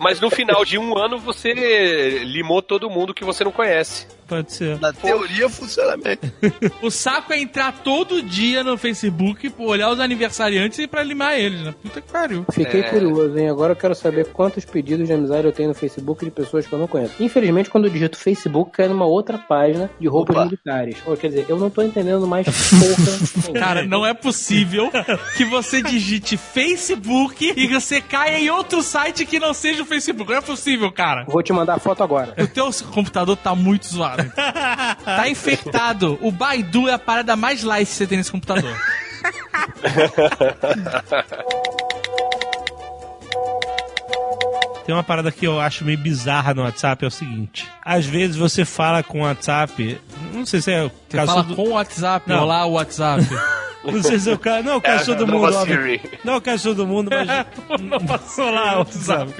Mas no final de um ano você limou todo mundo que você não conhece. Pode ser. Na teoria funciona bem. *laughs* O saco é entrar todo dia no Facebook, olhar os aniversariantes e pra limar eles, né? Puta que pariu. Fiquei É. curioso, hein? Agora eu quero saber quantos pedidos de amizade eu tenho no Facebook de pessoas que eu não conheço. Infelizmente, quando eu digito Facebook, cai numa outra página de roupas Opa. militares. Ou, quer dizer, eu não tô entendendo mais porra. *laughs* Cara, não é possível que você digite Facebook e você caia em outro site que não seja o Facebook. Não é possível, cara. Vou te mandar a foto agora. O teu computador tá muito zoado. Tá infectado. O Baidu é a parada mais light que você tem nesse computador. *laughs* Tem uma parada que eu acho meio bizarra no WhatsApp, é o seguinte. Às vezes você fala com o WhatsApp, não sei se é o Você caso fala do... com o WhatsApp, Não. olá o WhatsApp. *laughs* Não sei se é o caso... Não, o cachorro do Nova mundo. Siri. Não, o cachorro do mundo, mas... *laughs* não passou lá o WhatsApp.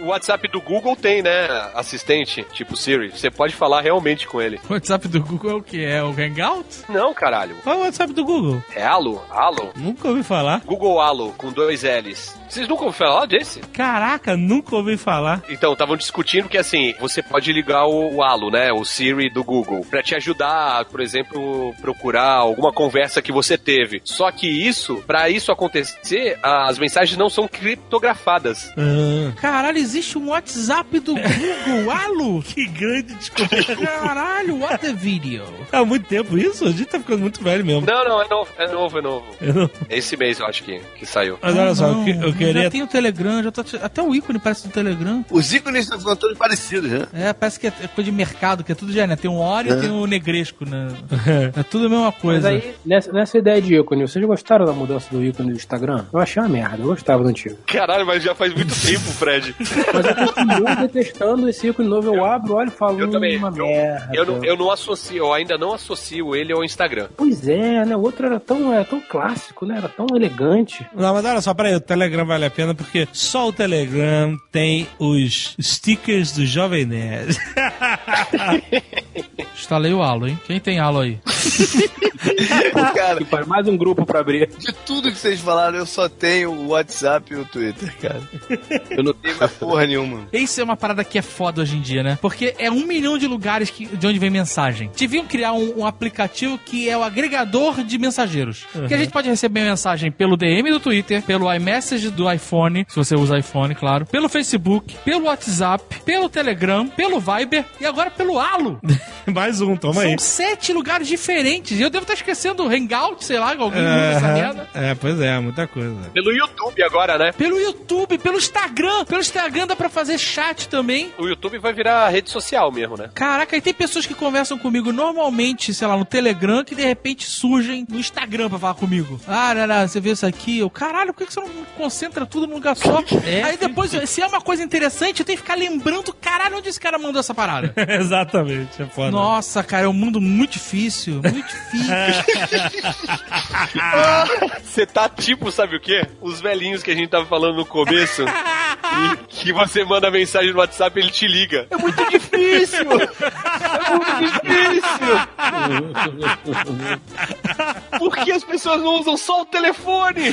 *laughs* O WhatsApp do Google tem, né? Assistente, tipo Siri. Você pode falar realmente com ele. O WhatsApp do Google é o que? É o Hangout? Não, caralho. Qual é o WhatsApp do Google? É Allo? Allo? Nunca ouvi falar. Google Allo, com dois L's. Vocês nunca ouviram falar desse? Caraca, nunca ouvi falar. Então, estavam discutindo que assim, você pode ligar o, o né? O Siri do Google, pra te ajudar, por exemplo, procurar alguma conversa que você teve. Só que isso, pra isso acontecer, as mensagens não são criptografadas. Ah, Caralho, existe um WhatsApp do Google, *laughs* Alô? que grande descoberta. Caralho, what the video? Há muito tempo isso? A gente tá ficando muito velho mesmo. Não, não, é novo, é novo, é novo. Eu não- Esse mês eu acho que, que saiu. Mas olha só, Ah, Não, eu, que- eu Já tem o Telegram, já tá, até o ícone parece do Telegram. Os ícones estão ficando todos parecidos, né? É, parece que é coisa de mercado, que é tudo já, né? Tem um Oreo e tem um Negresco, né? *laughs* É tudo a mesma Mas coisa. aí, nessa, nessa ideia de ícone, vocês gostaram da mudança do ícone do Instagram? Eu achei uma merda, eu gostava do antigo. Caralho, mas já faz muito tempo, Fred. *laughs* Mas eu continuo detestando esse ícone novo. Eu abro, olho e falo, Eu também. uma Eu, merda. eu, não, eu não associo, eu ainda não associo ele ao Instagram. Pois é, né? O outro era tão, era tão clássico, né? Era tão elegante. Não, mas olha só, peraí, o Telegram vale a pena porque só o Telegram tem os stickers do Jovem Nerd. *laughs* Instalei o Halo, hein? Quem tem Halo aí? *laughs* Cara, faz mais um grupo pra abrir. de tudo que vocês falaram, eu só tenho o WhatsApp e o Twitter, cara. Eu não tenho mais porra nenhuma. Isso é uma parada que é foda hoje em dia, né? Porque é um milhão de lugares que, de onde vem mensagem. Deviam criar um, um aplicativo que é o agregador de mensageiros. Que a gente pode receber mensagem pelo DM do Twitter, pelo iMessage do iPhone, se você usa iPhone, claro, pelo Facebook, pelo WhatsApp, pelo Telegram, pelo Viber e agora pelo Halo. *laughs* Mais um, toma aí. São sete lugares diferentes. E eu devo estar esquecendo o Hangout, sei lá, que alguém usa essa merda. É, é, pois é, muita coisa. Pelo YouTube agora, né? Pelo YouTube, pelo Instagram. Pelo Instagram dá pra fazer chat também. O YouTube vai virar rede social mesmo, né? Caraca, e tem pessoas que conversam comigo normalmente, sei lá, no Telegram, que de repente surgem no Instagram pra falar comigo. Ah, Nara, você vê isso aqui? Eu, caralho, por que que você não concentra tudo num lugar só? *laughs* Aí depois, se é uma coisa interessante, eu tenho que ficar lembrando, caralho, onde esse cara mandou essa parada? *laughs* Exatamente, é foda. Nossa, cara, é um mundo muito difícil, muito difícil. *laughs* Você tá tipo, sabe o quê? Os velhinhos que a gente tava falando no começo. e que você manda mensagem no WhatsApp e ele te liga. É muito difícil! É muito difícil! Por que as pessoas não usam só o telefone?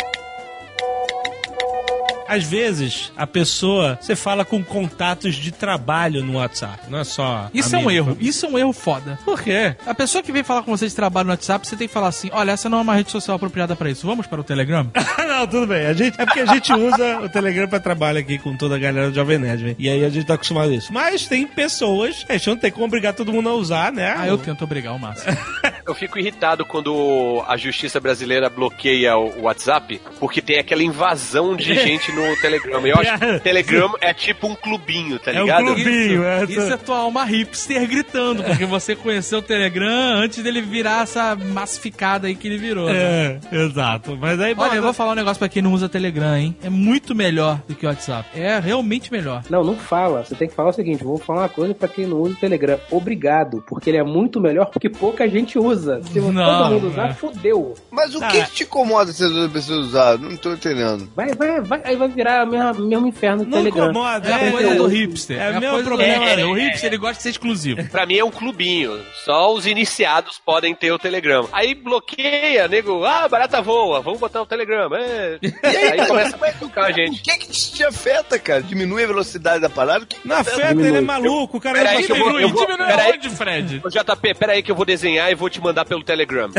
Às vezes, a pessoa, você fala com contatos de trabalho no WhatsApp, não é só. Isso é um amigo. erro, isso é um erro foda. Por quê? A pessoa que vem falar com você de trabalho no WhatsApp, você tem que falar assim: olha, essa não é uma rede social apropriada pra isso. Vamos para o Telegram? *laughs* não, tudo bem. A gente, é porque a gente usa o Telegram pra trabalho aqui com toda a galera do Jovem Nerd. E aí a gente tá acostumado a isso. Mas tem pessoas, a gente não tem como obrigar todo mundo a usar, né? Ah, eu tento obrigar o máximo. *laughs* Eu fico irritado quando a justiça brasileira bloqueia o WhatsApp, porque tem aquela invasão de *laughs* gente no Telegram. Eu acho *laughs* que o Telegram é tipo um clubinho, tá É um ligado? clubinho, é. Isso é tua alma hipster gritando, porque você conheceu o Telegram antes dele virar essa massificada aí que ele virou. né? É, exato. Mas aí, Olha, eu vou falar um negócio pra quem não usa Telegram, hein? É muito melhor do que o WhatsApp. É realmente melhor. Não, não fala. Você tem que falar o seguinte: vou falar uma coisa pra quem não usa o Telegram. Obrigado, porque ele é muito melhor porque pouca gente usa. Se Não, todo mundo usar, é. fudeu. Mas o Ah. que, que te incomoda se as pessoas usarem? Não tô entendendo. Vai, vai, vai, aí vai virar o mesmo, mesmo inferno do Não Telegram. incomoda, É a é, coisa é, do hipster. É É, o a meu problema. hipster. O hipster, ele gosta de ser exclusivo. Pra mim é um clubinho. Só os iniciados podem ter o Telegram. Aí bloqueia, nego. Ah, barata voa. Vamos botar o Telegram. É. E aí começa a tocar a O gente. que que isso te afeta, cara? Diminui a velocidade da parada? O que que Não afeta, Diminui. ele é maluco, o cara que eu vou- Diminui, eu vou- diminui peraí. aonde, Fred? JP, pera aí que eu vou desenhar e vou te mandar pelo Telegram.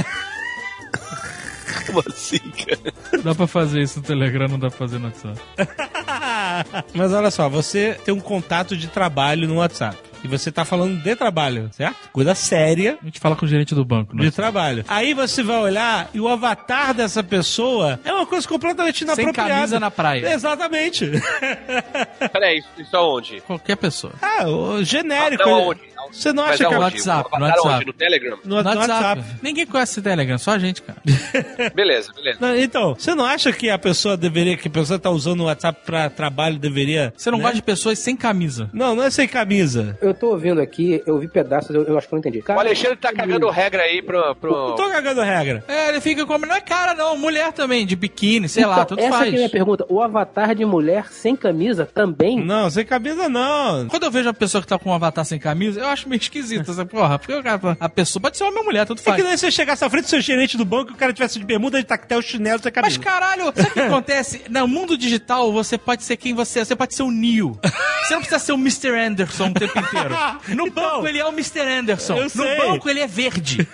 *laughs* Como assim, cara? Dá pra fazer isso no Telegram, não dá pra fazer no WhatsApp. *laughs* Mas olha só, você tem um contato de trabalho no WhatsApp. E você tá falando de trabalho, certo? Coisa séria A gente fala com o gerente do banco. de trabalho. Aí você vai olhar e o avatar dessa pessoa é uma coisa completamente Sem inapropriada. camisa na praia. Exatamente. *laughs* Pera aí, isso aonde? Qualquer pessoa. ah, o genérico. Não, ele- aonde? Você não acha que é aonde? o WhatsApp, no WhatsApp. No Telegram? no, No no WhatsApp. Ninguém conhece o Telegram, só a gente, cara. *laughs* Beleza, beleza. Não, então, você não acha que a pessoa deveria, que a pessoa tá usando o WhatsApp pra trabalho, deveria. Você não né? gosta de pessoas sem camisa. Não, não é sem camisa. Eu tô ouvindo aqui, eu vi pedaços, eu, eu acho que eu não entendi. O Alexandre tá cagando regra aí pro. Não pro... tô cagando regra. É, ele fica como. Não é cara, não. Mulher também, de biquíni, sei lá, Então, tudo essa faz. aqui é a minha pergunta. O avatar de mulher sem camisa também? Não, sem camisa não. Quando eu vejo uma pessoa que tá com um avatar sem camisa, eu acho meio esquisito essa porra. Porque cara, a pessoa pode ser homem ou mulher, tudo É faz. que daí você chegasse à frente do seu gerente do banco e o cara tivesse de bermuda, de tactel, chinelo, sem camisa. Mas caralho, sabe o que *laughs* acontece? No mundo digital, você pode ser quem você é. Você pode ser o Neo. Você não precisa ser o Mr. Anderson o tempo inteiro. *laughs* No Então, banco, ele é o Mr. Anderson. eu No banco, ele é verde.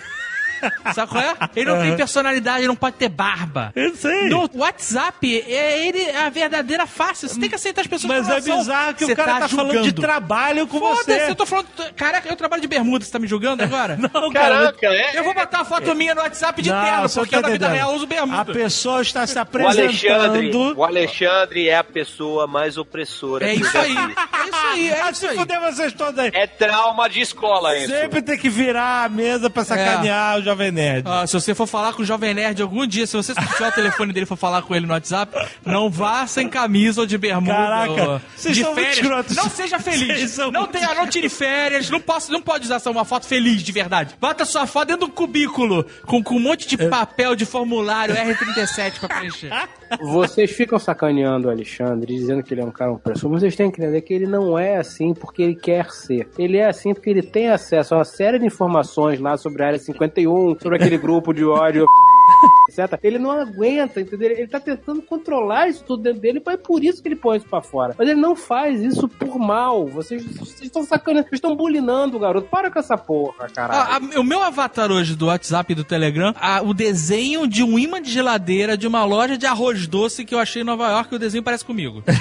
Sabe qual é? Ele não tem personalidade, ele não pode ter barba. Eu sei. No WhatsApp, é ele é a verdadeira face. Você tem que aceitar as pessoas Mas é bizarro que Você o cara tá, falando de trabalho com Foda-se, você. eu tô falando. Caraca, eu trabalho de bermuda, você tá me julgando agora? *laughs* Não, cara. Caraca, é. Eu vou botar a foto minha no WhatsApp de Não, terno, porque tá na vida real eu uso A bermuda. pessoa está se O Alexandre, apresentando. o Alexandre é a pessoa mais opressora. É isso aí. É isso aí, é Ah, isso se aí. fuder vocês todos aí. É trauma de escola isso. Sempre tem que virar a mesa pra sacanear o Jovem Nerd. Ah, se você for falar com o Jovem Nerd algum dia, se você tiver o telefone dele e for falar com ele no WhatsApp, não vá sem camisa ou de bermuda. Caraca, ou vocês de são férias. Não seja feliz. Não, muito tenha, não tire férias. Não, posso, não pode usar só uma foto feliz de verdade. Bota sua foto dentro de um cubículo com, com um monte de papel de formulário R37 pra preencher. *laughs* Vocês ficam sacaneando o Alexandre, dizendo que ele é um cara opressor, mas vocês têm que entender que ele não é assim porque ele quer ser. Ele é assim porque ele tem acesso a uma série de informações lá sobre a Área 51, sobre aquele grupo de ódio, *laughs* etc. Ele não aguenta, entendeu? Ele tá tentando controlar isso tudo dentro dele, mas é por isso que ele põe isso pra fora. Mas ele não faz isso por mal. Vocês, estão sacaneando, vocês estão bulinando o garoto. Para com essa porra, caralho. Ah, a- o meu avatar hoje do WhatsApp e do Telegram, ah, o desenho de um imã de geladeira de uma loja de arroz doce que eu achei em Nova York, o desenho parece comigo. *laughs*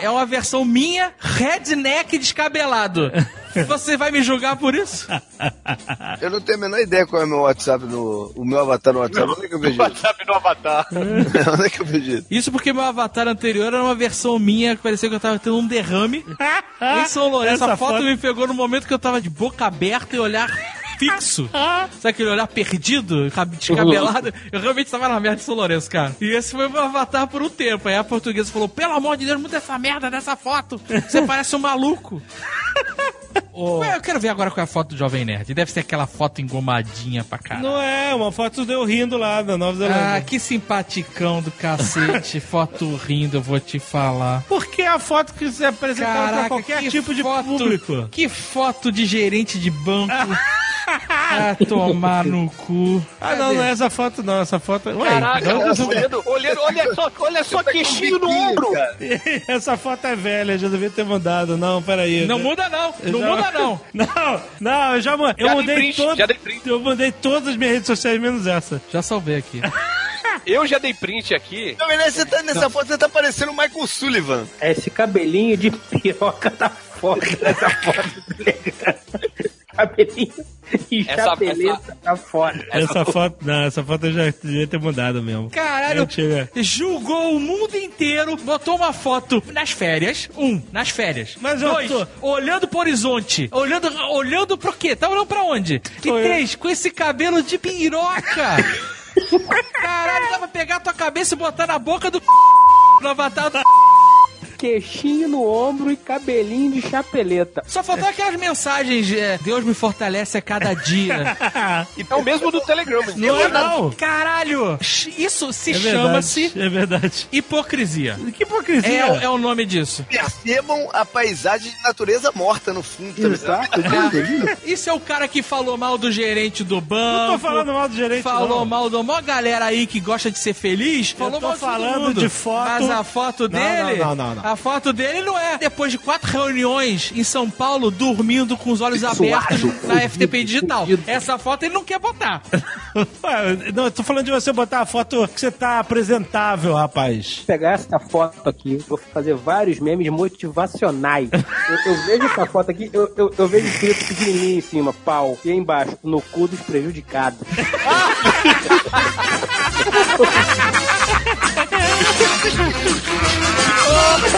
é uma versão minha, redneck descabelado. Você vai me julgar por isso? *laughs* Eu não tenho a menor ideia qual é o meu WhatsApp no. O meu avatar no WhatsApp. *laughs* *laughs* Onde é que eu vejo? WhatsApp no Avatar. Onde é que eu vejo isso? Porque meu avatar anterior era uma versão minha que parecia que eu tava tendo um derrame em São Lourenço. Essa Essa foto foto- me pegou no momento que eu tava de boca aberta e olhar fixo. Sabe aquele olhar perdido, cab- descabelado? Eu realmente tava na merda de São Lourenço, cara. E esse foi meu avatar por um tempo. Aí a portuguesa falou: pelo amor de Deus, muda essa merda dessa foto. Você parece um maluco. Ué, eu quero ver agora qual é a foto do Jovem Nerd. Deve ser aquela foto engomadinha pra caralho. Não é, uma foto deu rindo lá da Nova Zelândia. Ah, que simpaticão do cacete. *laughs* foto rindo, eu vou te falar. Porque é a foto que se apresentava pra qualquer que tipo de foto- público. Que foto de gerente de banco. *laughs* ah, *laughs* tomar no cu. Ah, não, não é essa foto não, essa foto... Ué, Caraca, não, não, olhando, olhando, olha só, olha só que chinho no ombro. *laughs* essa foto é velha, já devia ter mandado. Não, peraí. Não Eu- muda não, eu não já- muda não. *laughs* Não, não, eu já, eu Já mudei print, todo- já dei print. Eu mandei todas as minhas redes sociais, menos essa. Já salvei aqui. Eu já dei print aqui. Não, mas você tá nessa foto, você tá parecendo o Michael Sullivan. Esse cabelinho de piroca tá foda nessa foto. Cabelinho e Essa- chapeleta tá foda. Essa foto, não, essa foto já devia ter mudado mesmo. Caralho, Antiga. julgou o mundo inteiro, botou uma foto nas férias. Um, nas férias. Mas Dois, tô- olhando pro horizonte. Olhando, olhando pro quê? Tá olhando pra onde? E Tô eu. três, com esse cabelo de piroca. *laughs* Caralho, dá pra pegar a tua cabeça e botar na boca do no avatar do queixinho no ombro e cabelinho de chapeleta. Só faltou aquelas mensagens, é, Deus me fortalece a cada dia. É *laughs* o mesmo do Telegram. Não é não. Caralho! Isso se É chama-se verdade. É verdade. hipocrisia. Que hipocrisia. É, o- é o nome disso. Percebam a paisagem de natureza morta no fundo. tá ligado? *laughs* Isso é o cara que falou mal do gerente do banco. Não tô falando mal do gerente, Falou não. mal do mó galera aí que gosta de ser feliz. Falou tô mal falando de foto- Mas a foto Não, dele. não, não, não, não. A foto dele não é depois de quatro reuniões em São Paulo, dormindo com os olhos abertos na FTP digital. Essa foto ele não quer botar. *laughs* Ué, não, eu tô falando de você botar a foto que você tá apresentável, rapaz. Vou pegar essa foto aqui, vou fazer vários memes motivacionais. Eu, eu vejo essa foto aqui, eu, eu, eu vejo escrito pequenininho em cima, pau, e aí embaixo, no cu dos prejudicados. *laughs*